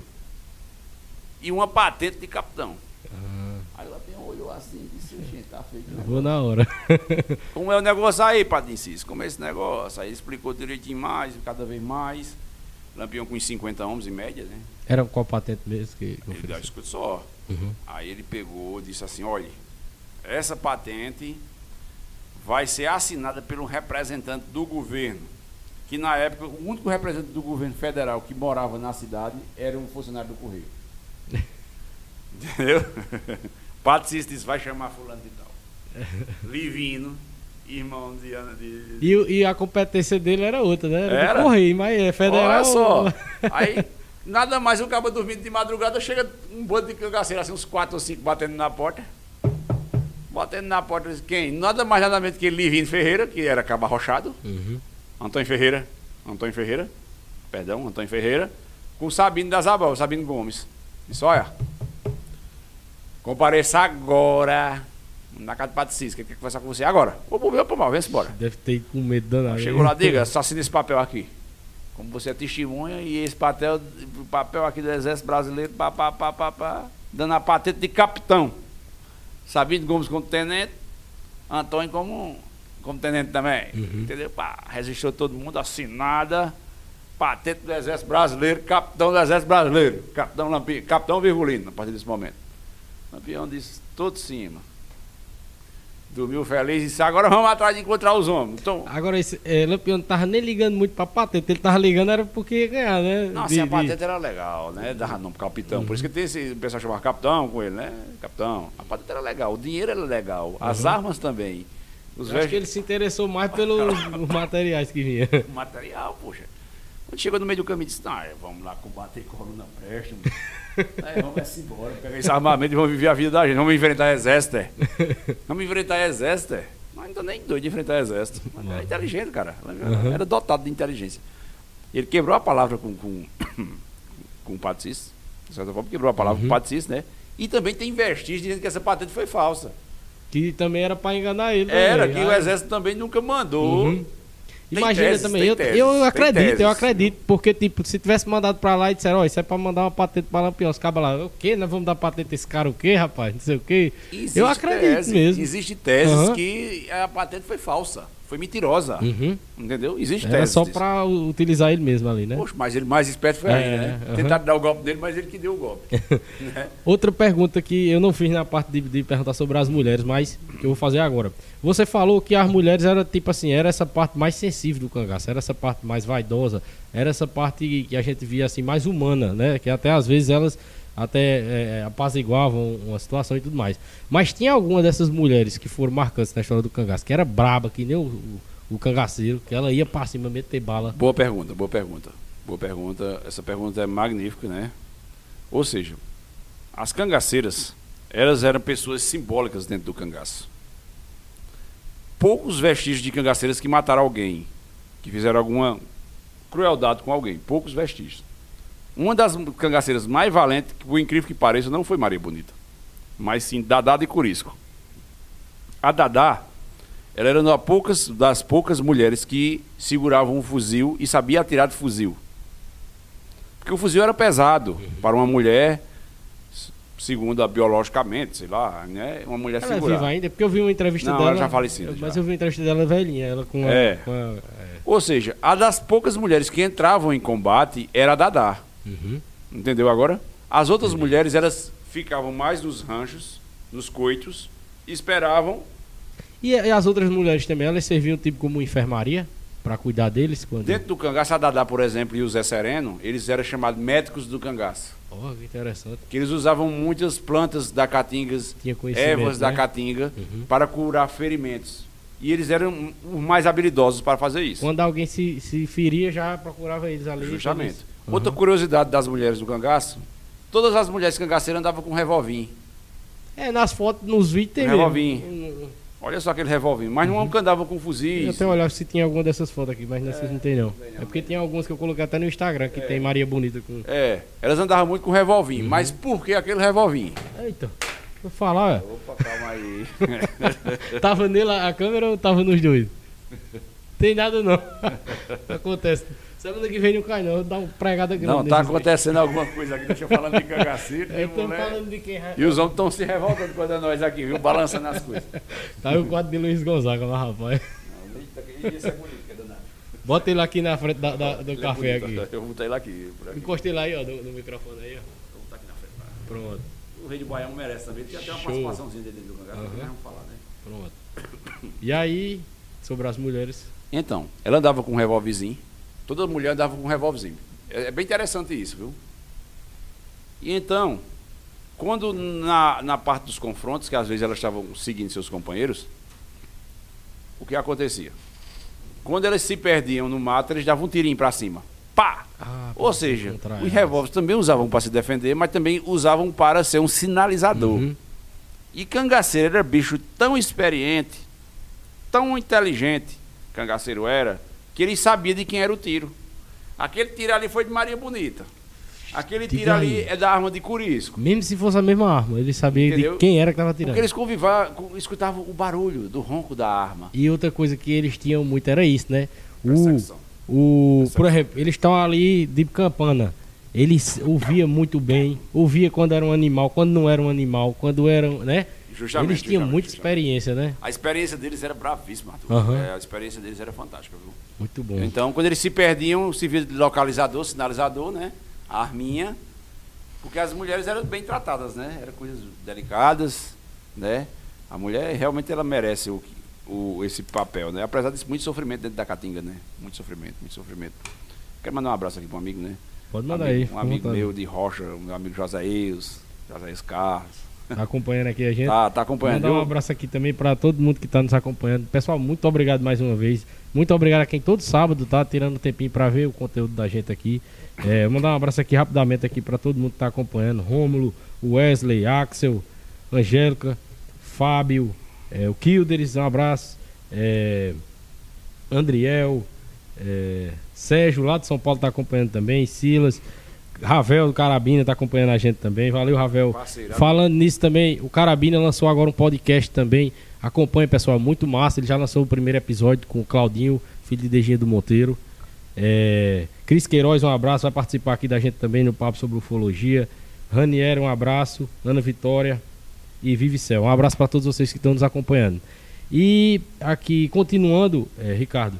E uma patente de capitão. Ah, Aí o Lampião olhou assim gente, tá feito. o eu negócio." vou na hora. Como é o negócio aí, Padre Inciso? Como é esse negócio? Aí explicou direitinho mais, cada vez mais. Lampião com uns 50 homens em média, né? Era qual patente mesmo que Ele dá escuta só. Uhum. Aí ele pegou, disse assim, olha, essa patente vai ser assinada por um representante do governo. Que na época, o único representante do governo federal que morava na cidade era um funcionário do Correio. Entendeu? Patricista disse, vai chamar fulano de tal. Livino, irmão de... Ana- de, E, e a competência dele era outra, né? Era, Era? do Correio, mas é federal. Olha só. Aí, nada mais, o cabo dormindo de madrugada, chega um bando de cangaceiro, assim, uns quatro ou cinco batendo na porta. Batendo na porta, diz, quem? Nada mais, nada menos que Livino Ferreira, que era cabo arrochado. Uhum. Antônio Ferreira. Antônio Ferreira. Perdão, Antônio Ferreira. Com Sabino das Abel, Sabino Gomes. Disse, olha, compareça agora na casa do Padre Cisca, que quer conversar com você agora. Ô, meu, pô, mal, vem embora. Deve ter com medo danado. Chegou lá, diga, só assina esse papel aqui. Como você é testemunha e esse papel, papel aqui do Exército Brasileiro, pá, pá, pá, pá, pá, dando a patente de capitão. Sabino Gomes como tenente, Antônio como, como tenente também. Uhum. Entendeu? Pá, registrou todo mundo, assinada, patente do Exército Brasileiro, capitão do Exército Brasileiro, capitão Lampião, capitão Virgulino, a partir desse momento. Lampião disse, todo cima. Dormiu feliz e disse, agora vamos atrás de encontrar os homens. Então, Agora, esse é, Lampião não tava nem ligando muito pra patente. Ele tava ligando era porque ia ganhar, né? Nossa, De- e a de- patente era legal, né? Dava nome capitão. Por isso que tem esse, pessoal chamava capitão com ele, né? Capitão. A patente era legal, o dinheiro era legal, as armas também. Os acho que ele se interessou mais pelos os materiais que vinha. o material, poxa. Quando chegou no meio do caminho, disse, não, vamos lá combater coluna preste. Aí vamos essa embora, pegar esse armamento e vamos viver a vida da gente. Vamos enfrentar exército, é. Vamos enfrentar exército, é. Mas não tô nem doido de enfrentar exército. Mas era inteligente, cara. Uhum. Era dotado de inteligência. Ele quebrou a palavra com, com, com o Cícero. De certa forma, quebrou a palavra Uhum. com o Padre Cícero, né? E também tem vestígios dizendo que essa patente foi falsa. Que também era pra enganar ele. Era, também. que o exército também nunca mandou. Uhum. Imagina teses, também, eu, teses, eu acredito, eu acredito, porque tipo, se tivesse mandado pra lá e disseram, ó, isso é pra mandar uma patente pra Lampião, os cabas lá, o quê? Nós vamos dar patente a esse cara o quê, rapaz? Não sei o quê. Existe eu acredito tese, mesmo. Existe teses Aham. que a patente foi falsa, foi mentirosa. Uhum. Entendeu? Existe Era só u- utilizar ele mesmo ali, né? Poxa, mas ele mais esperto foi É, aí, né? aham. Tentaram dar o golpe dele, mas ele que deu o golpe. né? Outra pergunta que eu não fiz na parte de, de perguntar sobre as mulheres, mas que eu vou fazer agora. Você falou que as mulheres era tipo assim, era essa parte mais sensível do cangaço, era essa parte mais vaidosa, era essa parte que a gente via assim mais humana, né? Que até às vezes elas até é, apaziguavam uma situação e tudo mais. Mas tinha alguma dessas mulheres que foram marcantes na história do cangaço, que era braba, que nem o, o, o cangaceiro, que ela ia pra cima meter bala. Boa pergunta, boa pergunta. Boa pergunta. Essa pergunta é magnífica, né? Ou seja, as cangaceiras, elas eram pessoas simbólicas dentro do cangaço. Poucos vestígios de cangaceiras que mataram alguém, que fizeram alguma crueldade com alguém. Poucos vestígios. Uma das cangaceiras mais valentes, que por incrível que pareça, não foi Maria Bonita, mas sim Dadá de Curisco. A Dadá, ela era uma poucas, das poucas mulheres que seguravam um fuzil e sabia atirar de fuzil. Porque o fuzil era pesado para uma mulher, segundo a biologicamente, sei lá, né? Uma mulher Ela é segurar. viva ainda, porque eu vi uma entrevista Não, dela. ela já falecida, Mas já. eu vi uma entrevista dela velhinha, ela com a, É. com a- é. Ou seja, a das poucas mulheres que entravam em combate era a Dadá. Uhum. Entendeu agora? As outras mulheres, elas ficavam mais nos ranchos, nos coitos, e esperavam. E, e as outras mulheres também, elas serviam tipo como enfermaria para cuidar deles quando. Dentro do cangaço, a Dadá, por exemplo, e o Zé Sereno, eles eram chamados médicos do cangaço. Oh, que interessante. Que eles usavam muitas plantas da caatingas, conhecimento. ervas da né? caatinga, Uhum. para curar ferimentos. E eles eram os mais habilidosos para fazer isso. Quando alguém se, se feria, já procurava eles ali. Justamente. Eles- Outra Uhum. curiosidade das mulheres do cangaço, todas as mulheres cangaceiras andavam com um revolvinho. É, nas fotos, nos vídeos tem Revolvinho. mesmo. Olha só aquele revolvinho. Mas Uhum. não andavam com Eu fuzis. até olhava se tinha alguma dessas fotos aqui, mas nessas não tem não. É porque tem algumas que eu coloquei até no Instagram, que tem Maria Bonita com. É, elas andavam muito com revolvinho. Uhum. Mas por que aquele revolvinho? Eita, vou falar, Opa, calma aí. Tava nele a câmera ou tava nos dois? Tem nada não. Acontece. Semana que vem não cai não, dar uma pregada grande. Não, tá acontecendo alguma coisa aqui. Deixa eu falando de cangaceiro. aí. Eu tô falando de quem. E os homens estão se revoltando quando é nós aqui, viu? Balançando as coisas. Tá aí o quadro de Luiz Gonzaga lá, rapaz. Não, esse é bonito, que é danado. Bota ele aqui na frente da- da- do Ele é café bonito, aqui. Eu vou botar ele aqui. Por aqui. Encostei lá aí, ó, no, microfone aí, ó. Eu vou botar aqui na frente. vai. Pronto, O rei de Baião merece também. Tem até uma Show. participaçãozinha dele do. Aham. Uhum. Vamos falar, né? pronto. E aí, sobre as mulheres. Então, ela andava com um revólverzinho. Toda mulher andava com um revólverzinho. É, é bem interessante isso, viu? E então, quando na, na parte dos confrontos, que às vezes elas estavam seguindo seus companheiros, o que acontecia? Quando elas se perdiam no mato, eles davam um tirinho pra cima. Pá! Ah, Ou seja, os revólveres também usavam para se defender, mas também usavam para ser um sinalizador. Uhum. E cangaceiro era bicho tão experiente, tão inteligente, cangaceiro era, que ele sabia de quem era o tiro. Aquele tiro ali foi de Maria Bonita. Aquele Diga tiro ali aí. é da arma de Curisco. Mesmo se fosse a mesma arma, ele sabia Entendeu? de quem era que tava tirando. Porque eles convivavam, escutavam o barulho do ronco da arma. E outra coisa que eles tinham muito era isso, né? O, o, por exemplo, eles estão ali de campana. Eles ouvia muito bem, ouvia quando era um animal, quando não era um animal, quando eram, né? Justamente, eles tinham justamente, muita justamente. experiência, né? A experiência deles era bravíssima, Arthur. Aham. É, a experiência deles era fantástica, viu? Muito bom. Então, quando eles se perdiam, se via de localizador, sinalizador, né? A arminha. Porque as mulheres eram bem tratadas, né? Eram coisas delicadas, né? A mulher realmente ela merece o, o, esse papel, né? Apesar de muito sofrimento dentro da caatinga, né? Muito sofrimento, muito sofrimento. Quero mandar um abraço aqui para um amigo, né? Pode Um mandar amigo, aí. Um amigo vontade. meu de Rocha, meu amigo Josaíus, Josaíus Carlos. Tá acompanhando aqui a gente. Tá, tá acompanhando. Mandar um abraço aqui também para todo mundo que está nos acompanhando. Pessoal, muito obrigado mais uma vez. Muito obrigado a quem todo sábado tá tirando um tempinho para ver o conteúdo da gente aqui. É, vou mandar um abraço aqui rapidamente aqui para todo mundo que está acompanhando. Rômulo, Wesley, Axel, Angélica, Fábio, é, o Kilderes, um abraço. É, Andriel, é, Sérgio lá de São Paulo está acompanhando também. Silas, Ravel do Carabina tá acompanhando a gente também. Valeu, Ravel. Falando nisso também, o Carabina lançou agora um podcast também. Acompanha, pessoal, muito massa. Ele já lançou o primeiro episódio com o Claudinho, filho de Deginha do Monteiro. É, Cris Queiroz, um abraço, vai participar aqui da gente também no papo sobre ufologia. Ranieri, um abraço. Ana Vitória e Vivicel. Um abraço para todos vocês que estão nos acompanhando. E aqui, continuando, é, Ricardo,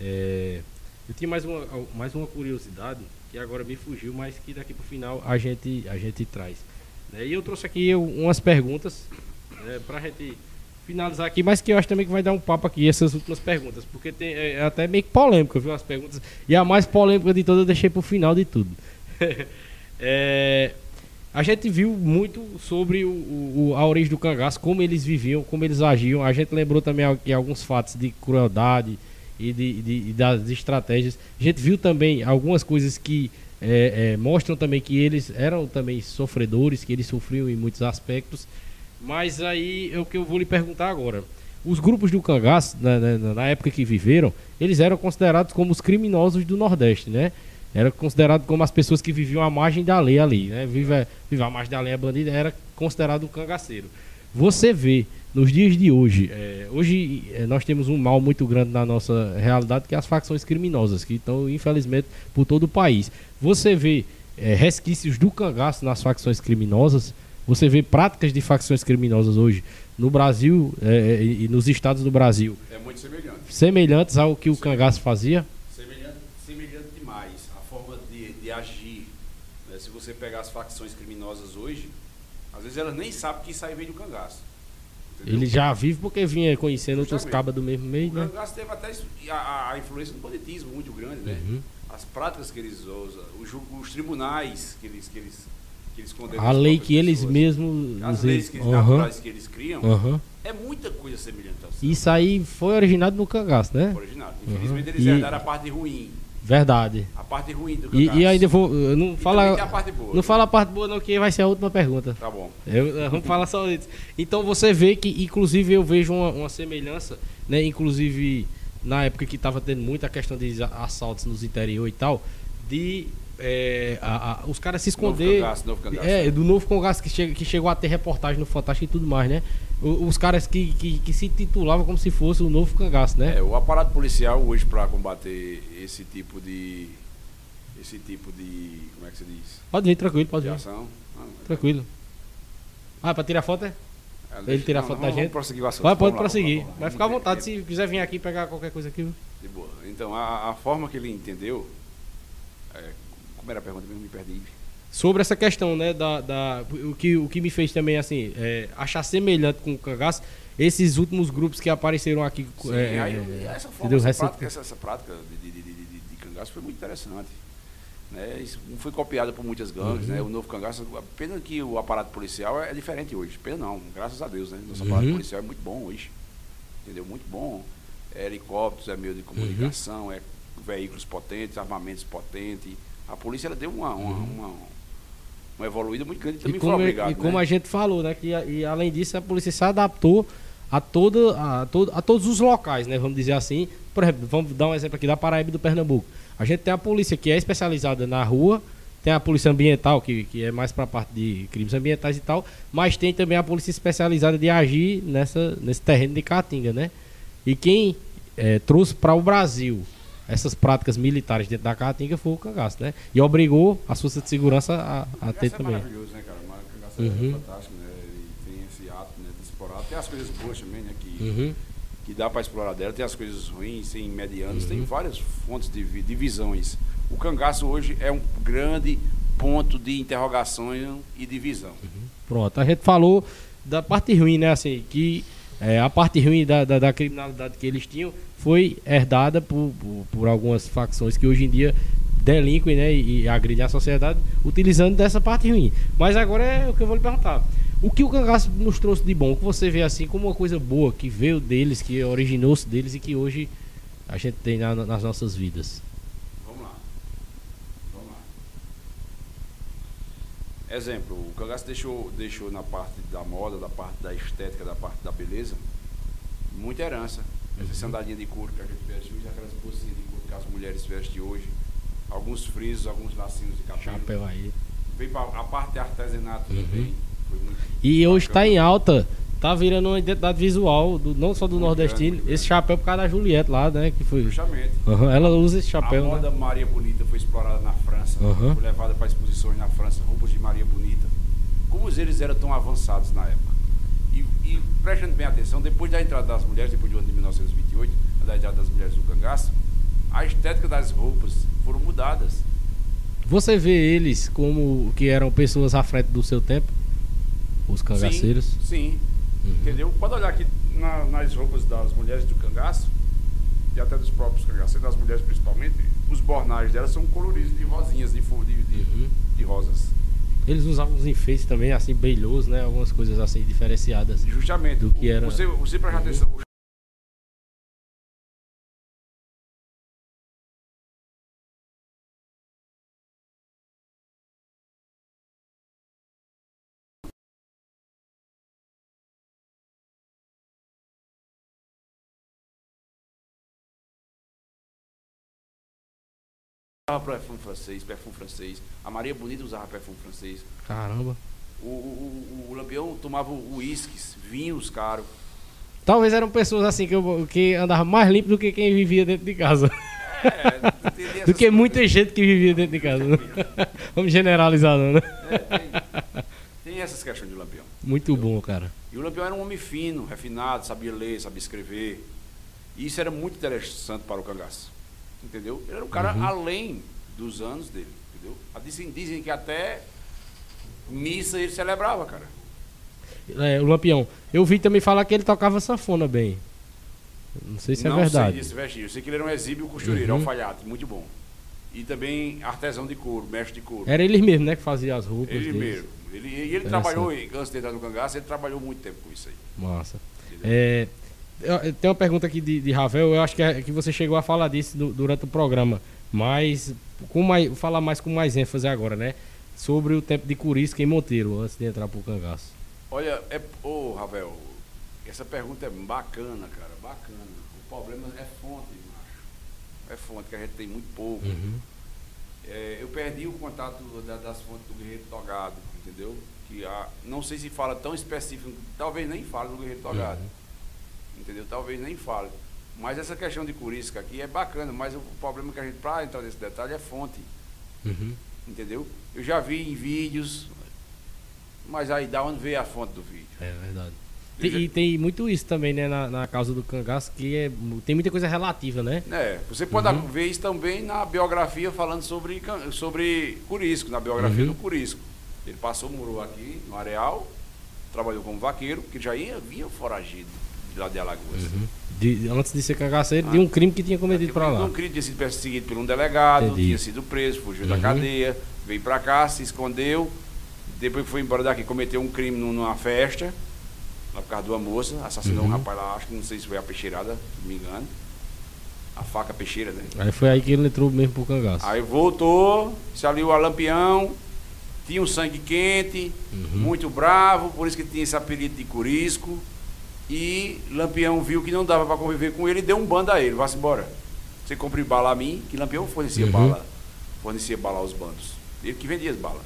é, eu tinha mais uma, mais uma curiosidade que agora me fugiu, mas que daqui pro final a gente, a gente traz. né? E eu trouxe aqui umas perguntas né, para a gente finalizar aqui, mas que eu acho também que vai dar um papo aqui, essas últimas perguntas, porque tem, é, é até meio que polêmica, viu, as perguntas. E a mais polêmica de todas eu deixei pro final de tudo. É, a gente viu muito sobre o, o- a origem do cangaço, como eles viviam, como eles agiam. A gente lembrou também aqui alguns fatos de crueldade e, de, de- das estratégias. A gente viu também algumas coisas que é, é, mostram também que eles eram também sofredores, que eles sofriam em muitos aspectos. Mas aí é o que eu vou lhe perguntar agora. Os grupos do cangaço, na, na- na época que viveram, eles eram considerados como os criminosos do Nordeste, né? Era considerado como as pessoas que viviam à margem da lei ali, né? Vive, vive à margem da lei é bandido, era considerado um cangaceiro. Você vê nos dias de hoje, é, hoje é, nós temos um mal muito grande na nossa realidade, que é as facções criminosas, que estão, infelizmente, por todo o país. Você vê é, resquícios do cangaço nas facções criminosas, você vê práticas de facções criminosas hoje no Brasil é, e e nos estados do Brasil, É muito semelhante. semelhantes ao que o cangaço fazia. Semelhante, semelhante demais. A forma de, de agir. né? Se você pegar as facções criminosas hoje, às vezes elas nem sabem que isso aí do cangaço. entendeu? Ele já vive porque vinha conhecendo outros cabas do mesmo meio, O né? cangaço teve até a, a- a influência do banditismo muito grande, né? Uhum. As práticas que eles usam, os, os tribunais que eles, que eles, que eles condenam A lei que eles pessoas, mesmos. As leis que, Aham, naturais que eles criam, aham. é muita coisa semelhante ao. Isso aí foi originado no cangaço, né? original. Infelizmente eles E- herdaram a parte ruim. Verdade. A parte ruim do E, cangaço. e ainda vou. Não E tem a fala, parte boa. não fala a parte boa, não, que vai ser a última pergunta. Tá bom. Eu- eh, vamos falar só isso. Então você vê que, inclusive, eu vejo uma, uma semelhança, né? Inclusive, na época que estava tendo muita questão de assaltos nos interior e tal, de eh, a- a- os caras se Novo esconder. cangaço, novo cangaço. É, do novo Cangaço que, chega, que chegou a ter reportagem no Fantástico e tudo mais, né? Os caras que, que, que se titulavam como se fosse o novo Cangaço, né? É, o aparato policial hoje para combater esse tipo de esse tipo de como é que se diz Pode vir, tranquilo, pode de vir. ação ah, Tranquilo. Ah, pra tirar foto é? é, ele tirar não, foto não, da gente? prosseguir o assunto. Vai, pode lá, prosseguir. vamos lá, Vai vamos ficar à lá. vontade se quiser vir aqui pegar qualquer coisa aqui. De boa. Então, a, a forma que ele entendeu é, como era a pergunta mesmo me perdi. Sobre essa questão, né, da, da- o, que, o que me fez também, assim, é, achar semelhante com o cangaço, esses últimos grupos que apareceram aqui. Sim, é, aí, é, essa, forma, essa, Recente- prática, essa, essa prática de, de, de, de, de- cangaço foi muito interessante. Né? Isso não foi copiado por muitas gangues, Uhum. né? O novo cangaço, pena que o aparato policial é diferente hoje. Pena não, graças a Deus, né? Nosso aparato Uhum. policial é muito bom hoje. Entendeu? Muito bom. É helicópteros, é meio de comunicação, Uhum. é veículos potentes, armamentos potentes. A polícia ela deu uma, uma, uma, uma evoluída muito grande Uhum. E também foi como, obrigado. e como né? a gente falou, né? Que, e além disso, a polícia se adaptou a, toda, a, todo, a todos os locais, né? Vamos dizer assim. Por exemplo, vamos dar um exemplo aqui da Paraíba e do Pernambuco. A gente tem a polícia que é especializada na rua, tem a polícia ambiental, que, que é mais para a parte de crimes ambientais e tal, mas tem também a polícia especializada de agir nessa, nesse terreno de Caatinga, né? E quem eh, trouxe para o Brasil essas práticas militares dentro da Caatinga foi o cangaço, né? E obrigou as forças de segurança a, a ter é também. maravilhoso, né, cara? Mas Cangaço Uhum. é fantástico, né? E tem esse ato né, de explorar. Tem as coisas boas também, né? Que, Uhum. que dá para explorar dela. Tem as coisas ruins, tem medianos, tem Uhum. várias fontes de, de visões. O cangaço hoje é um grande ponto de interrogação e de visão. Pronto, a gente falou da parte ruim, né? Assim, que é, a parte ruim da, da, da criminalidade que eles tinham foi herdada por, por, por algumas facções que hoje em dia delinquem né, e, e agridem a sociedade utilizando dessa parte ruim. Mas agora é o que eu vou lhe perguntar. O que o cangaço nos trouxe de bom? O que você vê assim como uma coisa boa que veio deles, que originou-se deles e que hoje a gente tem na- nas nossas vidas? Vamos lá. Vamos lá. Exemplo, o cangaço deixou, deixou na parte da moda, da parte da estética, da parte da beleza, muita herança. Essa sandalhinha de couro que a gente veste hoje, aquelas bolsinhas de couro que as mulheres vestem hoje, alguns frisos, alguns lacinhos de cabelo. Chapéu aí. Veio a parte de artesanato Uhum. também. E hoje tá bacana. em alta, tá virando uma identidade visual, do- não só do Muito nordestino. grande, Esse chapéu por causa da Juliette lá, né? Que foi. Justamente. Ela usa esse chapéu, a moda né? Maria Bonita foi explorada na França, Aham. foi levada para exposições na França, roupas de Maria Bonita. Como eles eram tão avançados na época. E, e prestando bem atenção, depois da entrada das mulheres, depois do ano de 1928, da entrada das mulheres do cangaço, a estética das roupas foram mudadas. Você vê eles como que eram pessoas à frente do seu tempo? Os cangaceiros? Sim, sim. Uhum. entendeu? Pode olhar aqui na- nas roupas das mulheres do cangaço, e até dos próprios cangaceiros, das mulheres principalmente, os bornais delas são coloridos de rosinhas, de, de, de, Uhum. de rosas. Eles usavam uns enfeites também, assim, brilhosos, né? Algumas coisas assim, diferenciadas. Justamente. Do que era- Você, você presta Uhum. atenção. Usava perfume francês, perfume francês. A Maria Bonita usava perfume francês. Caramba. O, o, o, o Lampião tomava uísques, vinhos caros. Talvez eram pessoas assim que, eu- que andavam mais limpo do que quem vivia dentro de casa. É, do que muita coisas. gente que vivia dentro de casa. né? Vamos generalizar, não, né? É, tem, tem essas questões de Lampião. Muito bom, cara. E o Lampião era um homem fino, refinado, sabia ler, sabia escrever. E isso era muito interessante para o cangaço. Entendeu? Ele era um cara Uhum. além dos anos dele. Entendeu? Dizem, dizem que até missa ele celebrava, cara. É, o Lampião. Eu vi também falar que ele tocava sanfona bem. Não sei se é Não verdade. sei desse vestígio. Eu sei que ele era um exíbio costureiro, Uhum. alfaiate, muito bom. E também artesão de couro, mestre de couro. Era eles mesmo, né? Que fazia as roupas. Ele deles. mesmo. Ele, e ele trabalhou, antes de entrar no cangaço, ele trabalhou muito tempo com isso aí. Massa. É, tem uma pergunta aqui de, de Ravel. Eu acho que, é- que você chegou a falar disso du- durante o programa. Mas com mais, falar mais com mais ênfase agora, né? Sobre o tempo de Curisca em Monteiro, antes de entrar pro cangaço. Olha, é, ô Ravel, essa pergunta é bacana, cara, bacana. O problema é fonte, macho. É fonte, que a gente tem muito pouco. Uhum. É, eu perdi o contato da- das fontes do Guerreiro Togado, entendeu? Que a, não sei se fala tão específico, talvez nem fale do Guerreiro Togado. Entendeu? Talvez nem fale. Mas essa questão de curisca aqui é bacana, mas o problema que a gente, para entrar nesse detalhe, é fonte. Uhum. Entendeu? Eu já vi em vídeos, mas aí da onde veio a fonte do vídeo? É verdade. Tem- já- e tem muito isso também, né? Na, na causa do cangaço, que é, tem muita coisa relativa, né? É, você pode Uhum. ver isso também na biografia falando sobre, sobre Curisco, na biografia Uhum. do Curisco. Ele passou, morou aqui no Areal, trabalhou como vaqueiro, que já ia, vinha foragido lá de Alagoas. Uhum. De- antes de ser cangaceiro, Ah. de um crime que tinha cometido pra lá. Não queria tinha sido perseguido por um delegado, Entendi. tinha sido preso, fugiu da Uhum. cadeia, veio pra cá, se escondeu. Depois que foi embora daqui, cometeu um crime num- numa festa, lá por causa de uma moça, assassinou Uhum. um rapaz lá, acho que não sei se foi a peixeirada, se não me engano. A faca peixeira, né? Aí foi aí que ele entrou mesmo pro cangaço. Aí voltou, se aliou a Lampião, tinha um sangue quente, Uhum. muito bravo, por isso que tinha esse apelido de Curisco. E Lampião viu que não dava para conviver com ele e deu um bando a ele, vá-se embora. Você compre bala a mim, que Lampião fornecia Uhum. bala. Fornecia bala aos bandos. Ele que vendia as balas.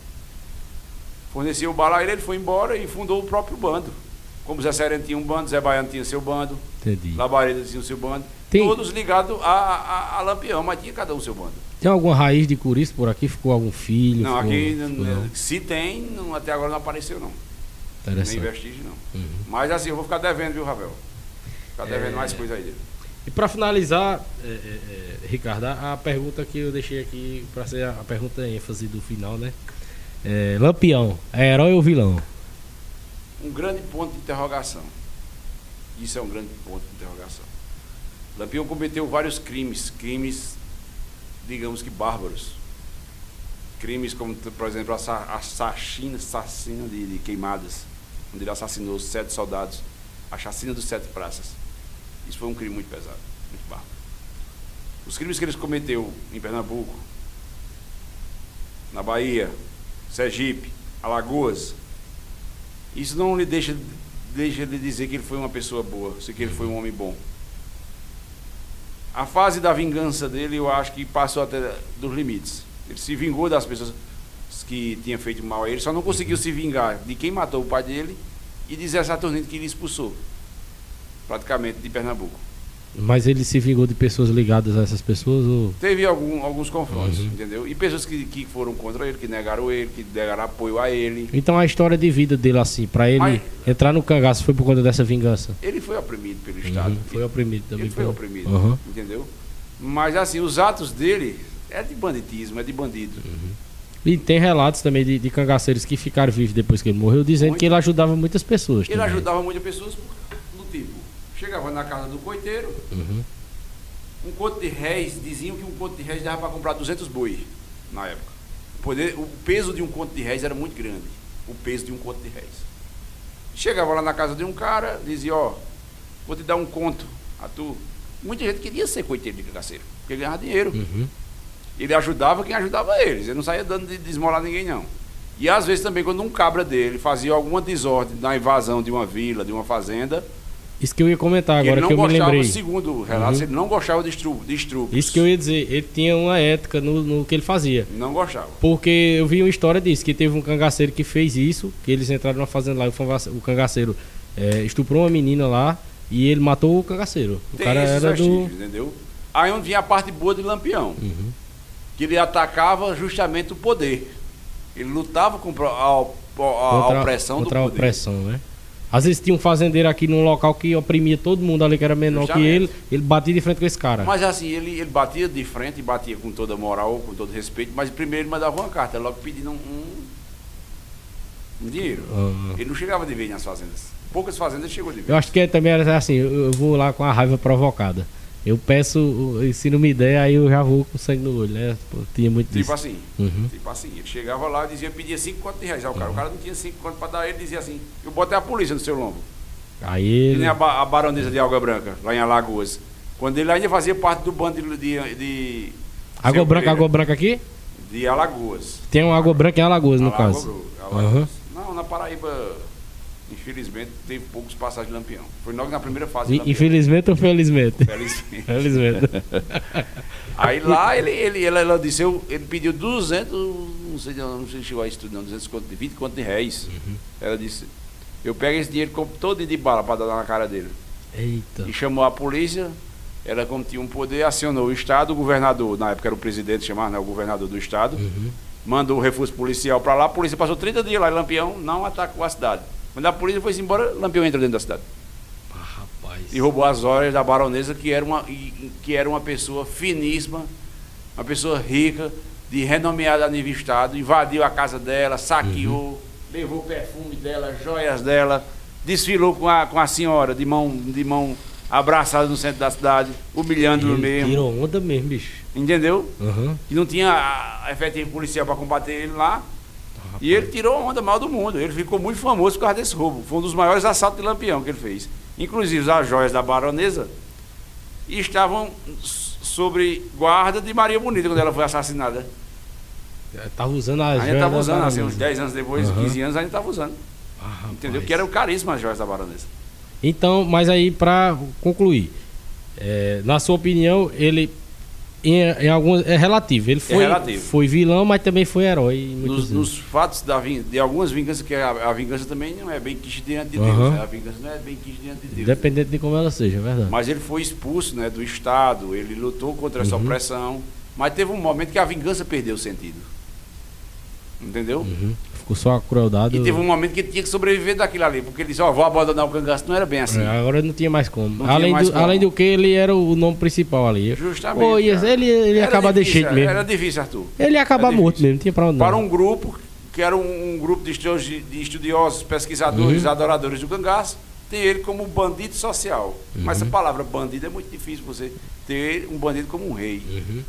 Fornecia o bala a ele, ele foi embora e fundou o próprio bando. Como Zé Sereno tinha um bando, Zé Baiano tinha seu bando, Entendi. Labareda tinha o seu bando. Tem- Todos ligados a, a, a Lampião, mas tinha cada um seu bando. Tem alguma raiz de Curisco por aqui? Ficou algum filho? Não, ficou- aqui ficou não? se tem, não- até agora não apareceu não. Nem vestígio não. Uhum. Mas assim, eu vou ficar devendo, viu, Ravel? Ficar devendo É. mais coisa aí dele. E para finalizar, é, é, é, Ricardo, a pergunta que eu deixei aqui para ser a pergunta ênfase do final, né? É, Lampião, é herói ou vilão? Um grande ponto de interrogação. Isso é um grande ponto de interrogação. Lampião cometeu vários crimes, crimes, digamos que bárbaros. Crimes como, por exemplo, a sa- a de, de queimadas, onde ele assassinou sete soldados, a chacina dos sete praças. Isso foi um crime muito pesado, muito bárbaro. Os crimes que ele cometeu em Pernambuco, na Bahia, Sergipe, Alagoas, isso não lhe deixa, deixa de dizer que ele foi uma pessoa boa, se que ele foi um homem bom. a fase da vingança dele, eu acho que passou até dos limites. Ele se vingou das pessoas que tinham feito mal a ele, só não conseguiu se vingar de quem matou o pai dele e de Zé Saturnino que ele expulsou, praticamente, de Pernambuco. Mas ele se vingou de pessoas ligadas a essas pessoas? Ou... Teve algum, alguns confrontos, Uhum. entendeu? E pessoas que, que foram contra ele, que negaram ele, que negaram apoio a ele. Então a história de vida dele, assim, pra ele Mas- entrar no cangaço foi por conta dessa vingança? Ele foi oprimido pelo Estado. Uhum, Foi oprimido também. Ele foi pelo- oprimido, Uhum. entendeu? Mas assim, os atos dele é de banditismo, é de bandido. E tem relatos também de, de cangaceiros que ficaram vivos depois que ele morreu, dizendo Muito. que ele ajudava muitas pessoas. Ele também. ajudava muitas pessoas do tipo, chegava na casa do coiteiro, Uhum. um conto de réis, diziam que um conto de réis dava para comprar 200 boi na época. O, poder, o peso de um conto de réis era muito grande, o peso de um conto de réis. Chegava lá na casa de um cara, dizia, ó, vou te dar um conto a tu. Muita gente queria ser coiteiro de cangaceiro, porque ganhava dinheiro. Uhum. Ele ajudava quem ajudava eles. Ele não saía dando de, de esmolar ninguém, não. E às vezes também, quando um cabra dele fazia alguma desordem na invasão de uma vila, de uma fazenda, Isso que eu ia comentar agora, que eu me gostava, lembrei. segundo relatos, Uhum. ele não gostava de, estru, de estrupos. Isso que eu ia dizer, ele tinha uma ética no, no que ele fazia. Não gostava. Porque eu vi uma história disso, que teve um cangaceiro que fez isso, que eles entraram numa fazenda lá, e o cangaceiro é, estuprou uma menina lá e ele matou o cangaceiro. O Tem cara era do. entendeu? Aí onde vinha a parte boa de Lampião, Uhum. Que ele atacava justamente o poder. Ele lutava contra a, opressão contra do a poder. opressão, né? Às vezes tinha um fazendeiro aqui num local que oprimia todo mundo ali que era menor que Justamente. ele, ele batia de frente com esse cara. Mas assim, ele, ele batia de frente, e batia com toda moral, com todo respeito, mas primeiro ele mandava uma carta, logo pedindo um, um, um dinheiro. Ah. Ele não chegava de vez nas fazendas. Poucas fazendas ele chegou de vez. Eu acho que também era assim, eu vou lá com a raiva provocada. Eu peço, se não me der, aí eu já vou com sangue no olho, né? Pô, tinha muito Tipo disso. assim, Uhum. tipo assim, ele chegava lá e dizia, pedia 5 contos de reais ao cara. O cara não tinha 5 contos para dar, ele dizia assim, eu botei a polícia no seu lombo. Aí ele. nem a, ba- a baronesa de Água Branca, lá em Alagoas. Quando ele ainda fazia parte do bando de. de, de Água branca, água branca aqui? De Alagoas. Tem uma água branca em Alagoas, no Alagoas, caso. Alagoas. Aham. Não, na Paraíba, infelizmente, teve poucos passagens de Lampião. Foi logo na primeira fase Lampião. Infelizmente ou felizmente? Felizmente. Felizmente. Aí lá ele, ele, ela, ela disse, eu, ele pediu 200, não sei, não sei se chegou a isso tudo, não, 200 conto de 20 conto de réis. Uhum. Ela disse, eu pego esse dinheiro e compro todo de bala para dar na cara dele. Eita. E chamou a polícia, ela como tinha um poder, acionou o Estado, o governador, na época era o presidente, chamava né, o governador do Estado, Uhum. mandou o reforço policial para lá, a polícia passou 30 dias lá em Lampião, não atacou a cidade. Quando a polícia foi embora, Lampião entrou dentro da cidade. Ah, rapaz. E roubou as horas da baronesa, que era uma, que era uma pessoa finíssima, uma pessoa rica, de renomeada nível Estado, invadiu a casa dela, saqueou, levou o perfume dela, joias dela, desfilou com a, com a senhora de mão, de mão abraçada no centro da cidade, humilhando-no Ele mesmo. tirou onda mesmo, bicho. Entendeu? E não tinha efetivo policial para combater ele lá. E ele tirou a onda mal do mundo. Ele ficou muito famoso por causa desse roubo. Foi um dos maiores assaltos de Lampião que ele fez. Inclusive as joias da baronesa estavam sobre guarda de Maria Bonita quando ela foi assassinada. Tava usando a Ainda estava usando, assim, uns baronesa. 10 anos depois, Aham. 15 anos, ainda estava usando. Ah, rapaz. Entendeu? Que eram caríssimas as joias da baronesa. Então, mas aí pra concluir, é, na sua opinião, ele em, em alguns é relativo. Ele foi, relativo. foi vilão, mas também foi herói. Nos, nos fatos da de algumas vinganças, que a, a vingança também não é bem quis diante de Deus. Né? A vingança não é bem quis diante de Deus. Independente de como ela seja, é verdade. Mas ele foi expulso né, do Estado, ele lutou contra essa Uhum. opressão, mas teve um momento que a vingança perdeu o sentido. Entendeu? Uhum. Ficou só a crueldade. E teve um momento que ele tinha que sobreviver daquilo ali, porque ele disse, ó, vou abandonar o cangaço. Não era bem assim. É, agora não tinha mais como. Não além, mais do, como. além do que, ele era o nome principal ali. Justamente. Ia- ele, ele ia acabar de difícil, jeito mesmo. Era difícil, Arthur. Ele ia acabar morto mesmo, não tinha pra onde Para não. um grupo que era um, um grupo de estudiosos, de estudiosos, pesquisadores, Uhum. adoradores do cangaço, tem ele como bandido social. Mas Uhum. essa palavra bandido é muito difícil você ter um bandido como um rei. Uhum.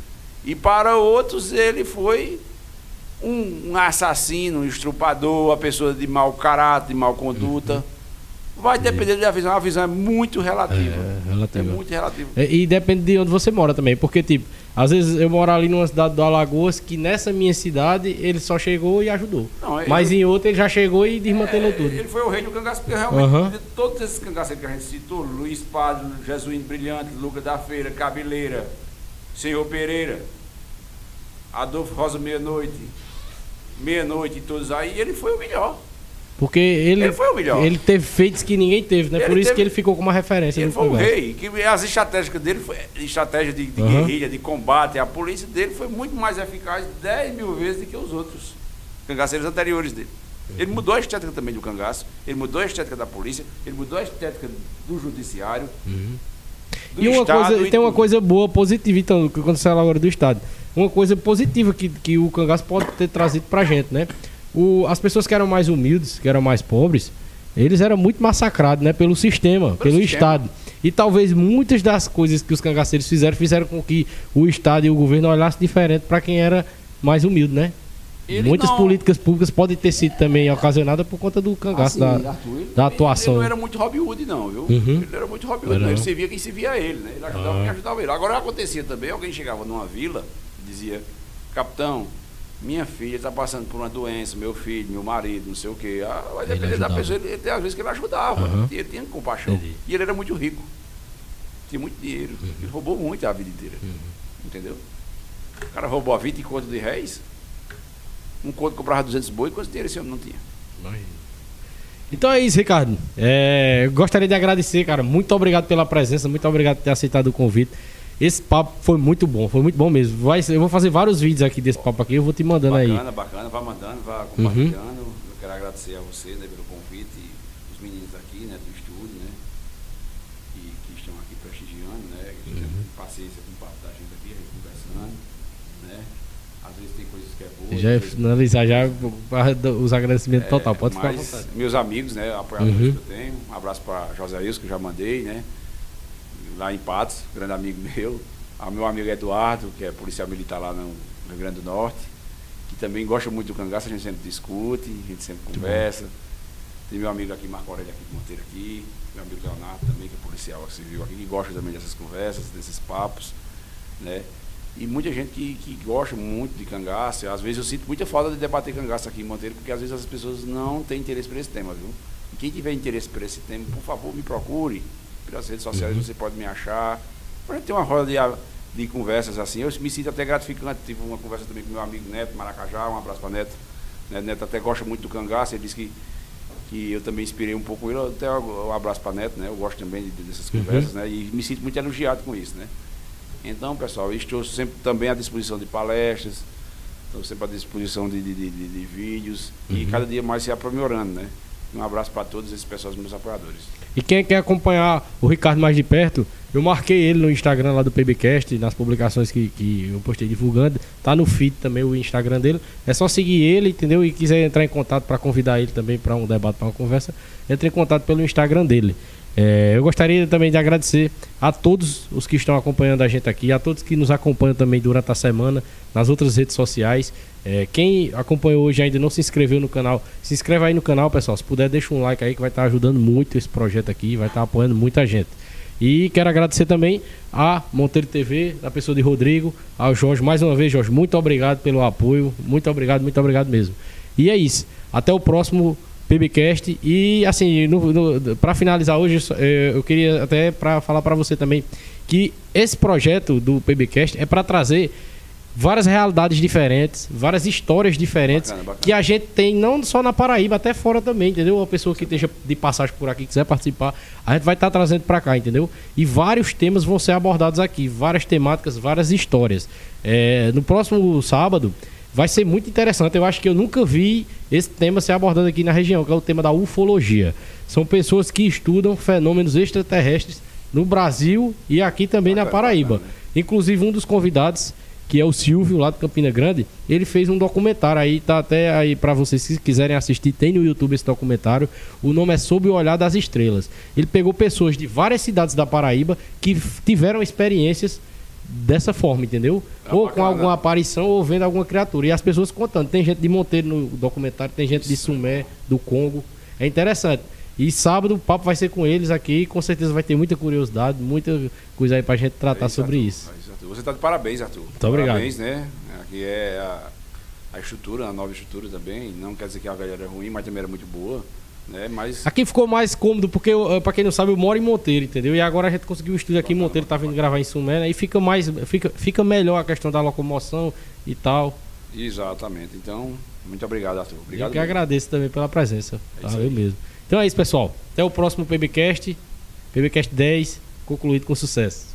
E para outros ele foi um, assassino, um estrupador, uma pessoa de mau caráter, de mau conduta. Vai depender da visão. A visão é muito relativa. É, relativa. É muito relativa. É, E depende de onde você mora também. Porque, tipo, às vezes eu moro ali numa cidade do Alagoas que nessa minha cidade ele só chegou e ajudou. Não, eu- Mas em outra ele já chegou e desmantelou tudo. Ele foi o rei do cangaço, porque realmente de todos esses cangaceiros que a gente citou, Luiz Padre, Jesuíno Brilhante, Lucas da Feira, Cabeleira, Senhor Pereira, Adolfo Rosa Meia-Noite, Meia-Noite e todos aí, ele foi o melhor. Porque ele, Ele foi o melhor. ele teve feitos que ninguém teve, né? Ele Por isso teve- que ele ficou com uma referência Ele foi o rei. Que as estratégias dele, foi, estratégia de, de Aham. guerrilha, de combate, a polícia dele foi muito mais eficaz 10 mil vezes do que os outros cangaceiros anteriores dele. Ele mudou a estética também do cangaço, ele mudou a estética da polícia, ele mudou a estética do judiciário. Do. E uma coisa, e tem uma coisa boa, positiva, então, que fala agora do Estado. Uma coisa positiva que, que o cangaço pode ter trazido pra gente, né? O, as pessoas que eram mais humildes, que eram mais pobres, eles eram muito massacrados, né? Pelo sistema, pelo, sistema. Estado. E talvez muitas das coisas que os cangaceiros fizeram, fizeram com que o Estado e o governo olhassem diferente pra quem era mais humilde, né? Ele Muitas não- políticas públicas podem ter sido também ocasionadas por conta do cangaço Assim, da, Arthur, ele- da atuação. Ele não era muito Robin Hood, não, viu? Uhum. Ele era muito Robin Hood, Era não. Ele não. servia quem servia a ele, né? Ele ajudava Ah. quem ajudava ele. Agora acontecia também, alguém chegava numa vila e dizia, capitão, minha filha está passando por uma doença, meu filho, meu marido, não sei o quê. Ah, vai depender da pessoa, ele, ele, às vezes que ele ajudava. Aham. Ele tinha compaixão. Entendi. E ele era muito rico. Tinha muito dinheiro. Ele roubou muito a vida inteira. Uhum. Entendeu? O cara roubou a 20 conto de réis. Um conto comprava 200 boi, quanto dinheiro esse homem não tinha? Então é isso, Ricardo. É, gostaria de agradecer, cara. Muito obrigado pela presença, muito obrigado por ter aceitado o convite. Esse papo foi muito bom, foi muito bom mesmo. Vai, eu vou fazer vários vídeos aqui desse papo aqui, eu vou te mandando aí. Uhum. Bacana, bacana, vá mandando, vá compartilhando. Eu quero agradecer a você né, pelo convite, e os meninos aqui né, do estúdio, né? Que, que estão aqui prestigiando, né? Que Uhum. têm paciência com o papo da gente aqui, a gente conversando, né? Às vezes tem é. Já finalizar já os agradecimentos total, pode ficar à mas vontade. meus amigos, né, apoiadores Uhum. que eu tenho, um abraço para José Wilson, que eu já mandei, né, lá em Patos, grande amigo meu, ao meu amigo Eduardo, que é policial militar lá no Rio Grande do Norte, que também gosta muito do cangaço, a gente sempre discute, a gente sempre conversa. Tem meu amigo aqui, Marco Aurélio aqui de Monteiro aqui, meu amigo Leonardo também, que é policial civil aqui, que gosta também dessas conversas, desses papos, né? E muita gente que, que gosta muito de cangaço. Às vezes eu sinto muita falta de debater cangaço aqui em Monteiro, porque às vezes as pessoas não têm interesse por esse tema, viu? E quem tiver interesse por esse tema, por favor, me procure. Pelas redes sociais Uhum. você pode me achar. Gente ter uma roda de, de conversas assim. Eu me sinto até gratificante. Tive uma conversa também com meu amigo Neto Maracajá, um abraço para Neto. Né, Neto até gosta muito do cangaço, ele disse que, que eu também inspirei um pouco ele. Até um abraço para Neto, né? Eu gosto também de- dessas Uhum. conversas, né? E me sinto muito elogiado com isso, né? Então, pessoal, estou sempre também à disposição de palestras, estou sempre à disposição de, de, de- de- de vídeos e Uhum. cada dia mais se aprimorando, né? Um abraço para todos esses pessoas, meus apoiadores. E quem quer acompanhar o Ricardo mais de perto, eu marquei ele no Instagram lá do PBcast, nas publicações que, que eu postei divulgando. Tá no feed também o Instagram dele. É só seguir ele, entendeu? E quiser entrar em contato para convidar ele também para um debate, para uma conversa, entre em contato pelo Instagram dele. É, eu gostaria também de agradecer a todos os que estão acompanhando a gente aqui, a todos que nos acompanham também durante a semana nas outras redes sociais. É, quem acompanhou hoje ainda não se inscreveu no canal, se inscreve aí no canal, pessoal. Se puder, deixa um like aí que vai estar ajudando muito esse projeto aqui, vai estar apoiando muita gente. E quero agradecer também a Monteiro TV, da pessoa de Rodrigo, ao Jorge, mais uma vez, Jorge, muito obrigado pelo apoio, muito obrigado, muito obrigado mesmo. E é isso, até o próximo PBcast e assim, para finalizar hoje, eh, eu queria até para falar para você também que esse projeto do PBcast é para trazer várias realidades diferentes, várias histórias diferentes Bacana, bacana. que a gente tem não só na Paraíba, até fora também, entendeu? Uma pessoa que esteja de passagem por aqui quiser participar, a gente vai estar trazendo para cá, entendeu? E vários temas vão ser abordados aqui, várias temáticas, várias histórias. É, no próximo sábado vai ser muito interessante. Eu acho que eu nunca vi esse tema ser abordado aqui na região, que é o tema da ufologia. São pessoas que estudam fenômenos extraterrestres no Brasil e aqui também na Paraíba. Inclusive um dos convidados que é o Silvio lá de Campina Grande, ele fez um documentário aí, tá até aí para vocês se quiserem assistir, tem no YouTube esse documentário. O nome é Sob o Olhar das Estrelas. Ele pegou pessoas de várias cidades da Paraíba que tiveram experiências dessa forma, entendeu? Ah, ou com alguma aparição ou vendo alguma criatura. E as pessoas contando. Tem gente de Monteiro no documentário, tem gente de Sumé, do Congo. É interessante. E sábado o papo vai ser com eles aqui. Com certeza vai ter muita curiosidade, muita coisa aí pra gente tratar É isso, sobre Arthur. isso. É isso. Você está de parabéns, Arthur. Muito obrigado. Parabéns, né? Aqui é a, a estrutura, a nova estrutura também. Não quer dizer que a velha era ruim, mas também era muito boa. Né? Mas Aqui ficou mais cômodo, porque, eu, pra quem não sabe, eu moro em Monteiro, entendeu? E agora a gente conseguiu um estúdio aqui em Monteiro, tá vindo gravar em Sumé, né? E fica mais. Fica, fica melhor a questão da locomoção e tal. Exatamente. Então, muito obrigado, Arthur. Obrigado. eu que mesmo. agradeço também pela presença. É aí. mesmo. Então é isso, pessoal. Até o próximo PBcast. PBcast 10, concluído com sucesso.